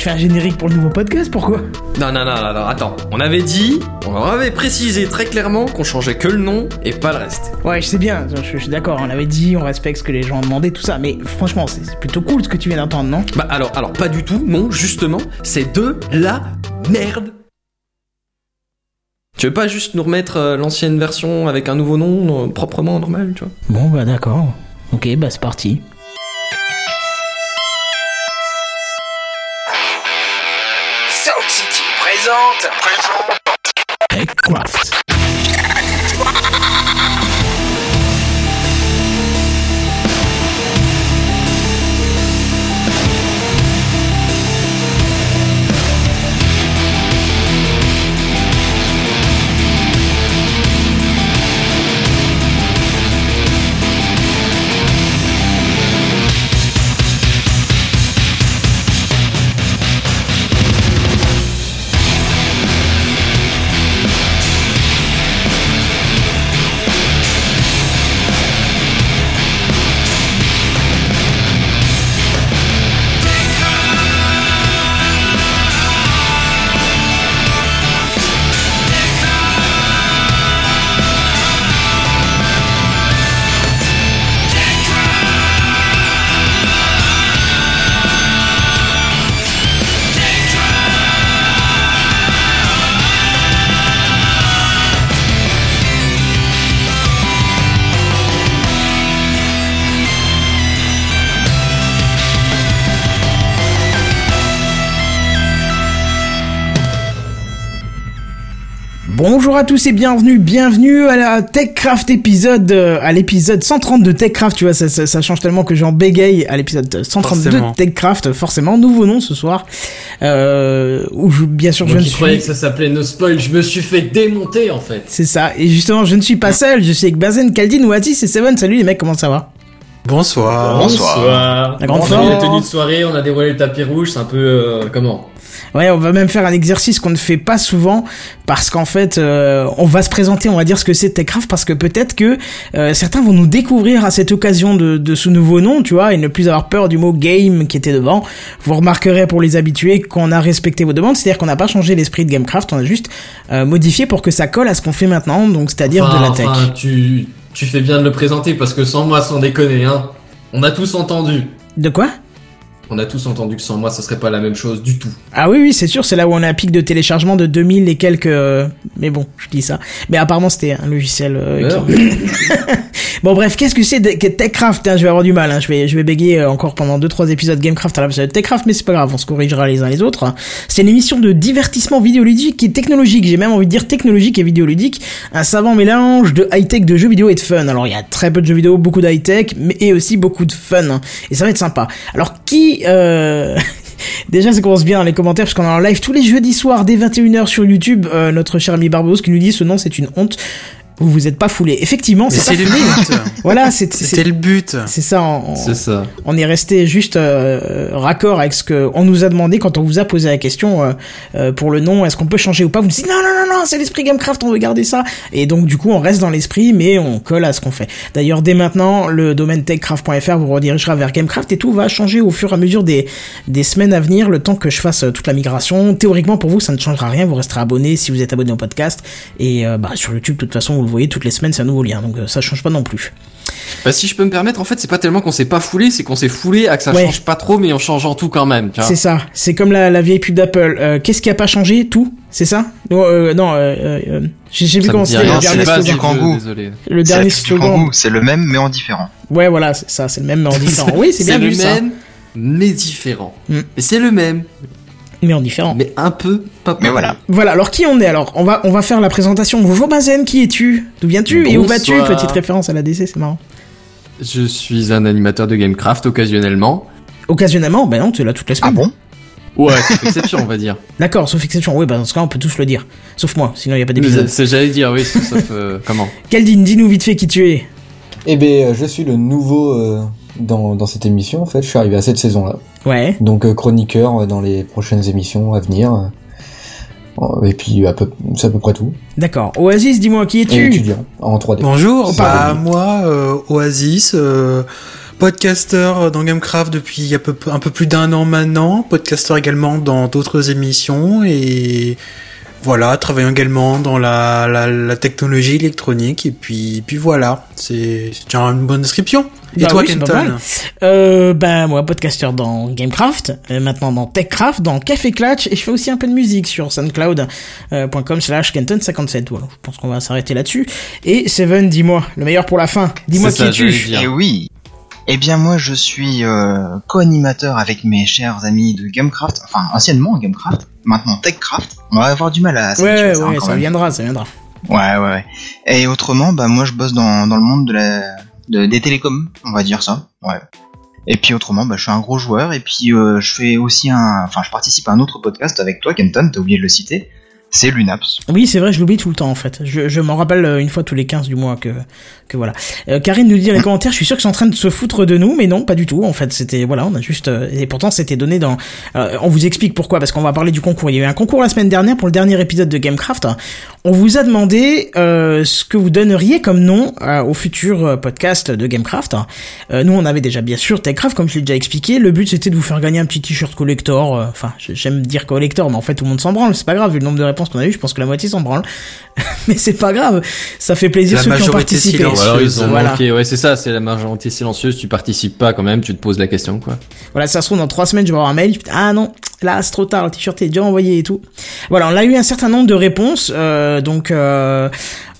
Je fais un générique pour le nouveau podcast, pourquoi? Non, non, non, non, non, attends. On avait dit, on avait précisé très clairement qu'on changeait que le nom et pas le reste. Ouais, je sais bien, je, je suis d'accord, on avait dit, on respecte ce que les gens ont demandé, tout ça, mais franchement, c'est c'est plutôt cool ce que tu viens d'entendre, non? Bah alors, alors pas du tout, non, justement, c'est de la merde. Tu veux pas juste nous remettre euh, l'ancienne version avec un nouveau nom, euh, proprement normal, tu vois? Bon, bah d'accord. Ok, bah c'est parti. Présente. Techcraft. À tous et bienvenue, bienvenue à la TechCraft épisode, euh, à l'épisode 130 de TechCraft, tu vois, ça, ça, ça change tellement que j'en bégaye à l'épisode 132 Forcément. de TechCraft, forcément, nouveau nom ce soir, euh, où je, bien sûr Moi je ne qui croyais suis... que ça s'appelait No Spoil, je me suis fait démonter en fait. C'est ça, et justement je ne suis pas seul, je suis avec Bazen, Kaldin, Oatis et Seven, salut les mecs, comment ça va? Bonsoir. Bonsoir. La grande on forme. a les tenues de soirée, on a déroulé le tapis rouge, c'est un peu euh, comment? Ouais, on va même faire un exercice qu'on ne fait pas souvent parce qu'en fait, euh, on va se présenter, on va dire ce que c'est Techcraft parce que peut-être que euh, certains vont nous découvrir à cette occasion de, de ce nouveau nom, tu vois, et ne plus avoir peur du mot game qui était devant. Vous remarquerez pour les habitués qu'on a respecté vos demandes, c'est-à-dire qu'on n'a pas changé l'esprit de Gamecraft, on a juste euh, modifié pour que ça colle à ce qu'on fait maintenant, donc c'est-à-dire Enfin, de la tech. enfin, tu, tu fais bien de le présenter parce que sans moi, sans déconner, hein. On a tous entendu. De quoi? On a tous entendu que sans moi, ça serait pas la même chose du tout. Ah oui, oui, c'est sûr, c'est là où on a un pic de téléchargement de 2000 et quelques... euh, Mais bon, je dis ça. Mais apparemment, c'était un logiciel euh, qui... bon bref, qu'est-ce que c'est de- que Techcraft hein, Je vais avoir du mal, hein, je vais je vais bégayer euh, encore pendant 2-3 épisodes Gamecraft à l'épisode Techcraft, mais c'est pas grave, on se corrigera les uns les autres. C'est une émission de divertissement vidéoludique et technologique, j'ai même envie de dire technologique et vidéoludique, un savant mélange de high-tech, de jeux vidéo et de fun. Alors il y a très peu de jeux vidéo, beaucoup de high-tech, mais et aussi beaucoup de fun, hein. et ça va être sympa. Alors qui... Euh... Déjà, ça commence bien dans les commentaires parce qu'on est en live tous les jeudis soirs dès 21h sur YouTube. Euh, notre cher ami Barbos qui nous dit ce nom c'est une honte. Vous vous êtes pas foulé. Effectivement, c'est le but. Voilà, C'était le but. c'est ça. on- c'est ça. on est resté juste euh, raccord avec ce que on nous a demandé quand on vous a posé la question euh, euh, pour le nom. Est-ce qu'on peut changer ou pas? Vous nous dites non non non non, c'est l'esprit Gamecraft, on veut garder ça. Et donc du coup, on reste dans l'esprit, mais on colle à ce qu'on fait. D'ailleurs, dès maintenant, le domaine techcraft.fr vous redirigera vers Gamecraft et tout va changer au fur et à mesure des des semaines à venir, le temps que je fasse toute la migration. Théoriquement, pour vous, ça ne changera rien. Vous resterez abonné si vous êtes abonné au podcast et euh, bah, sur YouTube, de toute façon, vous le voyez toutes les semaines, c'est un nouveau lien, donc euh, ça change pas non plus. Bah si je peux me permettre, en fait, c'est pas tellement qu'on s'est pas foulé, c'est qu'on s'est foulé à que ça Ouais. change pas trop, mais en changeant tout quand même. C'est ça. C'est comme la, la vieille pub d'Apple. Euh, Qu'est-ce qui a pas changé Tout? C'est ça? Non, euh, non. Euh, euh, euh, J'ai vu comment c'était le dernier slogan. du Kangoo. désolé. Le dernier slogan. Kangoo, c'est le même mais en différent. Ouais, voilà, c'est ça. C'est le même mais en différent. Oui, c'est bien le vu ça. même, mais différent. Mm. C'est le même, Mais en différent. mais un peu Mais voilà. Voilà. Alors qui on est Alors on va on va faire la présentation. Bonjour Bazen, qui es-tu D'où viens-tu Et où vas-tu. Petite référence à la DC, c'est marrant. Je suis un animateur de Gamecraft occasionnellement. Occasionnellement, ben non, tu es là toute la Ah semaine. bon Ouais, c'est exception, on va dire. D'accord, sauf exception. Oui, bah dans ce cas, on peut tous le dire. Sauf moi, sinon il y a pas d'épisode. C'est j'allais dire, oui, sauf euh, comment. Kaldin, dis-nous vite fait qui tu es. Eh ben, euh, je suis le nouveau euh, dans, dans cette émission, en fait. Je suis arrivé à cette saison-là. Ouais. Donc, euh, chroniqueur euh, dans les prochaines émissions à venir. Euh, Et puis, à peu, c'est à peu près tout. D'accord. Oasis, dis-moi qui es-tu? Étudiant en 3D. Bonjour, bah moi, euh, Oasis, euh, Podcaster dans Gamecraft depuis un peu, un peu plus d'un an maintenant. Podcaster également dans d'autres émissions et voilà, travaillant également dans la, la, la technologie électronique et puis, puis voilà, c'est c'est déjà une bonne description. Et Bah toi, oui, Kenton. Euh, ben moi podcaster dans Gamecraft, euh, maintenant dans Techcraft, dans Café Clutch et je fais aussi un peu de musique sur soundcloud.com slash Kenton57. Voilà, je pense qu'on va s'arrêter là-dessus. Et Seven, dis-moi, le meilleur pour la fin. Dis-moi qui ça, es-tu j'allais dire. Eh oui. Eh bien moi je suis euh, co-animateur avec mes chers amis de Gamecraft, enfin anciennement Gamecraft, maintenant Techcraft. On va avoir du mal à Ouais, à ça, hein, ouais, ça même. viendra, ça viendra. Ouais, ouais, ouais. Et autrement, bah moi je bosse dans, dans le monde de la de, des télécoms, on va dire ça. Ouais. Et puis autrement, bah je suis un gros joueur et puis euh, je fais aussi un, enfin je participe à un autre podcast avec toi, Kenton. T'as oublié de le citer. C'est Lunaps. Oui, c'est vrai, je l'oublie tout le temps en fait. Je, je m'en rappelle euh, une fois tous les 15 du mois que, que voilà. Euh, Karine nous dit dans les commentaires, je suis sûr qu'ils sont en train de se foutre de nous, mais non, pas du tout. En fait, c'était voilà, on a juste euh, et pourtant c'était donné dans. euh, on vous explique pourquoi parce qu'on va parler du concours. Il y a eu un concours la semaine dernière pour le dernier épisode de Gamecraft. On vous a demandé euh, ce que vous donneriez comme nom euh, au futur euh, podcast de Gamecraft. Euh, nous, on avait déjà bien sûr Techcraft, comme je l'ai déjà expliqué. Le but c'était de vous faire gagner un petit t-shirt collector. euh, Enfin, j'aime dire collector, mais en fait tout le monde s'en branle. C'est pas grave vu le nombre de réponses qu'on a eu. Je pense que la moitié s'en branle, mais c'est pas grave. Ça fait plaisir La ceux qui ont participé. silencieuse. Alors ils ont Voilà. manqué, ouais c'est ça, c'est la majorité silencieuse, tu participes pas quand même, tu te poses la question quoi. Voilà, ça se trouve dans trois semaines, je vais avoir un mail. je Ah non, là c'est trop tard, le t-shirt est déjà envoyé et tout. Voilà, on a eu un certain nombre de réponses. euh, donc, euh,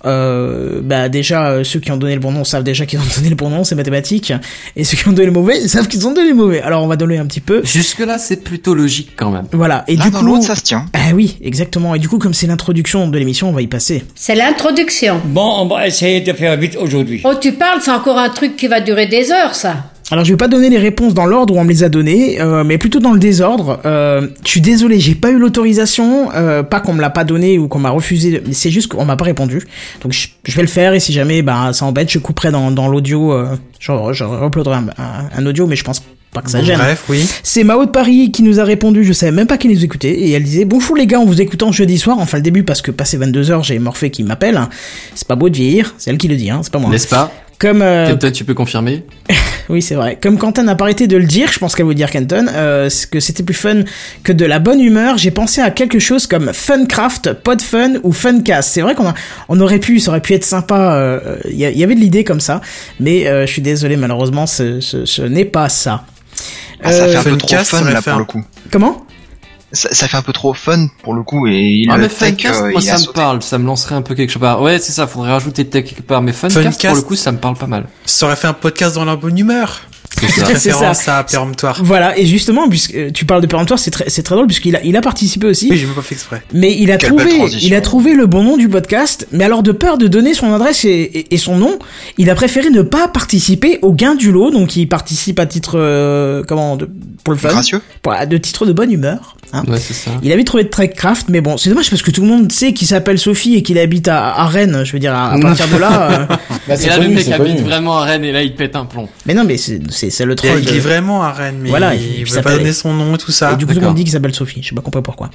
euh, bah déjà euh, ceux qui ont donné le bon nom savent déjà qu'ils ont donné le bon nom, c'est mathématique. Et ceux qui ont donné le mauvais, ils savent qu'ils ont donné le mauvais. Alors on va donner un petit peu. Jusque là c'est plutôt logique quand même. Voilà. Et du dans coup, ça se tient. ah oui, exactement. Et du coup, comme c'est l'introduction de l'émission, on va y passer. C'est l'introduction. Bon, on va essayer de faire vite aujourd'hui. Oh, tu parles, c'est encore un truc qui va durer des heures, ça. Alors je vais pas donner les réponses dans l'ordre où on me les a données, euh, mais plutôt dans le désordre. Euh, je suis désolé, j'ai pas eu l'autorisation, euh, pas qu'on me l'a pas donné ou qu'on m'a refusé, c'est juste qu'on m'a pas répondu. Donc je, je vais le faire et si jamais bah ça embête, je couperai dans, dans l'audio, euh, je, je uploaderai un, un- un audio, mais je pense pas que ça gêne. Bref, oui. C'est Mao de Paris qui nous a répondu, je savais même pas qu'elle nous écoutait, et elle disait Bonjour les gars, en vous écoutant jeudi soir, enfin le début parce que passé 22h j'ai Morphée qui m'appelle, c'est pas beau de vieillir, c'est elle qui le dit, hein, c'est pas moi. N'est-ce pas? Comme euh, Kenton, tu peux confirmer oui, c'est vrai. Comme Quentin n'a pas arrêté de le dire, je pense qu'elle veut dire Kenton, euh, que c'était plus fun que de la bonne humeur. J'ai pensé à quelque chose comme Funcraft, Podfun ou Funcast. C'est vrai qu'on a, on aurait pu, ça aurait pu être sympa. euh, Il y, avait de l'idée comme ça, mais euh, je suis désolé, malheureusement, ce, ce, ce n'est pas ça. Ah, ça Euh, fait un peu trop fun là pour le coup. Comment? Ça, ça fait un peu trop fun pour le coup et il Ah mais tech, Funcast, euh, moi ça me sauté. parle, ça me lancerait un peu quelque part. Ouais c'est ça, faudrait rajouter tech quelque part, mais Funcast, Funcast. pour le coup ça me parle pas mal. Ça aurait fait un podcast dans la bonne humeur. C'est ça. Ça. Référence à Péremptoire. Voilà, et justement, puisque euh, tu parles de péremptoire, c'est très, c'est très drôle puisqu'il a, il a participé aussi. Oui, j'ai même pas fait exprès. Mais il a Quelle trouvé, il a trouvé le bon nom du podcast. Mais alors de peur de donner son adresse et, et- et son nom, il a préféré ne pas participer au gain du lot. Donc il participe à titre euh, comment de, pour le fun, Gracieux pour- de titre de bonne humeur. hein. Ouais c'est ça. Il avait trouvé de Trekcraft, mais bon, c'est dommage parce que tout le monde sait qu'il s'appelle Sophie et qu'il habite à, à Rennes. Je veux dire, à, à partir de là. euh, Bah, Et c'est là le mec habite vraiment à Rennes et là il pète un plomb. mais non, mais c'est c'est le Il, troll. il de- est vraiment à Rennes, mais Voilà, il- il, il veut pas donner son nom et tout ça. et du coup, tout le monde dit qu'il s'appelle Sophie. Je sais pas compris pourquoi.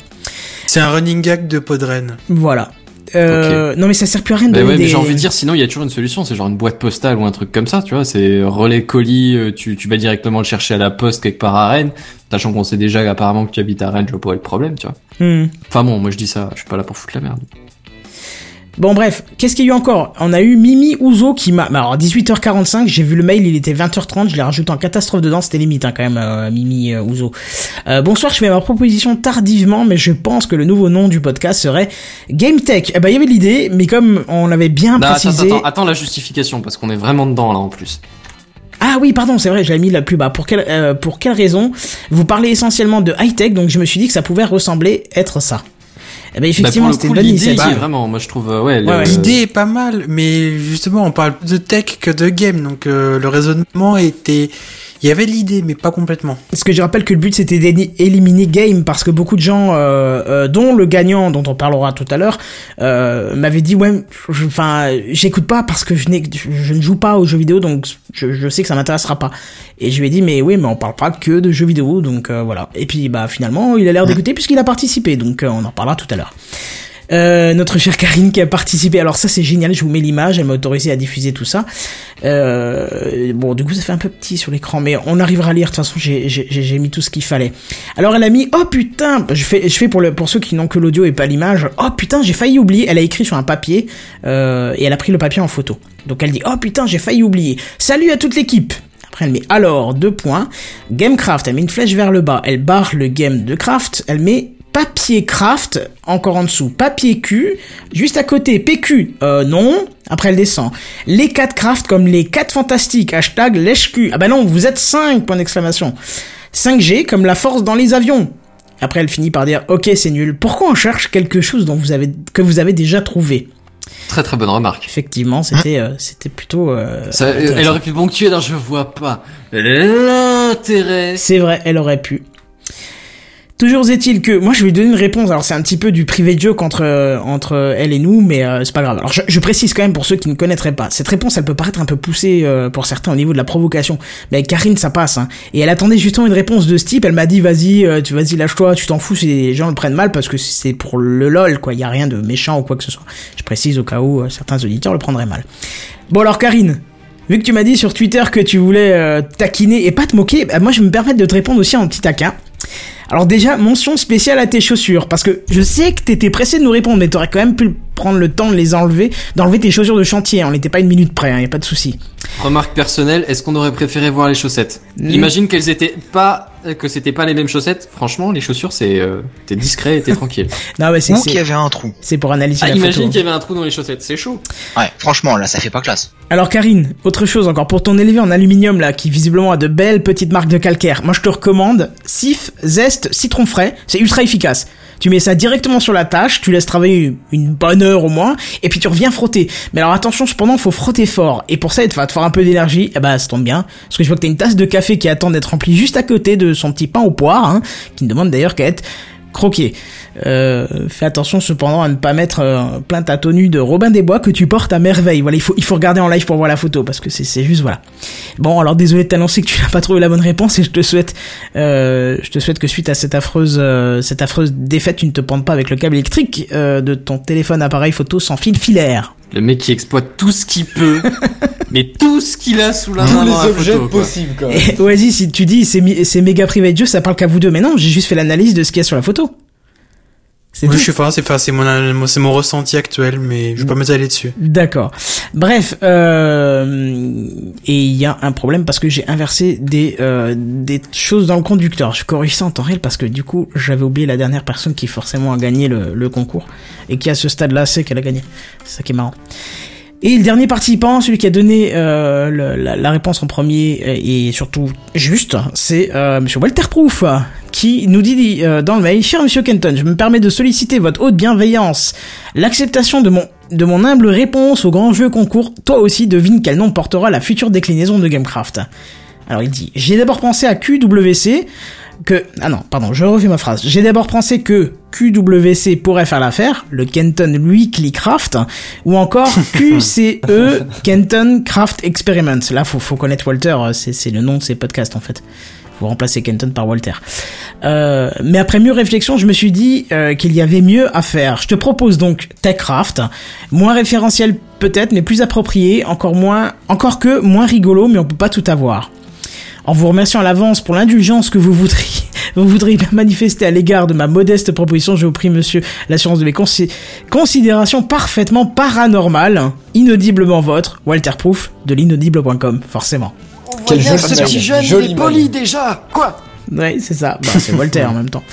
C'est un running gag de Podren. Voilà. Euh, Non, mais ça sert plus à rien de Bah ouais, des- j'ai envie de dire, sinon il y a toujours une solution, c'est genre une boîte postale ou un truc comme ça, tu vois, c'est relais colis, euh, tu, tu vas directement le chercher à la poste quelque part à Rennes, sachant qu'on sait déjà apparemment que tu habites à Rennes, je vois pas où est le problème, tu vois. Hmm. Enfin bon, moi je dis ça, je suis pas là pour foutre la merde. Bon bref, qu'est-ce qu'il y a eu encore? On a eu Mimi Ouzo qui m'a... bah, alors à 18h45, j'ai vu le mail, il était 20h30, je l'ai rajouté en catastrophe dedans, c'était limite hein, quand même, euh, Mimi euh, Ouzo. Euh, bonsoir, je fais ma proposition tardivement, mais je pense que le nouveau nom du podcast serait Game Tech. Eh ben il y avait l'idée, mais comme on l'avait bien Non, précisé... attends, attends la justification, parce qu'on est vraiment dedans là en plus. Ah oui, pardon, c'est vrai, j'avais mis la plus bas. Pour quelle, euh, pour quelle raison Vous parlez essentiellement de high-tech, donc je me suis dit que ça pouvait ressembler être ça. Eh ben Bah, effectivement, le c'était une bonne l'idée, initiative. vraiment, moi je trouve, euh, Ouais, ouais. L'idée est pas mal, mais justement, on parle plus de tech que de game, donc euh, le raisonnement était... Il y avait l'idée, mais pas complètement. Parce que je rappelle que le but c'était d'éliminer Game parce que beaucoup de gens, euh, euh, dont le gagnant dont on parlera tout à l'heure, euh, m'avaient dit ouais, enfin j'écoute pas parce que je, je ne joue pas aux jeux vidéo donc je, je sais que ça m'intéressera pas. Et je lui ai dit mais oui mais on parle pas que de jeux vidéo donc euh, voilà. Et puis bah finalement il a l'air d'écouter puisqu'il a participé donc euh, on en parlera tout à l'heure. Euh, notre chère Karine qui a participé. Alors ça c'est génial, je vous mets l'image, elle m'a autorisé à diffuser tout ça. Euh, bon, du coup, ça fait un peu petit sur l'écran, mais on arrivera à lire. De toute façon, j'ai- mis tout ce qu'il fallait. Alors, elle a mis, oh putain, je fais, pour pour ceux qui n'ont que l'audio et pas l'image. Oh putain, j'ai failli oublier. Elle a écrit sur un papier euh, et elle a pris le papier en photo. Donc, elle dit, oh putain, j'ai failli oublier. Salut à toute l'équipe. Après, elle met alors deux points. Gamecraft, elle met une flèche vers le bas. Elle barre le game de craft. Elle met papier craft encore en dessous. Papier Q juste à côté. PQ euh, non. Après elle descend. Les 4 craft comme les 4 fantastiques. Hashtag lèche Q. Ah bah non, vous êtes 5 point d'exclamation. 5G comme la force dans les avions. Après elle finit par dire ok c'est nul. Pourquoi on cherche quelque chose dont vous avez que vous avez déjà trouvé? Très très bonne remarque. Effectivement c'était euh, c'était plutôt. euh, Ça, elle aurait pu ponctuer dans je vois pas l'intérêt. C'est vrai, elle aurait pu. Toujours est-il que moi je vais lui donner une réponse. Alors c'est un petit peu du privé joke entre euh, entre elle et nous, mais euh, c'est pas grave. Alors je, précise quand même pour ceux qui ne connaîtraient pas. Cette réponse, elle peut paraître un peu poussée euh, pour certains au niveau de la provocation, mais Karine ça passe. Hein. Et elle attendait justement une réponse de ce type. Elle m'a dit vas-y, euh, tu vas-y lâche-toi, tu t'en fous si les gens le prennent mal parce que c'est pour le lol quoi. Il y a rien de méchant ou quoi que ce soit. Je précise au cas où euh, certains auditeurs le prendraient mal. Bon alors Karine, Vu que tu m'as dit sur Twitter que tu voulais euh, taquiner et pas te moquer, bah, moi je vais me permettre de te répondre aussi en petit taquin. Alors déjà, mention spéciale à tes chaussures, parce que je sais que t'étais pressé de nous répondre, mais t'aurais quand même pu prendre le temps de les enlever, d'enlever tes chaussures de chantier, on n'était pas une minute près, hein, y a pas de souci. Remarque personnelle, est-ce qu'on aurait préféré voir les chaussettes? Imagine qu'elles étaient pas, que c'était pas les mêmes chaussettes. Franchement, les chaussures, c'est, euh, t'es discret et t'es tranquille. Non mais c'est qu'il y avait un trou. c'est pour analyser Ah, la imagine photo. qu'il y avait un trou dans les chaussettes, c'est chaud. Ouais, franchement, là, ça fait pas classe. Alors Karine, autre chose encore, pour ton élevé en aluminium là, qui visiblement a de belles petites marques de calcaire, moi je te recommande Sif, Zest, Citron frais, c'est ultra efficace. Tu mets ça directement sur la tâche, tu laisses travailler une bonne heure au moins, et puis tu reviens frotter. Mais alors attention, cependant, faut frotter fort. Et pour ça, il va te faire un peu d'énergie, et bah ça tombe bien, parce que je vois que t'as une tasse de café qui attend d'être remplie juste à côté de son petit pain au poire, hein, qui ne demande d'ailleurs qu'à être croqué. Euh, fais attention cependant à ne pas mettre euh, plein ta tenue de Robin des Bois que tu portes à merveille. Voilà, il faut, il faut regarder en live pour voir la photo parce que c'est, c'est juste voilà. Bon, alors désolé de t'annoncer que tu n'as pas trouvé la bonne réponse et je te souhaite, euh, je te souhaite que suite à cette affreuse, euh, cette affreuse défaite, tu ne te pendes pas avec le câble électrique euh, de ton téléphone appareil photo sans fil filaire. Le mec qui exploite tout ce qu'il peut, mais tout ce qu'il a sous la main Tous dans les la objets photo, quoi. possibles, quand même. Et Oasis, si tu dis c'est méga privé de jeu, ça parle qu'à vous deux. Mais non, j'ai juste fait l'analyse de ce qu'il y a sur la photo. C'est tout. je sais pas, c'est enfin, mon, mon ressenti actuel, mais je vais pas m'étaler dessus. D'accord. Bref, euh, et il y a un problème parce que j'ai inversé des euh, des choses dans le conducteur. Je corrige ça en temps réel parce que du coup j'avais oublié la dernière personne qui forcément a gagné le, le concours et qui à ce stade-là sait qu'elle a gagné. C'est ça qui est marrant. Et le dernier participant, celui qui a donné euh, la, la réponse en premier euh, et surtout juste, c'est euh, Monsieur Walter Proof qui nous dit euh, dans le mail Cher Monsieur Kenton, je me permets de solliciter votre haute bienveillance, l'acceptation de mon de mon humble réponse au grand jeu concours. Toi aussi devine quel nom portera la future déclinaison de Gamecraft. Alors il dit J'ai d'abord pensé à QWC que ah non pardon je refais ma phrase j'ai d'abord pensé que QWC pourrait faire l'affaire le Kenton Weekly Craft ou encore QCE Kenton Craft Experiment là faut faut connaître Walter euh, c'est le nom de ses podcasts en fait faut remplacer Kenton par Walter euh, mais après mieux réflexion, je me suis dit euh, qu'il y avait mieux à faire. Je te propose donc Techcraft, moins référentiel peut-être, mais plus approprié, encore moins, encore que moins rigolo, mais on peut pas tout avoir. En vous remerciant à l'avance pour l'indulgence que vous voudriez, vous voudriez bien manifester à l'égard de ma modeste proposition, je vous prie, monsieur, l'assurance de mes consi- considérations parfaitement paranormales, inaudiblement votre, Walter Proof, de l'inaudible.com, forcément. Quel joli mail. Joli mail. déjà Quoi? Ouais, c'est ça. Bah, c'est Walter en même temps.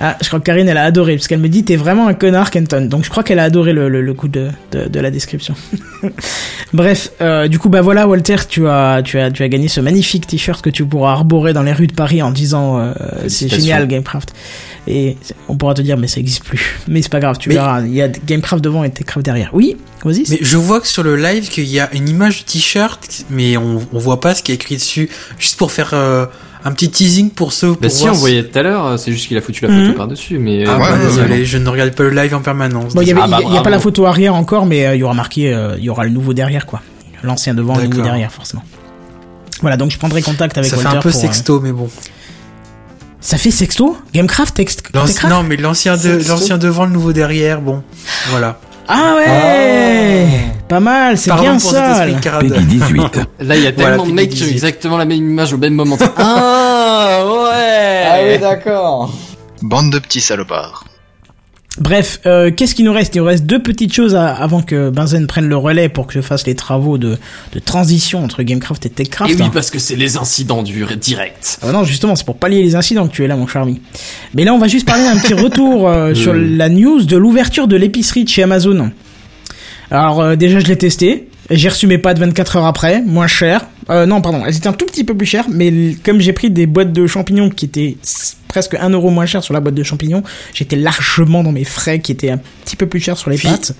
Ah, je crois que Karine, elle a adoré, parce qu'elle me dit, t'es vraiment un connard, Kenton. Donc je crois qu'elle a adoré le, le, le coup de, de, de la description. Bref, euh, du coup, bah voilà, Walter, tu as, tu as, tu as gagné ce magnifique t-shirt que tu pourras arborer dans les rues de Paris en disant, euh, c'est génial, Gamecraft. Et on pourra te dire, mais ça existe plus. Mais c'est pas grave, tu Mais- verras, il y a Gamecraft devant et Techcraft derrière. Oui, vas-y. Mais je vois que sur le live qu'il y a une image du t-shirt, mais on, on voit pas ce qui est écrit dessus. Juste pour faire euh, un petit teasing pour ceux. Pour Bah si, on voyait tout à l'heure, c'est juste qu'il a foutu la photo Mhm. par-dessus, mais... Ah euh, bah, ouais, désolé, je ne regarde pas le live en permanence. Bon, il y avait, Ah bah, y a- a pas la photo arrière encore, mais euh, il y aura marqué, euh, il y aura le nouveau derrière, quoi. L'ancien devant, le nouveau derrière, forcément. Voilà, donc je prendrai contact avec Ça fait Walter un peu pour, euh, sexto, mais bon. Ça fait sexto? Gamecraft, text, L'anci- Techcraft non, mais l'ancien de, devant, le nouveau derrière, bon. Voilà. Ah ouais Pas mal, c'est bien pour ça. Peggy 18. Là, il y a Voilà, tellement de mecs qui ont 18. exactement la même image au même moment. ah ouais. Ah oui, d'accord. Bande de petits salopards. Bref, euh, qu'est-ce qu'il nous reste? Il nous reste deux petites choses à- avant que Benzen prenne le relais pour que je fasse les travaux de, de transition entre Gamecraft et Techcraft. Et oui, hein. parce que c'est les incidents du direct. Ah non, justement, c'est pour pallier les incidents que tu es là, mon charmi. Mais là, on va juste parler d'un petit retour euh, sur la news de l'ouverture de l'épicerie de chez Amazon. Alors, euh, déjà, je l'ai testé. J'ai reçu mes pâtes 24 heures après, moins cher. Euh, non, pardon, elles étaient un tout petit peu plus chères, mais comme j'ai pris des boîtes de champignons qui étaient presque 1 euro moins cher sur la boîte de champignons, j'étais largement dans mes frais qui étaient un petit peu plus chers sur les Puis- pâtes.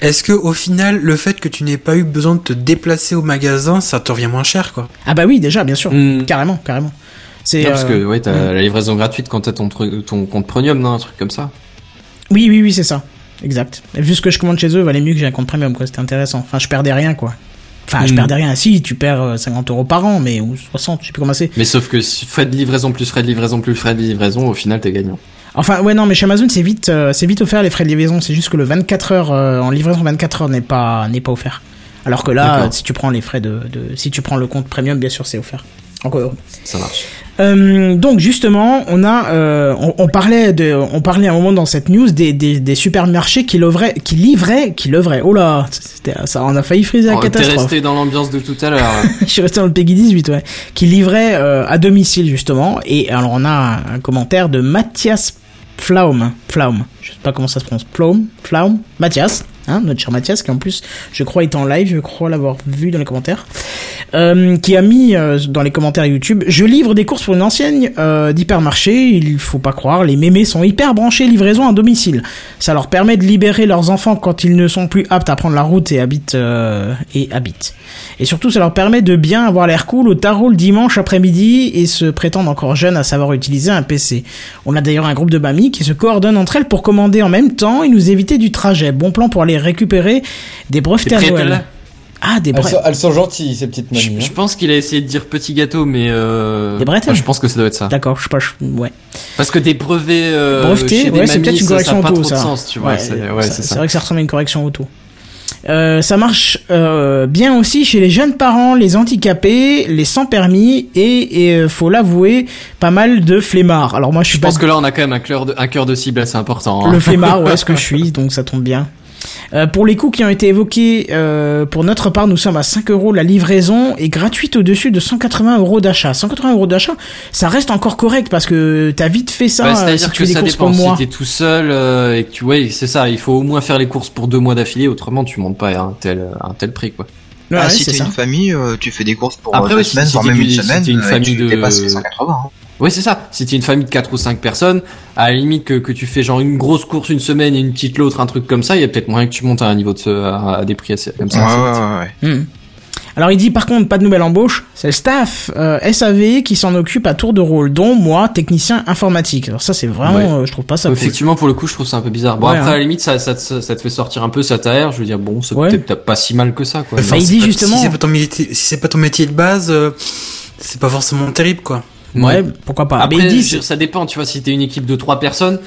Est-ce que au final, le fait que tu n'aies pas eu besoin de te déplacer au magasin, ça te revient moins cher, quoi? Ah bah oui, déjà, bien sûr. Hmm. Carrément, carrément. C'est, Non, parce euh, que ouais, t'as la livraison gratuite quand t'as ton, ton compte premium, non, un truc comme ça. Oui, oui, oui, c'est ça. Exact. Et vu ce que je commande chez eux, valait mieux que j'ai un compte premium, quoi. C'était intéressant. Enfin, je perdais rien, quoi. Enfin, je Mm. perdais rien. Si, tu perds euh, 50 euros par an, mais, ou 60, je sais plus comment c'est. Mais sauf que si frais de livraison plus frais de livraison plus frais de livraison, au final t'es gagnant. Enfin, ouais, non, mais chez Amazon, c'est vite, euh, c'est vite offert les frais de livraison. C'est juste que le 24 heures, euh, en livraison 24 heures n'est pas, n'est pas offert. Alors que là, euh, si tu prends les frais de, de, si tu prends le compte premium, bien sûr, c'est offert. Encore. Ça marche. Euh, donc justement, on a, euh, on, on parlait de, on parlait à un moment dans cette news des, des, des supermarchés qui livraient, qui livraient, qui livraient. Oh là, ça, on a failli friser la Oh, T'es catastrophe. resté dans l'ambiance de tout à l'heure. Je suis resté dans le Peggy 18, ouais. Qui livrait euh, à domicile justement. Et alors on a un, un commentaire de Mathias Flaum. Flaum. Je sais pas comment ça se prononce. Flaum? Flaum? Mathias. Hein, notre cher Mathias, qui en plus, je crois, est en live, je crois l'avoir vu dans les commentaires, euh, qui a mis euh, dans les commentaires YouTube, je livre des courses pour une enseigne euh, d'hypermarché, il faut pas croire, les mémés sont hyper branchés livraison à domicile. Ça leur permet de libérer leurs enfants quand ils ne sont plus aptes à prendre la route et habitent, et habitent. Et surtout, ça leur permet de bien avoir l'air cool au tarot le dimanche après-midi et se prétendre encore jeunes à savoir utiliser un PC. On a d'ailleurs un groupe de mamies qui se coordonnent entre elles pour commander en même temps et nous éviter du trajet. Bon plan pour aller récupérer des brevets à bretelles. Noël. Ah, des Elles brevets. sont, elles sont gentilles, ces petites Je, mamies. je pense qu'il a essayé de dire petit gâteau, mais euh... Des bretelles ouais, je pense que ça doit être ça. D'accord, je sais pas, je- ouais. Parce que des brevets euh, Breveté, chez des ouais, c'est peut-être une ça, ça correction a pas auto, trop ça. de sens, tu vois. Ouais, c'est ouais, ça- ça. vrai que ça ressemble à une correction auto. Euh, ça marche euh, bien aussi chez les jeunes parents, les handicapés, les sans permis et, et euh, faut l'avouer, pas mal de flemmards. Alors moi je suis Je pas pense que là, on a quand même un cœur de, un cœur de cible assez important. hein. le flemmard, ouais, ce que je suis, donc ça tombe bien. Euh, pour les coûts qui ont été évoqués, euh, pour notre part, nous sommes à 5 euros la livraison est gratuite au-dessus de 180 euros d'achat. 180 euros d'achat, ça reste encore correct parce que t'as vite fait ça Ouais, euh, C'est-à-dire si tu que fais des ça courses pour dépend. moi. Si t'es tout seul euh, et que tu, ouais, c'est ça. Il faut au moins faire les courses pour deux mois d'affilée. Autrement, tu montes pas à un tel, à un tel prix, quoi. Ouais, ah, ouais, si c'est t'es une famille, euh, tu fais des courses pour Après, deux semaines, si voire t'es même une- une si semaine, une famille tu de- dépasses les 180. hein. Ouais, c'est ça. Si t'es une famille de 4 ou 5 personnes, à la limite que, que tu fais genre une grosse course une semaine et une petite l'autre, un truc comme ça, il y a peut-être moyen que tu montes à un niveau de ce, à, à des prix assez comme Ouais, ça. assez ouais, ouais, ouais. Hmm. Alors il dit par contre pas de nouvelle embauche, c'est le staff euh, SAV qui s'en occupe à tour de rôle, dont moi, technicien informatique. Alors ça c'est vraiment, Ouais. euh, je trouve pas ça cool. Effectivement, pour le coup, je trouve ça un peu bizarre. Bon, Ouais, après, hein. à la limite, ça, ça, te- ça te fait sortir un peu, ça t'aère. Je veux dire, bon, c'est Ouais. peut-être pas si mal que ça, quoi. Enfin, il c'est dit pas- justement- Si c'est pas ton métier, si c'est pas ton métier de base, euh, c'est pas forcément terrible, quoi. Ouais, pourquoi pas. Après, Mais il dit, je- ça dépend, tu vois, si t'es une équipe de trois personnes,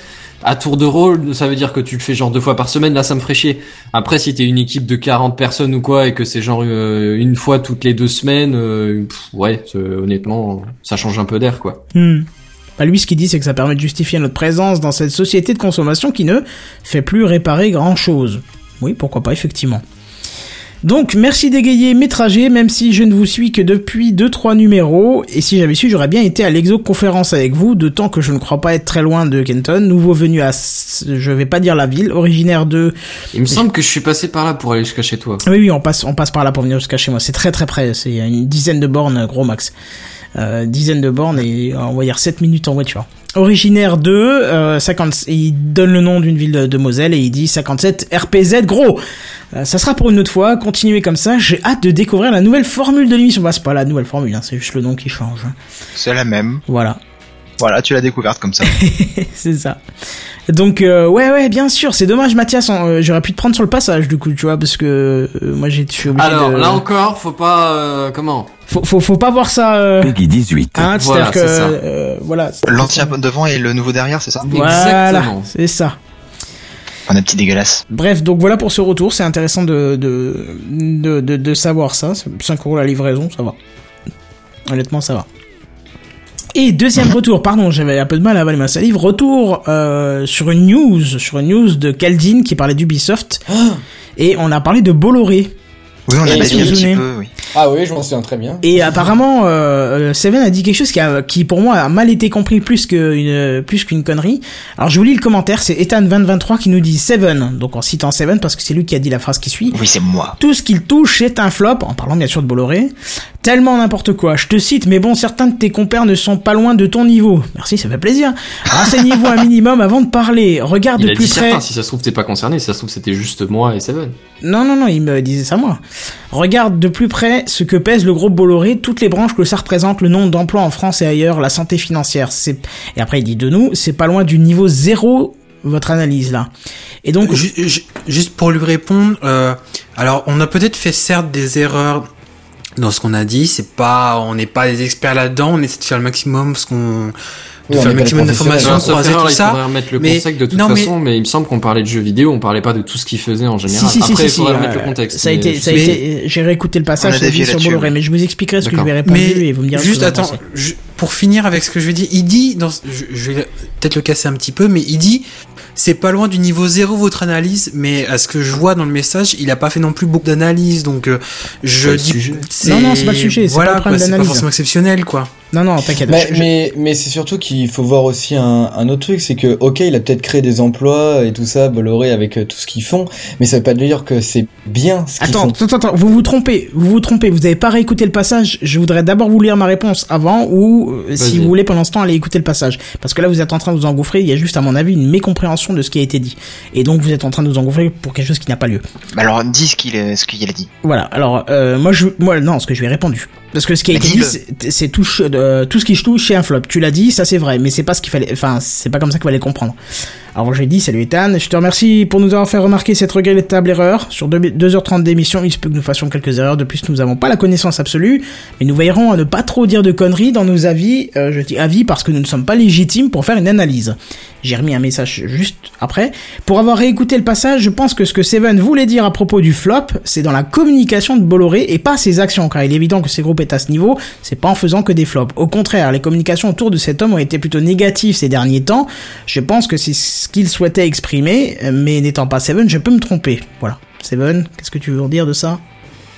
à tour de rôle, ça veut dire que tu le fais genre deux fois par semaine, là ça me ferait chier. Après, si t'es une équipe de 40 personnes ou quoi, et que c'est genre euh, une fois toutes les deux semaines, euh, pff, ouais, honnêtement, ça change un peu d'air, quoi. Hmm. Bah, lui, ce qu'il dit, c'est que ça permet de justifier notre présence dans cette société de consommation qui ne fait plus réparer grand chose. Oui, pourquoi pas, effectivement. Donc, merci d'égayer mes trajets, même si je ne vous suis que depuis 2-3 numéros, et si j'avais su, j'aurais bien été à l'exoconférence avec vous, de temps que je ne crois pas être très loin de Kenton, nouveau venu à, je vais pas dire la ville, originaire de, Il me semble que je suis passé par là pour aller jusqu'à chez toi. oui, oui, on passe, on passe par là pour venir jusqu'à chez moi. C'est très très près. C'est une dizaine de bornes, gros max. Euh, dizaine de bornes et on va dire 7 minutes en voiture. Originaire de euh, 50, il donne le nom d'une ville de, de Moselle et il dit 57 RPZ gros. Euh, ça sera pour une autre fois. Continuez comme ça. J'ai hâte de découvrir la nouvelle formule de l'émission. Bah, c'est pas la nouvelle formule, hein, c'est juste le nom qui change. hein. C'est la même. Voilà. Voilà, tu l'as découverte comme ça. c'est ça. Donc euh, ouais ouais bien sûr c'est dommage Mathias on- euh, j'aurais pu te prendre sur le passage du coup tu vois parce que euh, moi j'ai je suis obligé Alors, de là encore, faut pas, euh, comment? Faut, faut, faut pas voir ça. Euh... Peggy 18. Hein, Voilà, c'est ça. euh, voilà. L'ancien devant et le nouveau derrière, c'est ça Voilà, Exactement. c'est ça. Enfin, des petits dégueulasses. Bref, donc voilà pour ce retour. C'est intéressant de, de, de, de, de savoir ça. C'est 5 euros la livraison, ça va. Honnêtement, ça va. Et deuxième retour, pardon, j'avais un peu de mal à avaler ma salive. Retour euh, sur une news, sur une news de Caldine qui parlait d'Ubisoft. et on a parlé de Bolloré. Oui, on a un petit peu, oui. Ah oui, je m'en souviens très bien. Et apparemment, euh, euh, Seven a dit quelque chose qui, a, qui pour moi a mal été compris plus qu'une plus qu'une connerie. Alors je vous lis le commentaire, c'est Ethan2023 qui nous dit Seven, donc en citant Seven parce que c'est lui qui a dit la phrase qui suit. Oui, c'est moi. Tout ce qu'il touche est un flop, en parlant bien sûr de Bolloré. Tellement n'importe quoi. Je te cite, mais bon, certains de tes compères ne sont pas loin de ton niveau. Merci, ça fait plaisir. Renseignez-vous un minimum avant de parler. Regarde Il de a plus dit près. certains, si ça se trouve t'es pas concerné, si ça se trouve c'était juste moi et Seven. Non, non, non, il me disait ça moi. Regarde de plus près ce que pèse le groupe Bolloré, toutes les branches que ça représente, le nombre d'emplois en France et ailleurs, la santé financière. C'est Et après, il dit de nous, c'est pas loin du niveau zéro, votre analyse là. Et donc, Ju- ju- Juste pour lui répondre, euh, alors on a peut-être fait certes des erreurs dans ce qu'on a dit. C'est pas, on n'est pas des experts là-dedans. On essaie de faire le maximum, ce qu'on, de Oui, faire le maximum d'informations, croiser tout il ça. faudrait remettre le mais- contexte de toute non, mais- façon, mais... il me semble qu'on parlait de jeux vidéo, on parlait pas de tout ce qu'il faisait en général. Si, si, Après, si, il faudrait si, remettre euh, le contexte. Ça a été, ça a été, j'ai réécouté le passage On a j'ai dévié dit sur Bolloré, mais je vous expliquerai ce que je D'accord. lui ai répondu Mais et vous me direz juste ce que vous en attends, pour finir avec ce que je vais dire, il dit, dans, je, je vais peut-être le casser un petit peu, mais il dit, c'est pas loin du niveau zéro votre analyse, mais à ce que je vois dans le message, il a pas fait non plus beaucoup d'analyse, donc euh, je pas le dis, sujet. Non, non, c'est pas le sujet, c'est voilà, pas le problème quoi, pas d'analyse. forcément exceptionnel, quoi. Non, non, t'inquiète. Mais, je- mais, mais c'est surtout qu'il faut voir aussi un, un autre truc, c'est que, ok, il a peut-être créé des emplois et tout ça, Bolloré, avec euh, tout ce qu'ils font, mais ça veut pas dire que c'est bien ce qu'ils Attends, font. attends, attends, vous vous trompez, vous vous trompez, vous avez pas réécouté le passage, je voudrais d'abord vous lire ma réponse avant, ou euh, si vous voulez pendant ce temps aller écouter le passage. Parce que là vous êtes en train de vous engouffrer, il y a juste à mon avis une mécompréhension de ce qui a été dit. Et donc vous êtes en train de vous engouffrer pour quelque chose qui n'a pas lieu. Bah alors, dis ce qu'il est- ce qu'il a dit. Voilà, alors euh, moi je moi non, ce que je lui ai répondu. Parce que ce qui a été dit, c'est- c'est tout, euh, ce qui touche chez un flop. Tu l'as dit, ça c'est vrai, mais c'est pas ce qu'il fallait, enfin c'est pas comme ça qu'il fallait comprendre. Alors j'ai dit, salut Ethan, je te remercie pour nous avoir fait remarquer cette regrettable erreur. Sur 2 2h30 d'émission, il se peut que nous fassions quelques erreurs. De plus, nous n'avons pas la connaissance absolue, mais nous veillerons à ne pas trop dire de conneries dans nos avis. Euh, je dis avis parce que nous ne sommes pas légitimes pour faire une analyse. J'ai remis un message juste après. Pour avoir réécouté le passage, je pense que ce que Seven voulait dire à propos du flop, c'est dans la communication de Bolloré et pas ses actions, car il est évident que ces groupes à ce niveau, c'est pas en faisant que des flops. Au contraire, les communications autour de cet homme ont été plutôt négatives ces derniers temps. Je pense que c'est ce qu'il souhaitait exprimer, mais n'étant pas Seven, je peux me tromper. Voilà. Seven, qu'est-ce que tu veux en dire de ça?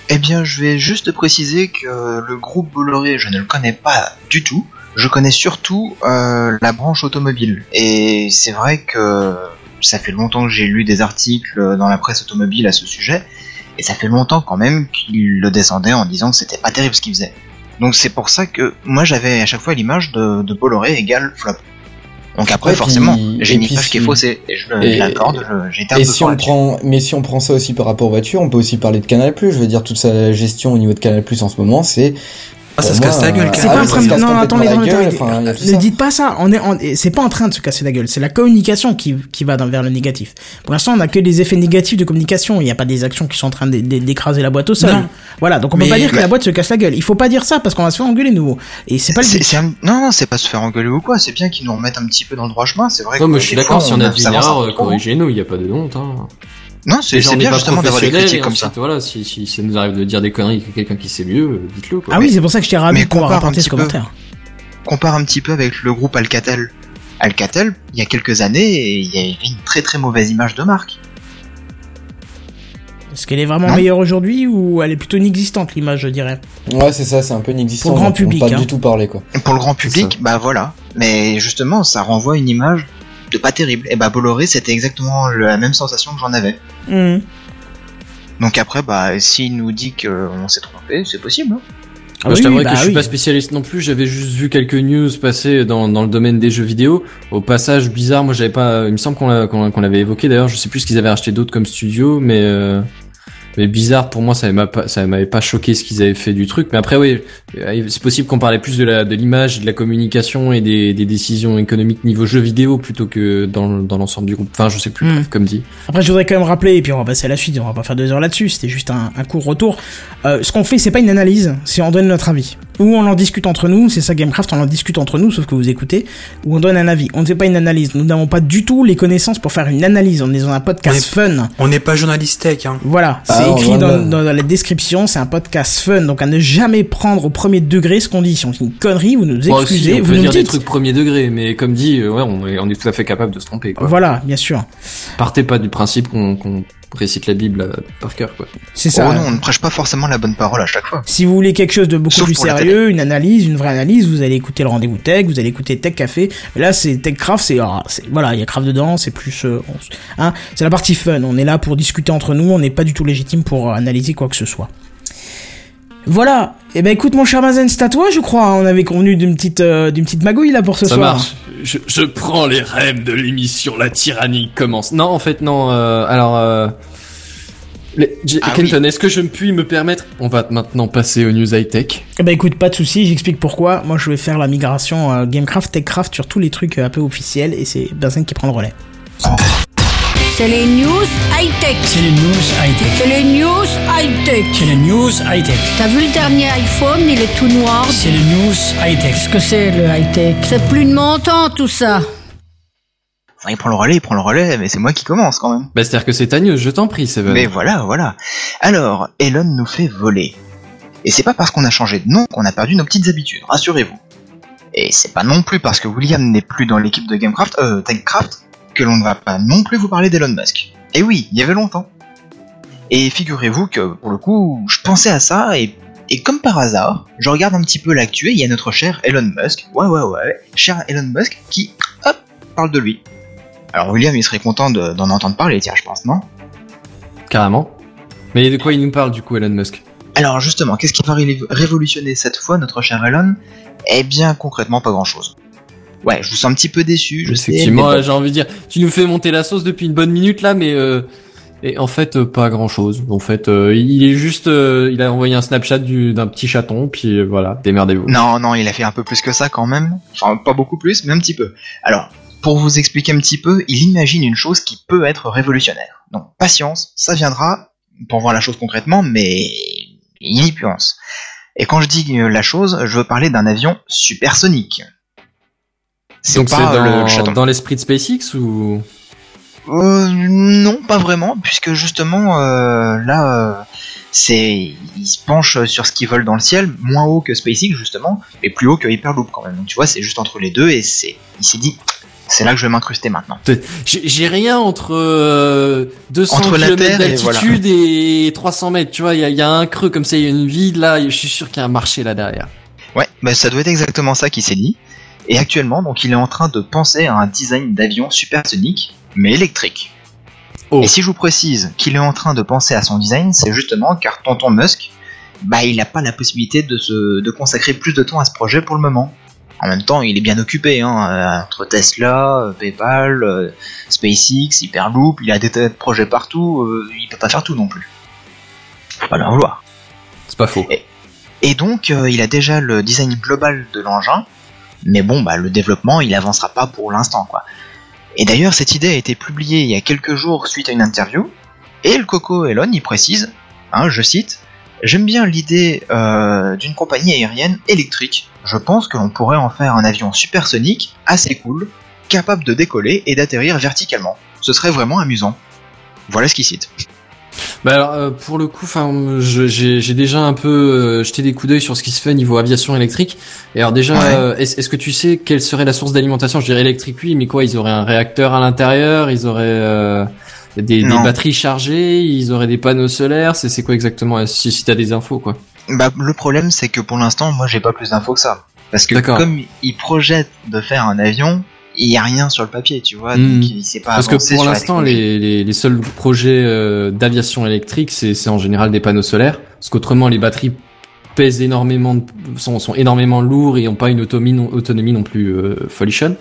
Eh bien, je vais juste préciser que le groupe Bolloré, je ne le connais pas du tout. Je connais surtout euh, la branche automobile. Et c'est vrai que ça fait longtemps que j'ai lu des articles dans la presse automobile à ce sujet. Et ça fait longtemps quand même qu'il le descendait en disant que c'était pas terrible ce qu'il faisait. Donc c'est pour ça que moi j'avais à chaque fois l'image de, de Bolloré égale flop. Donc après Ouais, forcément, j'ai une image qui est faussée. Et je l'accorde, été un Et peu si on prend, mais si on prend ça aussi par rapport aux voitures, on peut aussi parler de Canal+. Je veux dire, toute sa gestion au niveau de Canal+, en ce moment, c'est... Ah, ça se casse la gueule, euh, C'est pas en train de... Non, attendez, Ne dites pas ça. On est, on- c'est pas en train de se casser la gueule. C'est la communication qui, qui va dans, vers le négatif. Pour l'instant, on a que des effets négatifs de communication. Il n'y a pas des actions qui sont en train d'é- d'é- d'écraser la boîte au sol. Non. Voilà. Donc on peut pas dire que la boîte se casse la gueule. Il faut pas dire ça parce qu'on va se faire engueuler nouveau. Et c'est pas le but. c'est un- Non, non, c'est pas se faire engueuler ou quoi, c'est bien qu'ils nous remettent un petit peu dans le droit chemin, c'est vrai Non, mais je suis des d'accord, si on a euh, trop. corrigez-nous, il n'y a pas de honte. Hein. Non, c'est bien justement d'avoir des critiques et comme ça. Voilà, si, si ça nous arrive de dire des conneries que quelqu'un qui sait mieux, euh, dites-le. Quoi. Ah oui, c'est pour ça que je t'ai ravi mais de pouvoir compare un apporter ce commentaire. Compare un petit peu avec le groupe Alcatel. Alcatel, il y a quelques années, il y avait une très très mauvaise image de marque. Est-ce qu'elle est vraiment Non. meilleure aujourd'hui ou elle est plutôt inexistante l'image, je dirais? Ouais, c'est ça, c'est un peu inexistant. Pour le grand donc on peut public, Pas hein. du tout parler, quoi. Et pour le grand public, bah voilà. Mais justement, ça renvoie une image de pas terrible. Et bah Bolloré, c'était exactement la même sensation que j'en avais. Mhm. Donc après, bah s'il nous dit qu'on s'est trompé, c'est possible. hein. Ah Moi, je oui, t'avouerai bah que je suis oui. pas spécialiste non plus. J'avais juste vu quelques news passer dans, dans le domaine des jeux vidéo. Au passage bizarre, moi j'avais pas. Il me semble qu'on l'a- qu'on qu'on l'avait évoqué d'ailleurs. Je sais plus ce qu'ils avaient acheté d'autres comme studio, mais euh, mais bizarre pour moi, ça m'avait pas ça m'avait pas choqué ce qu'ils avaient fait du truc. Mais après oui, euh, c'est possible qu'on parlait plus de la de l'image, de la communication et des, des décisions économiques niveau jeux vidéo plutôt que dans dans l'ensemble du groupe. Enfin, je sais plus, Hmm. bref, comme dit. Après, je voudrais quand même rappeler, et puis on va passer à la suite, on va pas faire deux heures là-dessus, c'était juste un, un court retour. Euh, ce qu'on fait, c'est pas une analyse, c'est on donne notre avis. Où on en discute entre nous, c'est ça Gamecraft, on en discute entre nous, sauf que vous écoutez, où on donne un avis. On ne fait pas une analyse. Nous n'avons pas du tout les connaissances pour faire une analyse. On est dans un podcast fun. On n'est pas journaliste tech, hein. Voilà, c'est Ah, écrit voilà. dans, dans la description, c'est un podcast fun, donc à ne jamais prendre au premier degré ce qu'on dit. Si on dit une connerie, vous nous aussi, excusez, on vous peut nous dire des dites. trucs premier degré, mais comme dit, ouais, on est, on est tout à fait capable de se tromper. Quoi. Voilà, bien sûr. Partez pas du principe qu'on qu'on récite la Bible euh, par cœur. Quoi. C'est ça. Oh non, on ne prêche pas forcément la bonne parole à chaque fois. Si vous voulez quelque chose de beaucoup Sauf plus sérieux, une analyse, une vraie analyse, vous allez écouter le rendez-vous tech, vous allez écouter Tech Café. Là, c'est Techcraft, c'est ah, c'est- voilà, il y a craft dedans, c'est plus euh, on hein, c'est la partie fun. On est là pour discuter entre nous, on n'est pas du tout légitime pour euh, analyser quoi que ce soit. Voilà. Eh ben écoute mon cher Mazen, c'est à toi, je crois. On avait convenu d'une petite euh, d'une petite magouille là pour ce Ça soir. marche. Je, je prends les rênes de l'émission La tyrannie commence. Non, en fait, non. euh, alors, euh, les- Ah Kenton, est-ce que je me puis me permettre? On va maintenant passer aux news high tech. Eh ben écoute, pas de souci, j'explique pourquoi. Moi, je vais faire la migration euh, Gamecraft, Techcraft sur tous les trucs euh, un peu officiels et c'est Benzen qui prend le relais. C'est les news high-tech. C'est les news high-tech. C'est les news high-tech. C'est les news high-tech. T'as vu le dernier iPhone, il est tout noir. C'est les news high-tech. Qu'est-ce que c'est le high-tech? C'est plus de mon temps tout ça. Enfin, il prend le relais, il prend le relais, mais c'est moi qui commence quand même. Bah, c'est-à-dire que c'est ta news, je t'en prie, Seven. Mais voilà, voilà. Alors, Elon nous fait voler. Et c'est pas parce qu'on a changé de nom qu'on a perdu nos petites habitudes, rassurez-vous. Et c'est pas non plus parce que William n'est plus dans l'équipe de Gamecraft, euh, Techcraft, que l'on ne va pas non plus vous parler d'Elon Musk. Et oui, il y avait longtemps. Et figurez-vous que, pour le coup, je pensais à ça et, et comme par hasard, je regarde un petit peu l'actu et il y a notre cher Elon Musk, ouais ouais ouais, cher Elon Musk, qui, hop, parle de lui. Alors William, il serait content de- d'en entendre parler, tiens, je pense, non? Carrément. Mais de quoi il nous parle, du coup, Elon Musk? Alors justement, qu'est-ce qui va ré- révolutionner cette fois notre cher Elon? Eh bien concrètement pas grand chose. Ouais, je vous sens un petit peu déçu, je sais. Effectivement, bon. j'ai envie de dire, tu nous fais monter la sauce depuis une bonne minute là, mais euh, et en fait euh, pas grand chose. En fait, euh, il est juste, euh, il a envoyé un Snapchat du- d'un petit chaton, puis euh, voilà, démerdez-vous. Non, non, il a fait un peu plus que ça quand même. Enfin, pas beaucoup plus, mais un petit peu. Alors, pour vous expliquer un petit peu, il imagine une chose qui peut être révolutionnaire. Donc, patience, ça viendra pour voir la chose concrètement, mais il y pense. Et quand je dis euh, la chose, je veux parler d'un avion supersonique. C'est pas euh, dans, le chaton. dans l'esprit de SpaceX ou? Euh, non, pas vraiment, puisque justement euh, là, euh, c'est ils se penchent sur ce qu'ils veulent dans le ciel, moins haut que SpaceX justement, et plus haut que Hyperloop quand même. Donc tu vois, c'est juste entre les deux, et c'est, il s'est dit, c'est là que je vais m'incruster maintenant. j'ai rien entre euh, 200 Entre km Terre et d'altitude et, 300 mètres. Tu vois, il y a, il y a un creux comme ça, il y a une vide là. Je suis sûr qu'il y a un marché là derrière. Ouais, bah ça doit être exactement ça qu'il s'est dit. Et actuellement, donc il est en train de penser à un design d'avion supersonique, mais électrique. Oh. Et si je vous précise qu'il est en train de penser à son design, c'est justement car Tonton Musk, bah il n'a pas la possibilité de se de consacrer plus de temps à ce projet pour le moment. En même temps, il est bien occupé, hein, euh, entre Tesla, euh, PayPal, euh, SpaceX, Hyperloop, il a des tas de projets partout, euh, il peut pas faire tout non plus. Faut pas leur vouloir. C'est pas faux. Et donc, euh, il a déjà le design global de l'engin, mais bon, bah, le développement, il avancera pas pour l'instant, quoi. Et d'ailleurs, cette idée a été publiée il y a quelques jours suite à une interview, et le Coco Elon, il précise, hein, je cite, J'aime bien l'idée euh, d'une compagnie aérienne électrique. Je pense que l'on pourrait en faire un avion supersonique, assez cool, capable de décoller et d'atterrir verticalement. Ce serait vraiment amusant. Voilà ce qu'il cite. Bah alors euh, pour le coup, enfin, je- j'ai déjà un peu euh, jeté des coups d'œil sur ce qui se fait niveau aviation électrique. Et alors déjà, Ouais. euh, est-ce que tu sais quelle serait la source d'alimentation? Je dirais électrique, oui, mais quoi Ils auraient un réacteur à l'intérieur, ils auraient euh, des, des batteries chargées, ils auraient des panneaux solaires. C'est quoi exactement Si si t'as des infos, quoi? Bah, le problème, c'est que pour l'instant, moi, j'ai pas plus d'infos que ça. Parce que comme il projette de faire un avion, il y a rien sur le papier, tu vois. Mhm. Donc, il pas Parce que pour l'instant, les, les, les seuls projets euh, d'aviation électrique, c'est en général des panneaux solaires, parce qu'autrement les batteries pèsent énormément, sont, sont énormément lourds et ont pas une autonomie non, autonomie non plus euh, folichonne.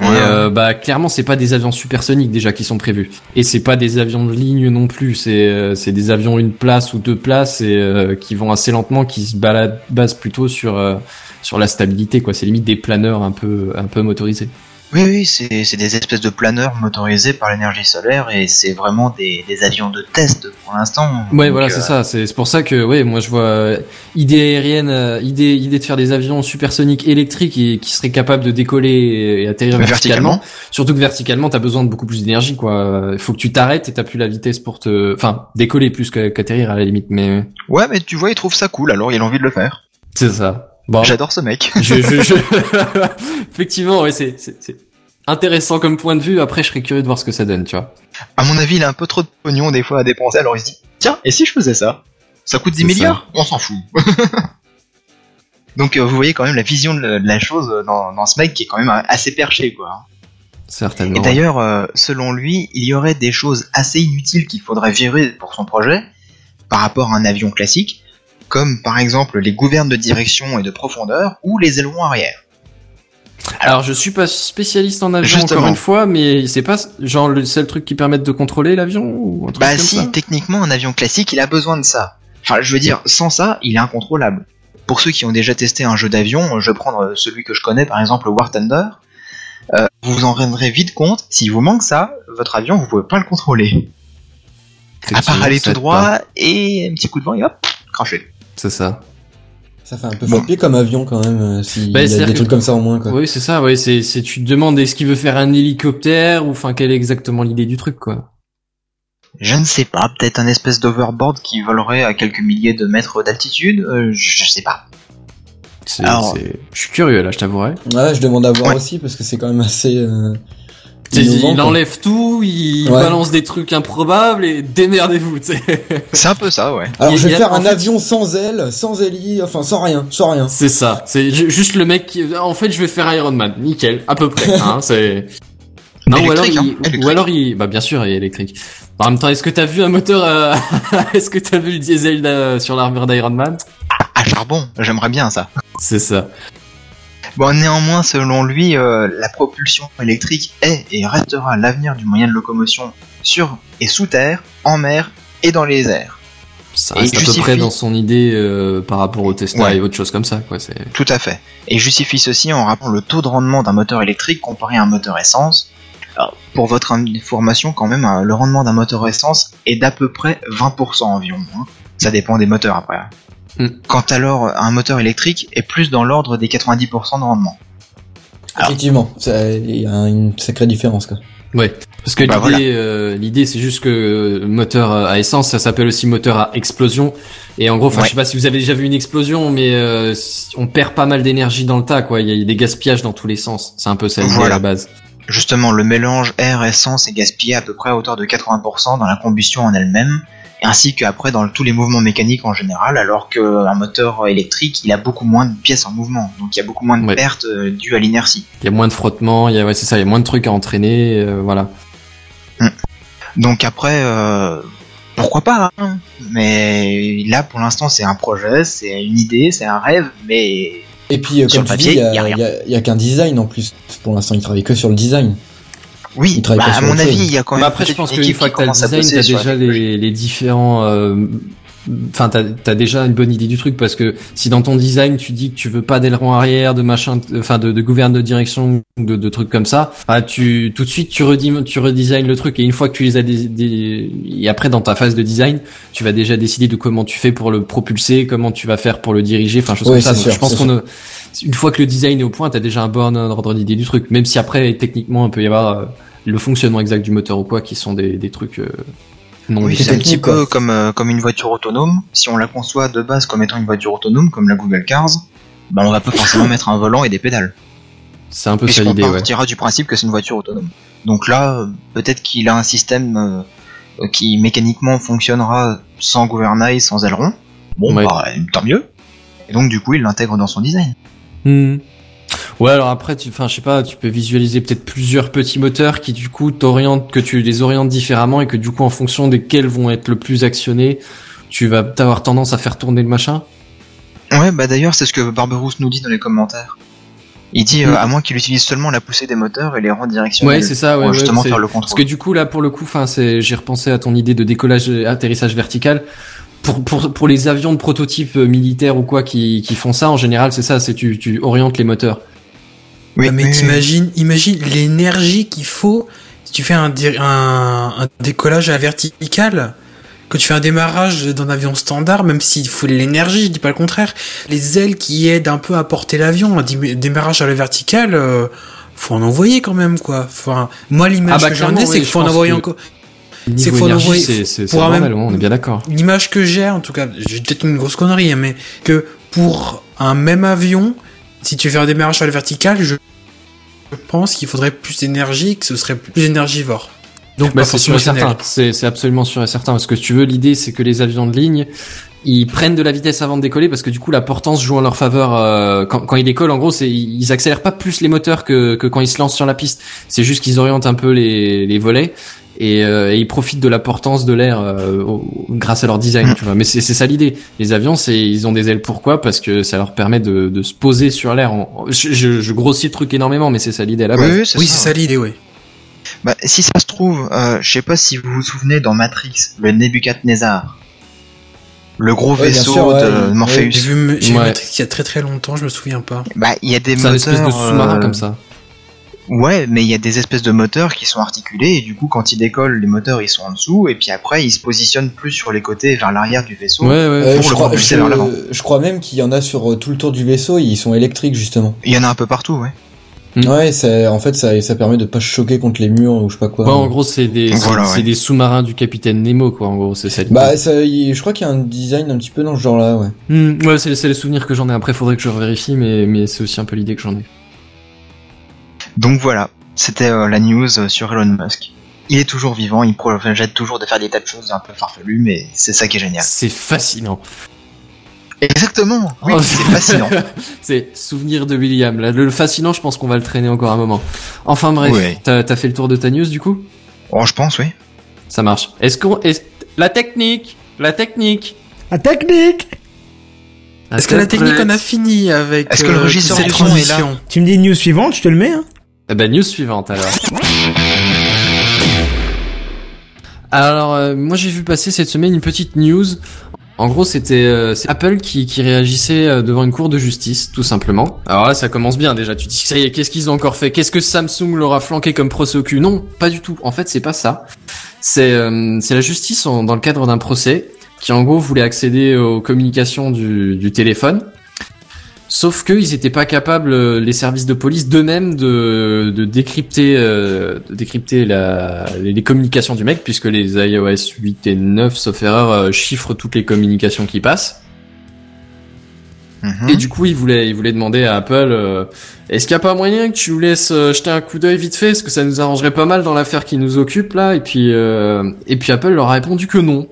Et Ouais. euh, bah clairement, c'est pas des avions supersoniques déjà qui sont prévus, et c'est pas des avions de ligne non plus. C'est euh, c'est des avions une place ou deux places et euh, qui vont assez lentement, qui se baladent, basent plutôt sur euh, sur la stabilité quoi. C'est limite des planeurs un peu un peu motorisés. Oui, oui, c'est c'est des espèces de planeurs motorisés par l'énergie solaire et c'est vraiment des, des avions de test pour l'instant. Ouais, voilà, euh, c'est ça. C'est c'est pour ça que, ouais, moi je vois euh, idée aérienne, euh, idée, idée de faire des avions supersoniques électriques et qui seraient capables de décoller et atterrir verticalement. Verticalement. Surtout que verticalement, t'as besoin de beaucoup plus d'énergie, quoi. Il faut que tu t'arrêtes et t'as plus la vitesse pour te, enfin, décoller plus qu'atterrir à la limite. Mais Ouais, mais tu vois, il trouve ça cool, alors il a envie de le faire. c'est ça. Bon, J'adore ce mec. je, je, je- effectivement, ouais, c'est, intéressant comme point de vue. Après, je serais curieux de voir ce que ça donne, tu vois. À mon avis, il a un peu trop de pognon des fois à dépenser, alors il se dit Tiens, et si je faisais ça? Ça coûte 10 C'est milliards? On s'en fout. Donc euh, vous voyez quand même la vision de la- de la chose dans, dans ce mec qui est quand même assez perché, quoi. Certainement. Et d'ailleurs, euh, selon lui, il y aurait des choses assez inutiles qu'il faudrait virer pour son projet par rapport à un avion classique, comme par exemple les gouvernes de direction et de profondeur ou les ailerons arrière. Alors, je suis pas spécialiste en avion Justement. encore une fois, mais c'est pas genre le seul truc qui permette de contrôler l'avion ou un truc Bah comme si, ça techniquement, un avion classique, il a besoin de ça. Enfin, je veux dire, sans ça, il est incontrôlable. Pour ceux qui ont déjà testé un jeu d'avion, je vais prendre euh, celui que je connais, par exemple le War Thunder. euh, vous vous en rendrez vite compte, s'il vous manque ça, votre avion, vous pouvez pas le contrôler. À part aller tout droit pas. et un petit coup de vent et hop, craché. C'est ça. Ça fait un peu Bon. flipper comme avion quand même, euh, s'il Bah, y a des que- trucs comme ça en moins quoi. Oui, c'est ça. Oui, c'est, c'est tu te demandes est-ce qu'il veut faire un hélicoptère ou enfin quelle est exactement l'idée du truc, quoi. Je ne sais pas, peut-être un espèce d'overboard qui volerait à quelques milliers de mètres d'altitude, euh, je, je sais pas. C'est, Alors- c'est- je suis curieux là, je t'avouerai. Ouais, je demande à voir Ouais. aussi parce que c'est quand même assez. Euh... Innovant, il quoi. enlève tout, il Ouais. balance des trucs improbables et démerdez-vous, tu sais. C'est un peu ça, ouais. Alors Il je vais il a- faire un fait- avion sans ailes, sans héli, enfin sans rien, sans rien. C'est ça. C'est ju- juste le mec qui, en fait, je vais faire Iron Man. Nickel. À peu près, hein. C'est, non, ou alors, il, hein, électrique. ou alors il, bah, bien sûr, il est électrique. En même temps, est-ce que t'as vu un moteur, euh, est-ce que t'as vu le diesel d'a- sur l'armure d'Iron Man? À charbon, j'aimerais bien ça. C'est ça. Bon, néanmoins, selon lui, euh, la propulsion électrique est et restera l'avenir du moyen de locomotion sur et sous terre, en mer et dans les airs. Ça Et reste à peu justifie- près dans son idée, euh, par rapport au Tesla Ouais. et autres choses comme ça, quoi. Tout à fait. Et justifie ceci en rappelant le taux de rendement d'un moteur électrique comparé à un moteur essence. Alors, pour votre information, quand même, euh, le rendement d'un moteur essence est d'à peu près 20% environ. hein. Ça dépend des moteurs après. Hmm. Quant alors un moteur électrique est plus dans l'ordre des 90% de rendement. Alors- Effectivement, il y a une sacrée différence quoi. Ouais, parce que Bah, l'idée, euh, l'idée, c'est juste que moteur à essence, ça s'appelle aussi moteur à explosion. Et en gros, enfin, Ouais. je sais pas si vous avez déjà vu une explosion, mais euh, on perd pas mal d'énergie dans le tas, quoi. Il y a des gaspillages dans tous les sens. C'est un peu ça l'idée Voilà. à la base. Justement, le mélange air-essence est gaspillé à peu près à hauteur de 80% dans la combustion en elle-même, ainsi qu'après dans tous les mouvements mécaniques en général, alors qu'un moteur électrique, il a beaucoup moins de pièces en mouvement, donc il y a beaucoup moins de Ouais. pertes euh, dues à l'inertie. Il y a moins de frottement, il y a, ouais, c'est ça, il y a moins de trucs à entraîner, euh, voilà. Donc après, euh, pourquoi pas hein Mais là, pour l'instant, c'est un projet, c'est une idée, c'est un rêve, mais Et puis euh, Sur comme le tu dis, papier, il y y a a, rien. il y a- il y a qu'un design en plus. Pour l'instant, il travaille que sur le design. Oui, bah, à mon avis, il y a quand Mais même après, je pense une qu'une fois que t'as le design, t'as déjà les, les différents, euh, enfin, t'as, t'as déjà une bonne idée du truc parce que si dans ton design tu dis que tu veux pas d'aileron arrière, de machin, enfin, de, de gouverne de direction, de, de trucs comme ça, ah, tu, tout de suite, tu redim, tu redesignes le truc. Et une fois que tu les as des, des- et après dans ta phase de design, tu vas déjà décider de comment tu fais pour le propulser, comment tu vas faire pour le diriger, enfin, choses Oui, comme ça. Donc, sûr, je pense qu'on une fois que le design est au point, t'as déjà un bon ordre d'idée du truc, même si après, techniquement, il peut y avoir euh, le fonctionnement exact du moteur ou quoi, qui sont des, des trucs euh, non Oui, c'est c'est un petit peu comme, euh, comme une voiture autonome. Si on la conçoit de base comme étant une voiture autonome, comme la Google Cars, bah on va pas forcément mettre un volant et des pédales. C'est un peu ça l'idée, ouais. partira du principe que c'est une voiture autonome. Donc là, euh, peut-être qu'il a un système euh, qui mécaniquement fonctionnera sans gouvernail, sans aileron. Bon, Ouais. bah, tant mieux. Et donc du coup, il l'intègre dans son design. Hmm. Ouais, alors après, tu, enfin, je sais pas, tu peux visualiser peut-être plusieurs petits moteurs qui du coup t'orientent, que tu les orientes différemment et que du coup, en fonction desquels vont être le plus actionnés, tu vas avoir tendance à faire tourner le machin. Ouais, bah d'ailleurs, c'est ce que Barberousse nous dit dans les commentaires. Il dit, euh, Mm. à moins qu'il utilise seulement la poussée des moteurs et les rangs directionnels Ouais, c'est ça, ouais, pour ouais, justement faire le Parce contrôle. que du coup, là, pour le coup, enfin, c'est, j'ai repensé à ton idée de décollage, et atterrissage vertical. Pour, pour, pour les avions de prototype euh, militaires ou quoi qui, qui font ça, en général, c'est ça, c'est tu, tu orientes les moteurs. Oui, mais t'imagines, imagine l'énergie qu'il faut si tu fais un, dé- un, un décollage à la verticale. Quand tu fais un démarrage d'un avion standard, même s'il faut de l'énergie, je dis pas le contraire, les ailes qui aident un peu à porter l'avion, un dé- démarrage à la verticale, euh, faut en envoyer quand même, quoi. Enfin, moi, l'image Ah bah, que j'en ai, c'est qu'il faut je en envoyer que- encore. Niveau C'est faut énergie, l'envoyer- c'est même- on est bien d'accord. L'image que j'ai, en tout cas, j'ai peut-être une grosse connerie, hein, mais que pour un même avion, si tu fais un démarrage à la verticale, je, pense qu'il faudrait plus d'énergie, que ce serait plus énergivore. Donc, Bah, c'est sûr et certain. c'est absolument sûr et certain. Parce que si tu veux, l'idée, c'est que les avions de ligne, ils prennent de la vitesse avant de décoller parce que du coup, la portance joue en leur faveur. euh, quand, quand ils décollent, en gros, c'est ils accélèrent pas plus les moteurs que, que quand ils se lancent sur la piste. C'est juste qu'ils orientent un peu les, les volets. Et, euh, et ils profitent de la portance de l'air euh, grâce à leur design, tu vois. Mais c'est ça l'idée. Les avions, c'est ils ont des ailes. Pourquoi? Parce que ça leur permet de, de se poser sur l'air. Je, je, je grossis le truc énormément, mais c'est ça l'idée à la base. Oui, oui, c'est Oui, ça. c'est ça l'idée, oui. Bah, si ça se trouve, euh, je sais pas si vous vous souvenez dans Matrix, le Nebuchadnezzar. Le gros Ouais, vaisseau sûr, ouais, de Morpheus. J'ai vu, j'ai Ouais. Il y a très très longtemps, je me souviens pas. Bah, il y a des moteurs. espèce de sous-marin euh, comme ça. Ouais, mais il y a des espèces de moteurs qui sont articulés et du coup, quand ils décollent, les moteurs ils sont en dessous et puis après ils se positionnent plus sur les côtés vers l'arrière du vaisseau. Ouais, ouais. Euh, Pour je, le crois, je- vers l'avant. je crois même qu'il y en a sur euh, tout le tour du vaisseau, ils sont électriques justement. Il y en a un peu partout, ouais. Mm. Ouais, ça, en fait, ça, ça permet de pas choquer contre les murs ou je sais pas quoi. Ouais, en gros, c'est des, c'est- Voilà, c'est ouais. des sous-marins du capitaine Nemo, quoi. En gros, c'est ça. l'idée. Bah, ça, je crois qu'il y a un design un petit peu dans ce genre-là, ouais. Hmm, ouais, c'est c'est les souvenirs que j'en ai. Après, faudrait que je vérifie, mais, mais c'est aussi un peu l'idée que j'en ai. Donc voilà, c'était euh, la news euh, sur Elon Musk. Il est toujours vivant, il projette toujours de faire des tas de choses un peu farfelues, mais c'est ça qui est génial. C'est fascinant. Exactement, oui, Oh, c'est fascinant. c'est souvenir de William. Là, le fascinant, je pense qu'on va le traîner encore un moment. Enfin bref, Ouais. t'as fait le tour de ta news du coup? Oh, je pense, oui. Ça marche. Est-ce qu'on, est la technique, la technique. La technique Est-ce que la technique on a fini avec Est-ce que le euh, du son est là? transition Tu me dis news suivante, je te le mets. Hein. Eh ben, news suivante alors. Alors, euh, moi j'ai vu passer cette semaine une petite news. En gros, c'était euh, Apple qui, réagissait euh, devant une cour de justice, tout simplement. Alors là, ça commence bien déjà. Tu dis, ça y est, qu'est-ce qu'ils ont encore fait? Qu'est-ce que Samsung leur a flanqué comme procès au cul? Non, pas du tout. En fait, c'est pas ça. C'est euh, la justice dans le cadre d'un procès qui en gros voulait accéder aux communications du téléphone. Sauf qu'ils étaient pas capables, euh, les services de police d'eux-mêmes, de, de décrypter, euh, de décrypter la, les communications du mec, puisque les iOS 8 et 9, sauf erreur, euh, chiffrent toutes les communications qui passent. Mhm. Et du coup, ils voulaient, ils voulaient demander à Apple, euh, est-ce qu'il n'y a pas moyen que tu nous laisses euh, jeter un coup d'œil vite fait, parce que ça nous arrangerait pas mal dans l'affaire qui nous occupe là? Et puis, euh, et puis Apple leur a répondu que non.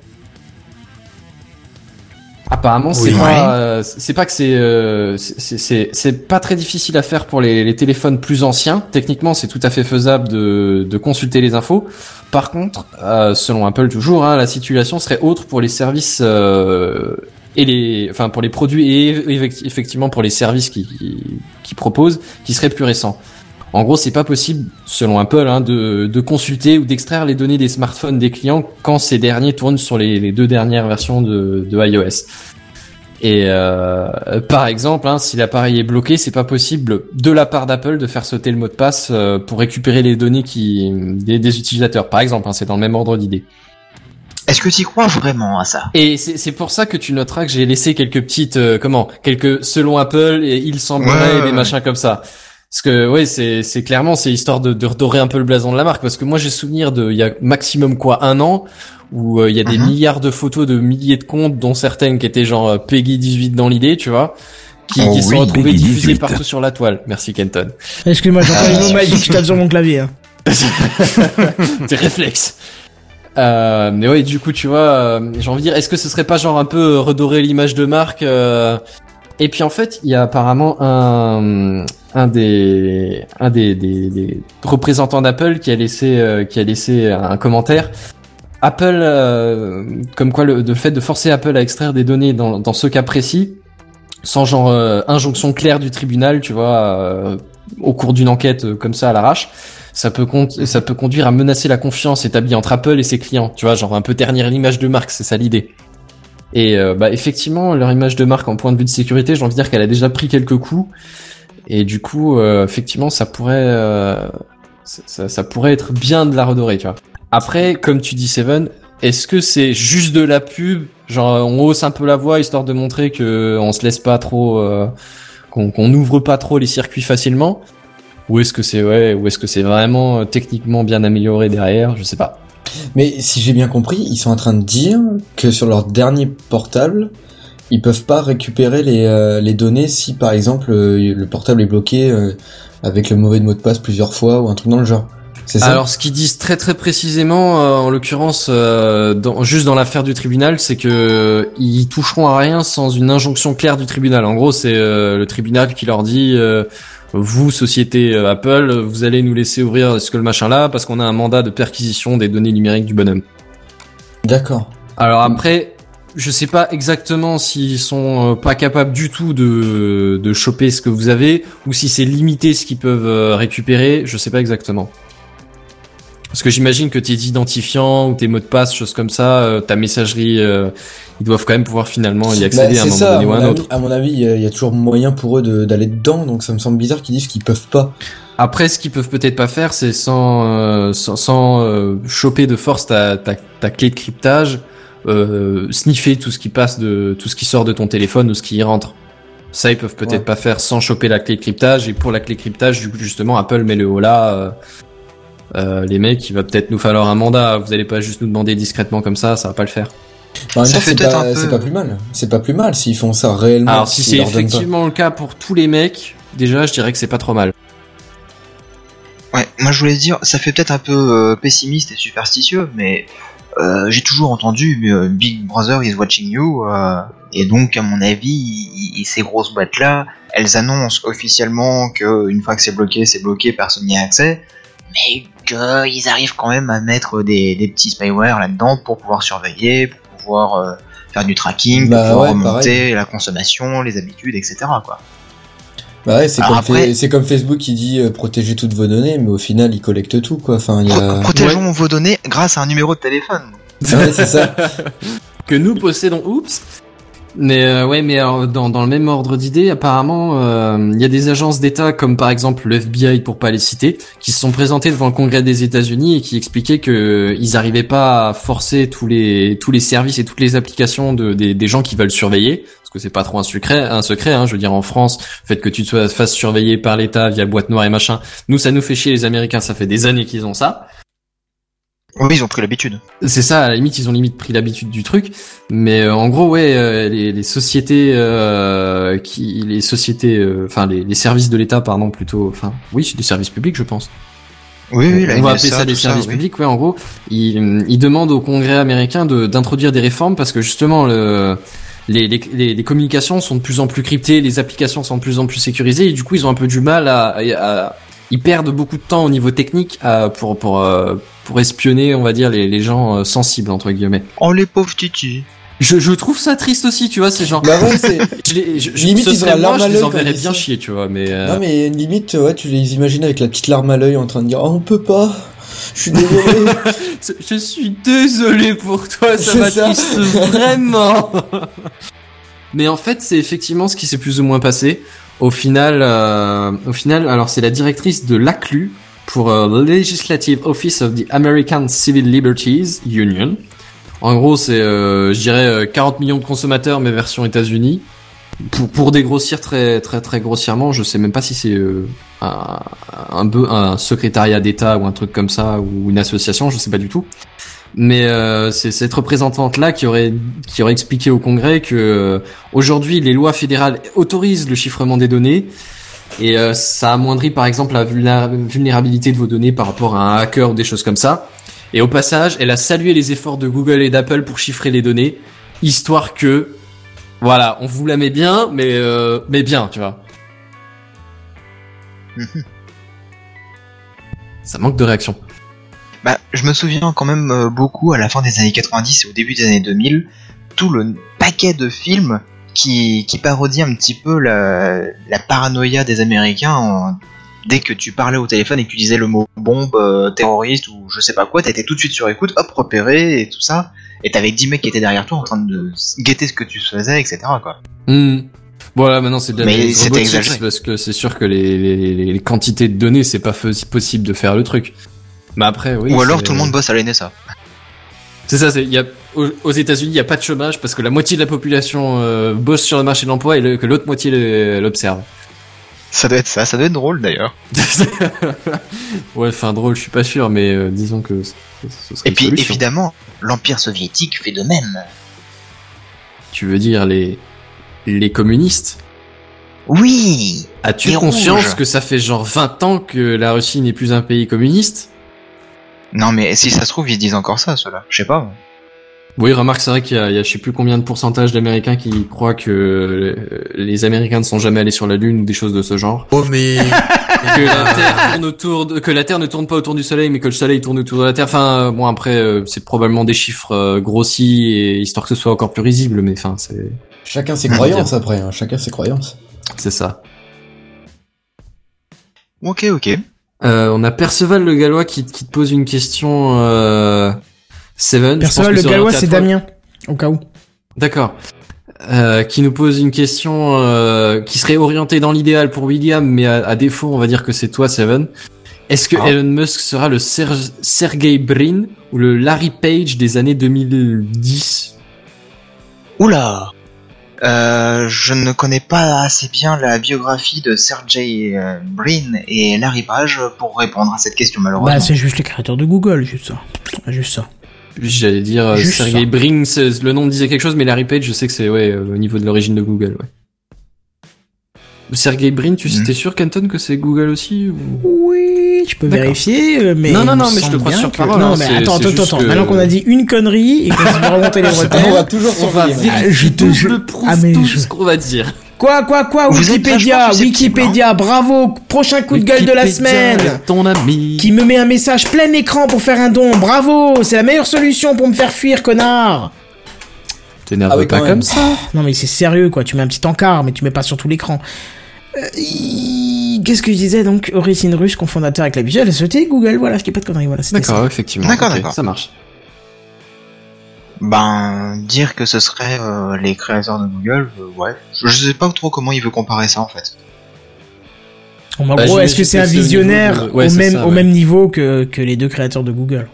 Apparemment, c'est Oui. pas, euh, c'est pas que c'est, euh, c'est, c'est, pas très difficile à faire pour les, les téléphones plus anciens. Techniquement, c'est tout à fait faisable de, de consulter les infos. Par contre, euh, selon Apple toujours, hein, la situation serait autre pour les services euh, et les, enfin pour les produits et effect- effectivement pour les services qui, qui, qui proposent, qui seraient plus récents. En gros, c'est pas possible, selon Apple, hein, de, de consulter ou d'extraire les données des smartphones des clients quand ces derniers tournent sur les, les deux dernières versions de, de iOS. Et euh, par exemple, hein, si l'appareil est bloqué, c'est pas possible de la part d'Apple de faire sauter le mot de passe euh, pour récupérer les données qui des, des utilisateurs. Par exemple, hein, c'est dans le même ordre d'idée. Est-ce que tu crois vraiment à ça? Et c'est c'est pour ça que tu noteras que j'ai laissé quelques petites euh, comment quelques selon Apple et il semblerait Ouais, des ouais, machins comme ça. Parce que ouais, c'est c'est clairement c'est histoire de, de redorer un peu le blason de la marque parce que moi j'ai souvenir de il y a maximum quoi un an où euh, il y a des Mhm. milliards de photos de milliers de comptes dont certaines qui étaient genre euh, Peggy 18 dans l'idée, tu vois. Qui, Oh qui sont oui, retrouvées Peggy diffusées 18. partout sur la toile. Merci Kenton. Excuse-moi, j'entends Ah, une mots magique, je tape sur mon clavier. Hein. Tes réflexes. Euh, mais ouais, du coup, tu vois, euh, j'ai envie de dire, est-ce que ce serait pas genre un peu redorer l'image de marque euh, Et puis en fait, il y a apparemment un un des un des, représentants d'Apple qui a laissé euh, qui a laissé un commentaire. Apple, euh, comme quoi le, fait de forcer Apple à extraire des données dans, ce cas précis, sans genre euh, injonction claire du tribunal, tu vois, euh, au cours d'une enquête comme ça à l'arrache, ça peut ça peut conduire à menacer la confiance établie entre Apple et ses clients, tu vois, genre un peu ternir l'image de marque, c'est ça l'idée. Et bah effectivement, leur image de marque en point de vue de sécurité, j'ai envie de dire qu'elle a déjà pris quelques coups. Et du coup, euh, effectivement, ça pourrait, euh, ça, pourrait être bien de la redorer, tu vois. Après, comme tu dis, Seven, est-ce que c'est juste de la pub? Genre, on hausse un peu la voix histoire de montrer que on se laisse pas trop, euh, qu'on n'ouvre pas trop les circuits facilement? Ou est-ce que c'est ouais, ou est-ce que c'est vraiment euh, techniquement bien amélioré derrière? Je sais pas. Mais si j'ai bien compris, ils sont en train de dire que sur leur dernier portable, ils peuvent pas récupérer les, euh, les données si par exemple euh, le portable est bloqué euh, avec le mauvais mot de passe plusieurs fois ou un truc dans le genre. C'est ça? Alors, ce qu'ils disent très très précisément, en l'occurrence, dans, juste dans l'affaire du tribunal, c'est que ils toucheront à rien sans une injonction claire du tribunal. En gros, c'est le tribunal qui leur dit vous, société Apple, vous allez nous laisser ouvrir ce que le machin là, parce qu'on a un mandat de perquisition des données numériques du bonhomme. D'accord. Alors après, je sais pas exactement s'ils sont euh, pas capables du tout de, de choper ce que vous avez, ou si c'est limité ce qu'ils peuvent euh, récupérer, je sais pas exactement. Parce que j'imagine que tes identifiants ou tes mots de passe, choses comme ça, euh, ta messagerie, euh, ils doivent quand même pouvoir finalement y Bah, accéder à un moment ça, donné ou à un avis- autre. À mon avis, il y, a- il y a toujours moyen pour eux de- d'aller dedans, donc ça me semble bizarre qu'ils disent qu'ils peuvent pas. Après, ce qu'ils peuvent peut-être pas faire, c'est sans, euh, sans, sans, euh, choper de force ta, ta, ta clé de cryptage, euh, sniffer tout ce qui passe de tout ce qui sort de ton téléphone ou ce qui y rentre. Ça, ils peuvent peut-être Ouais. pas faire sans choper la clé de cryptage. Et pour la clé de cryptage, du coup, justement, Apple met le haut là. euh, euh, les mecs, il va peut-être nous falloir un mandat. Vous allez pas juste nous demander discrètement comme ça, ça va pas le faire. En même Ça temps, fait c'est peut-être pas, un peu- c'est pas plus mal. C'est pas plus mal s'ils font ça réellement. Alors, si c'est effectivement le cas pour tous les mecs, déjà, je dirais que c'est pas trop mal. Ouais, moi je voulais dire, ça fait peut-être un peu euh, pessimiste et superstitieux, mais euh, j'ai toujours entendu euh, Big Brother is watching you, euh, et donc à mon avis, ces grosses boîtes-là, elles annoncent officiellement que une fois que c'est bloqué, c'est bloqué, personne n'y a accès, mais qu'ils arrivent quand même à mettre des, des petits spyware là-dedans pour pouvoir surveiller, pour pouvoir euh, faire du tracking, Bah pour pouvoir ouais, remonter la consommation, les habitudes, etc. Quoi. Bah ouais, c'est comme, après- Fa- c'est comme Facebook qui dit euh, protéger toutes vos données, mais au final, il collecte tout, quoi. Enfin, il y a. Protégeons vos données grâce à un numéro de téléphone. Ouais, c'est ça. que nous possédons. Oups. Mais euh, ouais, mais alors, dans, dans le même ordre d'idée, apparemment, euh, il y a des agences d'État comme par exemple le FBI pour pas les citer, qui se sont présentées devant le Congrès des États-Unis et qui expliquaient que euh, ils arrivaient pas à forcer tous les tous les services et toutes les applications de des, des gens qui veulent surveiller, que c'est pas trop un secret, un secret. Hein, je veux dire en France, le fait que tu te fasses surveiller par l'État via boîte noire et machin, nous ça nous fait chier les Américains, ça fait des années qu'ils ont ça. Oui, ils ont pris l'habitude. C'est ça, à la limite, ils ont limite pris l'habitude du truc. Mais euh, en gros, ouais, euh, les, les sociétés euh, qui, les sociétés, euh, enfin les, les services de l'État, pardon, plutôt, enfin, oui, c'est des services publics, je pense. Oui, oui, la On va appeler ça des services oui. publics, ouais, en gros. Ils, ils demandent au Congrès américain de d'introduire des réformes parce que justement le les, les, les, communications sont de plus en plus cryptées, les applications sont de plus en plus sécurisées et du coup ils ont un peu du mal à, à- ils perdent beaucoup de temps au niveau technique à- pour pour euh, pour espionner, on va dire les, les gens euh, sensibles entre guillemets. Oh les pauvres titis. Je, je trouve ça triste aussi, tu vois, ces gens. Bah ouais, c'est. Je je- Limite, ce ils ont serait la moi, larme je à les l'œil enverrais bien chier, tu vois, mais. euh, Non, mais limite, ouais, tu les imagines avec la petite larme à l'œil en train de dire, oh, on peut pas. Je suis désolé. Je suis désolé pour toi, ça m'attriste vraiment. Mais en fait, c'est effectivement ce qui s'est plus ou moins passé. Au final, euh, au final, alors c'est la directrice de l'ACLU pour euh, Legislative Office of the American Civil Liberties Union. En gros, c'est, euh, je dirais, euh, 40 millions de consommateurs, mais version États-Unis. Pour, pour dégrossir très très très grossièrement, je sais même pas si c'est euh, un, un, un secrétariat d'État ou un truc comme ça ou une association, je sais pas du tout. Mais euh, c'est cette représentante là qui aurait qui aurait expliqué au Congrès que euh, aujourd'hui les lois fédérales autorisent le chiffrement des données et euh, ça amoindrit par exemple la vulnéra- vulnérabilité de vos données par rapport à un hacker ou des choses comme ça. Et au passage, elle a salué les efforts de Google et d'Apple pour chiffrer les données, histoire que voilà, on vous la met bien, mais euh, mais bien, tu vois. Ça manque de réaction. Bah, je me souviens quand même euh, beaucoup à la fin des années 90 et au début des années 2000, tout le paquet de films qui, qui parodient un petit peu la, la paranoïa des Américains. en- dès que tu parlais au téléphone et que tu disais le mot bombe, euh, terroriste ou je sais pas quoi, t'étais tout de suite sur écoute, hop, repéré et tout ça. Et t'avais 10 mecs qui étaient derrière toi en train de guetter ce que tu faisais, etc. quoi. Hmm. Voilà, maintenant c'est de la Mais robotique, parce que c'est sûr que les, les, les- les quantités de données, c'est pas possible de faire le truc. Mais après, oui. Ou alors tout le monde bosse à l'NSA. C'est ça, c'est, y a, aux, États-Unis, il y a pas de chômage parce que la moitié de la population euh, bosse sur le marché de l'emploi et le- que l'autre moitié l'observe. Ça doit être ça, ça doit être drôle d'ailleurs. ouais, enfin drôle, je suis pas sûr, mais euh, disons que ce, ce serait Et puis solution. évidemment, l'Empire soviétique fait de même. Tu veux dire les les communistes? Oui As-tu conscience rouges. que ça fait genre 20 ans que la Russie n'est plus un pays communiste? Non mais si ça se trouve, ils disent encore ça, ceux-là. Je sais pas. Oui, remarque, c'est vrai qu'il y a, il y a je sais plus combien de pourcentage d'Américains qui croient que euh, les Américains ne sont jamais allés sur la Lune ou des choses de ce genre. Oh, mais. que la Terre tourne autour de, que la Terre ne tourne pas autour du Soleil, mais que le Soleil tourne autour de la Terre. Enfin, euh, bon après, euh, c'est probablement des chiffres grossis et histoire que ce soit encore plus risible, mais enfin, c'est Chacun ses croyances après, hein. chacun ses croyances. c'est ça. Ok, ok. Euh, on a Perceval le Gallois qui, qui te pose une question. Euh... Seven. pense le gallois, c'est. Damien. Au cas où. D'accord. Euh, qui nous pose une question euh, qui serait orientée dans l'idéal pour William, mais à, à défaut, on va dire que c'est toi, Seven. Est-ce que Ah. Elon Musk sera le Ser Sergey Brin ou le Larry Page des années 2010 Oula euh, Je ne connais pas assez bien la biographie de Sergey Brin et Larry Page pour répondre à cette question malheureusement. Bah, c'est juste les créateurs de Google, juste ça. Juste ça. J'allais dire euh, Juste Sergey ça. Brin, c'est- le nom me disait quelque chose, mais Larry Page, je sais que c'est ouais euh, au niveau de l'origine de Google. Ouais. Sergey Brin, tu Mhm. t'es sûr, Canton, que c'est Google aussi ou... Oui, je peux vérifier, euh, mais. Non, non, non, mais je te crois sur parole, Non, hein, mais attends, attends, attends. que- Maintenant qu'on a dit une connerie et qu'on va remonter les on va toujours On va. Ah, je te prouve Ah, mais tout je- ce qu'on va dire. Quoi, quoi, quoi, Vous Wikipédia, susceptible, Wikipédia, bravo, prochain coup de gueule de la semaine. Ton ami. Qui me met un message plein écran pour faire un don, bravo, c'est la meilleure solution pour me faire fuir, connard. T'énerve Ah oui, pas comme ça. Non mais c'est sérieux quoi, tu mets un petit encart, mais tu mets pas sur tout l'écran. Euh, Qu'est-ce que je disais donc Origine russe, cofondateur avec la visuelle société Google, voilà, ce qui est pas de conneries, voilà, c'était ça. D'accord, effectivement. D'accord, d'accord. Ça marche. Ben, dire que ce serait euh, les créateurs de Google, euh, ouais. Je, je sais pas trop comment il veut comparer ça en fait. En Bah, gros, est-ce que c'est un visionnaire de- ouais, au, même, ça, au ouais. même niveau que, que les deux créateurs de Google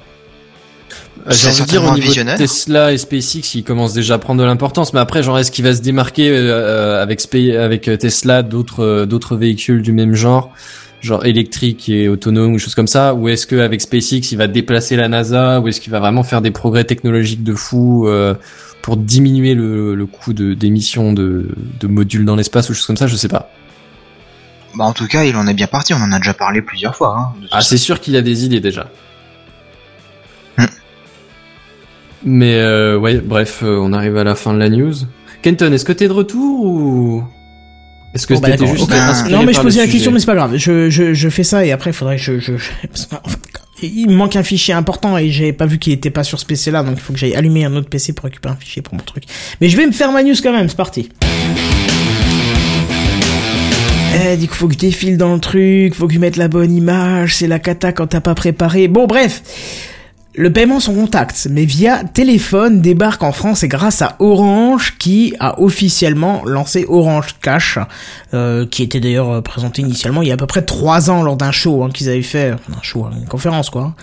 Euh, J'ai envie de dire au niveau de. Tesla et SpaceX, ils commencent déjà à prendre de l'importance. Mais après, genre, est-ce qu'il va se démarquer euh, avec avec Tesla d'autres euh, d'autres véhicules du même genre, genre électriques et autonomes ou choses comme ça, ou est-ce qu'avec SpaceX, il va déplacer la NASA, ou est-ce qu'il va vraiment faire des progrès technologiques de fou euh, pour diminuer le, le coût de d'émission de, de modules dans l'espace ou choses comme ça, je sais pas. Bah en tout cas, il en est bien parti, on en a déjà parlé plusieurs fois. Hein, de Ah, c'est sûr qu'il a des idées déjà. Hmm. Mais euh, ouais, bref, euh, on arrive à la fin de la news. Kenton, est-ce que t'es de retour ou? Est-ce que Bon, bah, juste Non mais je posais la question, mais c'est pas grave. Je, je, je fais ça et après, il faudrait que je, je, Il me manque un fichier important et j'ai pas vu qu'il était pas sur ce PC là, donc il faut que j'aille allumer un autre PC pour récupérer un fichier pour mon truc. Mais je vais me faire ma news quand même, c'est parti. Eh, dit qu'il faut que je défile dans le truc, faut que je mette la bonne image, c'est la cata quand t'as pas préparé. Bon, bref. Le paiement sans contact, mais via téléphone, débarque en France et grâce à Orange qui a officiellement lancé Orange Cash, euh, qui était d'ailleurs euh, présenté initialement il y a à peu près trois ans lors d'un show hein, qu'ils avaient fait, un show, hein, une conférence quoi.